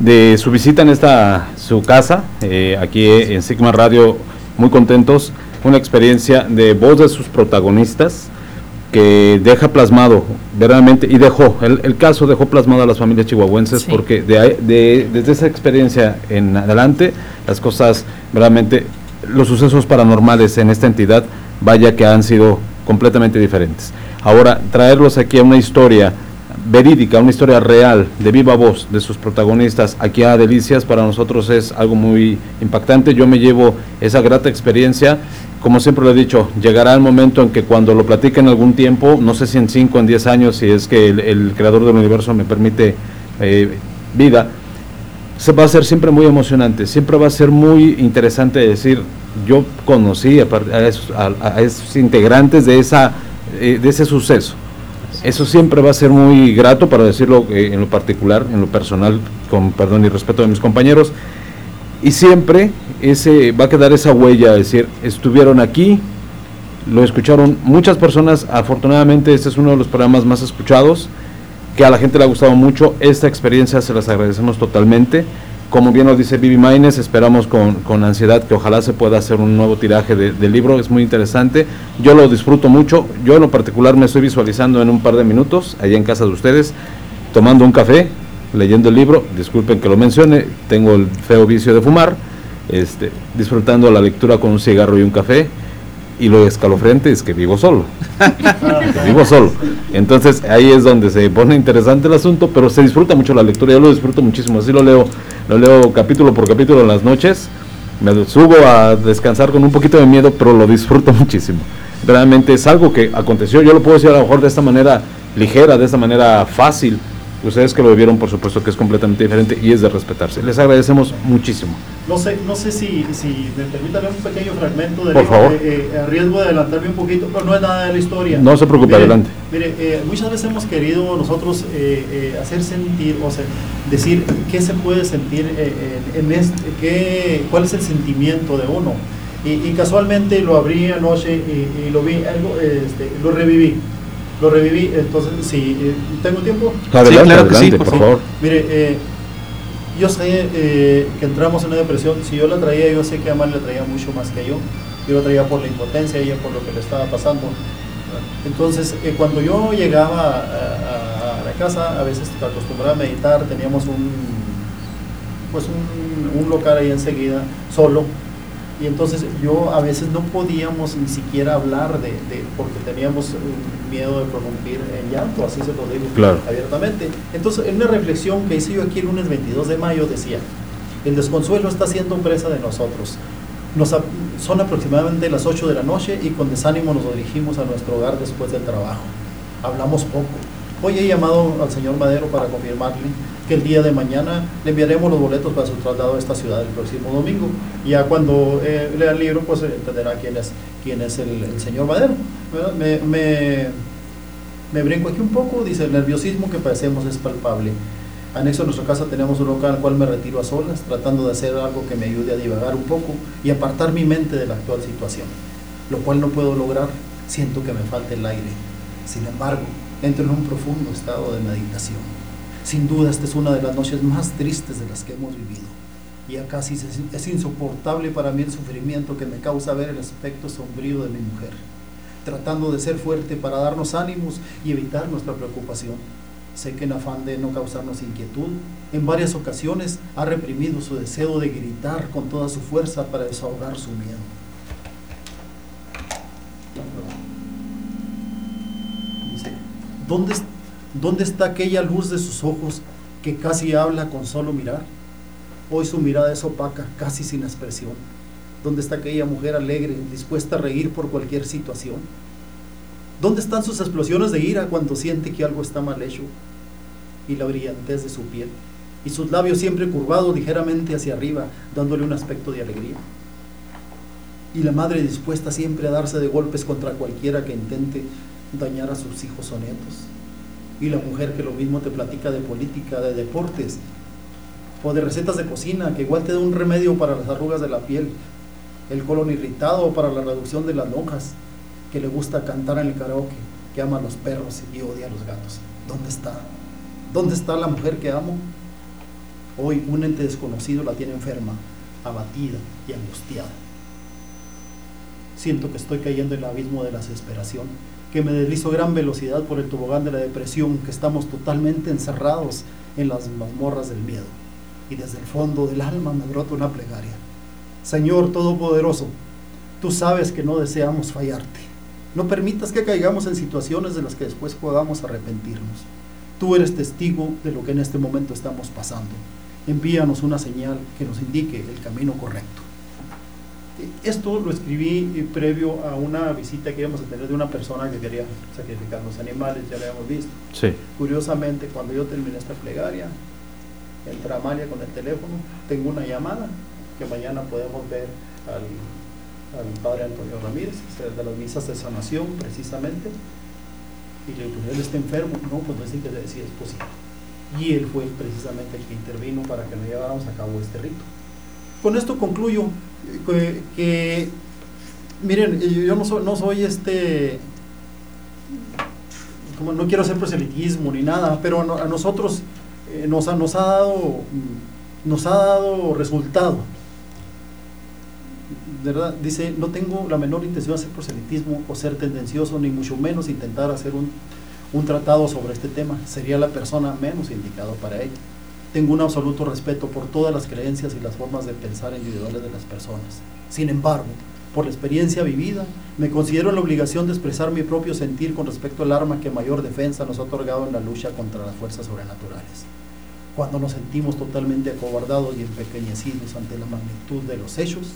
de su visita en esta su casa, eh, aquí en Sigma Radio, muy contentos. Una experiencia de voz de sus protagonistas que deja plasmado, verdaderamente, y dejó, el, el caso dejó plasmado a las familias chihuahuenses Sí. porque de, de- desde esa experiencia en adelante, las cosas, verdaderamente, los sucesos paranormales en esta entidad, vaya que han sido completamente diferentes. Ahora, traerlos aquí a una historia verídica, una historia real, de viva voz, de sus protagonistas, aquí a Delicias, para nosotros es algo muy impactante. Yo me llevo esa grata experiencia. Como siempre lo he dicho, llegará el momento en que cuando lo platique en algún tiempo, no sé si en 5 o en 10 años, si es que el, creador del universo me permite eh, vida, se va a ser siempre muy emocionante, siempre va a ser muy interesante decir, yo conocí a, a integrantes de, esa, eh, de ese suceso. Eso siempre va a ser muy grato para decirlo eh, en lo particular, en lo personal, con perdón y respeto de mis compañeros. Y siempre ese va a quedar esa huella, decir, estuvieron aquí, lo escucharon muchas personas, afortunadamente este es uno de los programas más escuchados, que a la gente le ha gustado mucho, esta experiencia se las agradecemos totalmente. Como bien nos dice Vivi Maines, esperamos con, con ansiedad que ojalá se pueda hacer un nuevo tiraje de- del libro, es muy interesante. Yo lo disfruto mucho, yo en lo particular me estoy visualizando en un par de minutos, allá en casa de ustedes, tomando un café, leyendo el libro, disculpen que lo mencione, tengo el feo vicio de fumar, este, disfrutando la lectura con un cigarro y un café, y lo escalofriante es que vivo solo. Que vivo solo. Entonces ahí es donde se pone interesante el asunto, pero se disfruta mucho la lectura, yo lo disfruto muchísimo, así lo leo, lo leo capítulo por capítulo en las noches, me subo a descansar con un poquito de miedo, pero lo disfruto muchísimo. Realmente es algo que aconteció, yo lo puedo decir a lo mejor de esta manera ligera, de esta manera fácil. Ustedes que lo vivieron, por supuesto que es completamente diferente y es de respetarse. Les agradecemos muchísimo. No sé, no sé si, si me permiten un pequeño fragmento del Por favor. eh, eh, a riesgo de adelantarme un poquito, pero no es nada de la historia. No se preocupe, Mire, adelante. Mire, eh, muchas veces hemos querido nosotros eh, eh, hacer sentir, o sea, decir qué se puede sentir eh, en, en este, qué, cuál es el sentimiento de uno. Y, y casualmente lo abrí anoche y, y lo vi, algo, este, lo reviví. Lo reviví, entonces, si tengo tiempo. Adelante, claro que sí, adelante, por por favor. Mire, eh, yo sé eh, que entramos en una depresión. Si yo la traía, yo sé que Amal la traía mucho más que yo. Yo la traía por la impotencia, ella por lo que le estaba pasando. Entonces, eh, cuando yo llegaba a, a- a la casa, a veces acostumbraba a meditar, teníamos un, pues un, un local ahí enseguida, solo. Y entonces yo a veces no podíamos ni siquiera hablar de, de- porque teníamos miedo de prorrumpir en llanto, así se lo digo Claro. abiertamente. Entonces, en una reflexión que hice yo aquí el lunes 22 de mayo decía, el desconsuelo está siendo presa de nosotros. Nos son aproximadamente las 8 de la noche y con desánimo nos dirigimos a nuestro hogar después del trabajo. Hablamos poco. Hoy he llamado al señor Madero para confirmarle que el día de mañana le enviaremos los boletos para su traslado a esta ciudad el próximo domingo. Ya cuando eh, lea el libro, pues entenderá quién es, quién es el, el señor Madero. Me, me, me brinco aquí un poco, dice, el nerviosismo que padecemos es palpable. Anexo a nuestra casa tenemos un local al cual me retiro a solas, tratando de hacer algo que me ayude a divagar un poco y apartar mi mente de la actual situación, lo cual no puedo lograr, siento que me falta el aire. Sin embargo, entro en un profundo estado de meditación. Sin duda, esta es una de las noches más tristes de las que hemos vivido. Ya casi es, insoportable para mí el sufrimiento que me causa ver el aspecto sombrío de mi mujer, tratando de ser fuerte para darnos ánimos y evitar nuestra preocupación. Sé que en afán de no causarnos inquietud, en varias ocasiones ha reprimido su deseo de gritar con toda su fuerza para desahogar su miedo. Dice, ¿dónde, ¿dónde está aquella luz de sus ojos que casi habla con solo mirar? Hoy su mirada es opaca, casi sin expresión. ¿Dónde está aquella mujer alegre, dispuesta a reír por cualquier situación? ¿Dónde están sus explosiones de ira cuando siente que algo está mal hecho? Y la brillantez de su piel. y sus labios siempre curvados ligeramente hacia arriba, dándole un aspecto de alegría. Y la madre dispuesta siempre a darse de golpes contra cualquiera que intente dañar a sus hijos o nietos. Y la mujer que lo mismo te platica de política, de deportes, o de recetas de cocina, que igual te da un remedio para las arrugas de la piel, el colon irritado para la reducción de las lonjas, que le gusta cantar en el karaoke, que ama a los perros y odia a los gatos. ¿Dónde está? ¿Dónde está la mujer que amo? Hoy un ente desconocido la tiene enferma, abatida y angustiada. Siento que estoy cayendo en el abismo de la desesperación, que me deslizo a gran velocidad por el tobogán de la depresión, que estamos totalmente encerrados en las mazmorras del miedo. Y desde el fondo del alma me brota una plegaria. Señor Todopoderoso, tú sabes que no deseamos fallarte. No permitas que caigamos en situaciones de las que después podamos arrepentirnos. Tú eres testigo de lo que en este momento estamos pasando. Envíanos una señal que nos indique el camino correcto. Esto lo escribí eh, previo a una visita que íbamos a tener de una persona que quería sacrificar los animales, ya lo habíamos visto. Sí. Curiosamente, cuando yo terminé esta plegaria, entra Amalia con el teléfono, tengo una llamada que mañana podemos ver al, al padre Antonio Ramírez, de las misas de sanación precisamente, y le digo, pues él está enfermo, no, pues no es que sí es posible. Y él fue precisamente el que intervino para que no lleváramos a cabo este rito. Con esto concluyo que, miren, yo no soy, no soy este, como no quiero hacer proselitismo ni nada, pero a, a nosotros eh, nos, ha, nos, ha dado, nos ha dado resultado. ¿verdad? Dice, no tengo la menor intención de hacer proselitismo o ser tendencioso, ni mucho menos intentar hacer un, un tratado sobre este tema. Sería la persona menos indicada para ello. Tengo un absoluto respeto por todas las creencias y las formas de pensar individuales de las personas. Sin embargo, por la experiencia vivida, me considero en la obligación de expresar mi propio sentir con respecto al arma que mayor defensa nos ha otorgado en la lucha contra las fuerzas sobrenaturales. Cuando nos sentimos totalmente acobardados y empequeñecidos ante la magnitud de los hechos,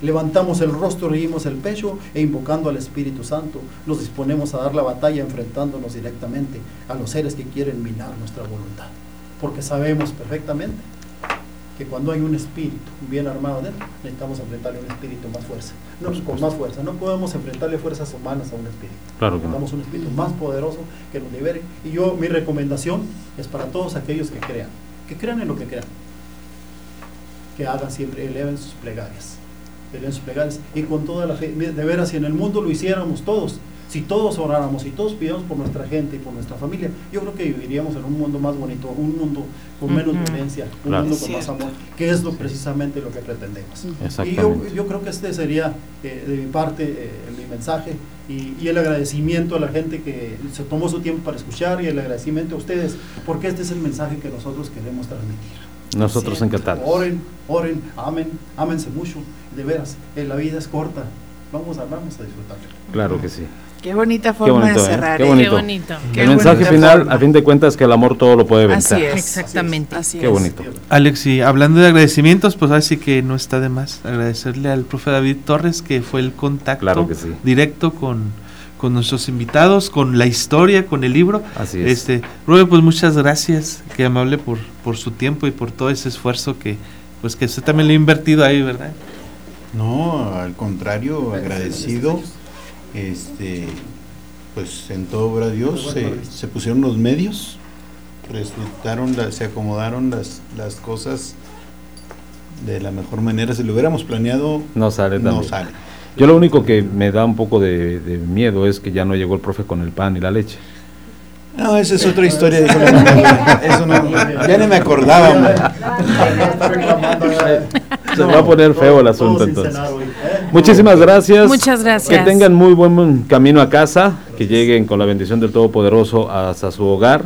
levantamos el rostro, reímos el pecho e invocando al Espíritu Santo, nos disponemos a dar la batalla enfrentándonos directamente a los seres que quieren minar nuestra voluntad porque sabemos perfectamente que cuando hay un espíritu bien armado dentro, necesitamos enfrentarle un espíritu más fuerza, no, con más fuerza. No podemos enfrentarle fuerzas humanas a un espíritu. Claro necesitamos un espíritu más poderoso que nos libere. Y yo, mi recomendación es para todos aquellos que crean, que crean en lo que crean, que hagan siempre, eleven sus plegarias, eleven sus plegarias y con toda la fe. De veras, si en el mundo lo hiciéramos todos, si todos oráramos, si todos pidiéramos por nuestra gente y por nuestra familia, yo creo que viviríamos en un mundo más bonito, un mundo con menos Ujú. violencia, un Claro. mundo con más amor, que es lo precisamente lo que pretendemos. Y yo, yo creo que este sería eh, de mi parte eh, mi mensaje y, y el agradecimiento a la gente que se tomó su tiempo para escuchar y el agradecimiento a ustedes, porque este es el mensaje que nosotros queremos transmitir. Nosotros encantados. Oren, oren, amen, ámense mucho, de veras, eh, la vida es corta, vamos a, vamos a disfrutarla. Claro que sí. Qué bonita Qué forma bonito, de ¿eh? cerrar. Qué ¿eh? bonito. bonito. Qué El mensaje final, forma. a fin de cuentas, que el amor todo lo puede Así vencer. es. Exactamente. Así Qué es. bonito. Alex, y hablando de agradecimientos, pues así que no está de más agradecerle al profe David Torres, que fue el contacto Claro que sí. directo con, con nuestros invitados, con la historia, con el libro. Así es. Este, Rubén, pues muchas gracias, qué amable por, por su tiempo y por todo ese esfuerzo que, pues que usted también le ha invertido ahí, ¿verdad? No, al contrario, agradecido. Este, pues en todo obra Dios se, se pusieron los medios, resultaron, la- se acomodaron las, las cosas de la mejor manera. Si lo hubiéramos planeado, No sale no también. sale. Yo lo único que me da un poco de, de miedo es que ya no llegó el profe con el pan y la leche. No, esa es otra historia. dijo la. Eso no, ya ni me acordaba. Se va a poner feo el asunto entonces. Muchísimas gracias. Muchas gracias. Que tengan muy buen camino a casa, que lleguen con la bendición del Todopoderoso hasta su hogar.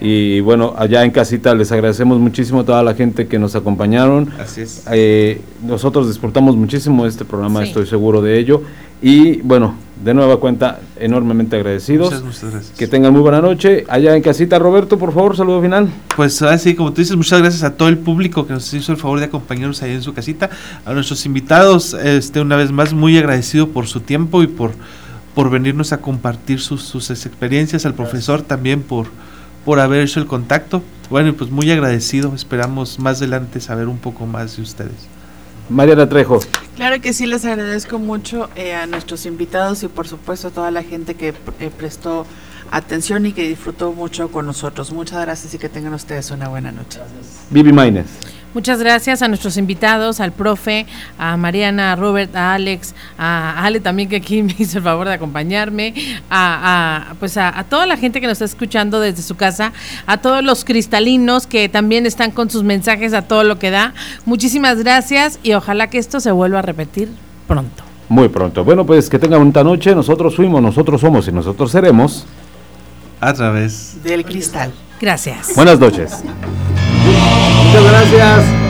Y bueno, allá en casita les agradecemos muchísimo a toda la gente que nos acompañaron. Así es. Eh, nosotros disfrutamos muchísimo de este programa, Sí. estoy seguro de ello. Y bueno, de nueva cuenta, enormemente agradecidos. Muchas, muchas gracias. Que tengan muy buena noche. Allá en casita, Roberto, por favor, saludo final. Pues así como tú dices, muchas gracias a todo el público que nos hizo el favor de acompañarnos ahí en su casita, a nuestros invitados, este una vez más muy agradecido por su tiempo y por por venirnos a compartir sus, sus experiencias, al profesor también por por haber hecho el contacto. Bueno, pues muy agradecido. Esperamos más adelante saber un poco más de ustedes. Mariana Trejo. Claro que sí, les agradezco mucho eh, a nuestros invitados y por supuesto a toda la gente que eh, prestó atención y que disfrutó mucho con nosotros. Muchas gracias y que tengan ustedes una buena noche. Vivi Maines. Muchas gracias a nuestros invitados, al profe, a Mariana, a Robert, a Alex, a Ale también que aquí me hizo el favor de acompañarme, a, a pues a, a, toda la gente que nos está escuchando desde su casa, a todos los cristalinos que también están con sus mensajes a todo lo que da. Muchísimas gracias y ojalá que esto se vuelva a repetir pronto. Muy pronto. Bueno, pues que tengan una noche. Nosotros fuimos, nosotros somos y nosotros seremos. A través del cristal. Gracias. Buenas noches. Muchas gracias.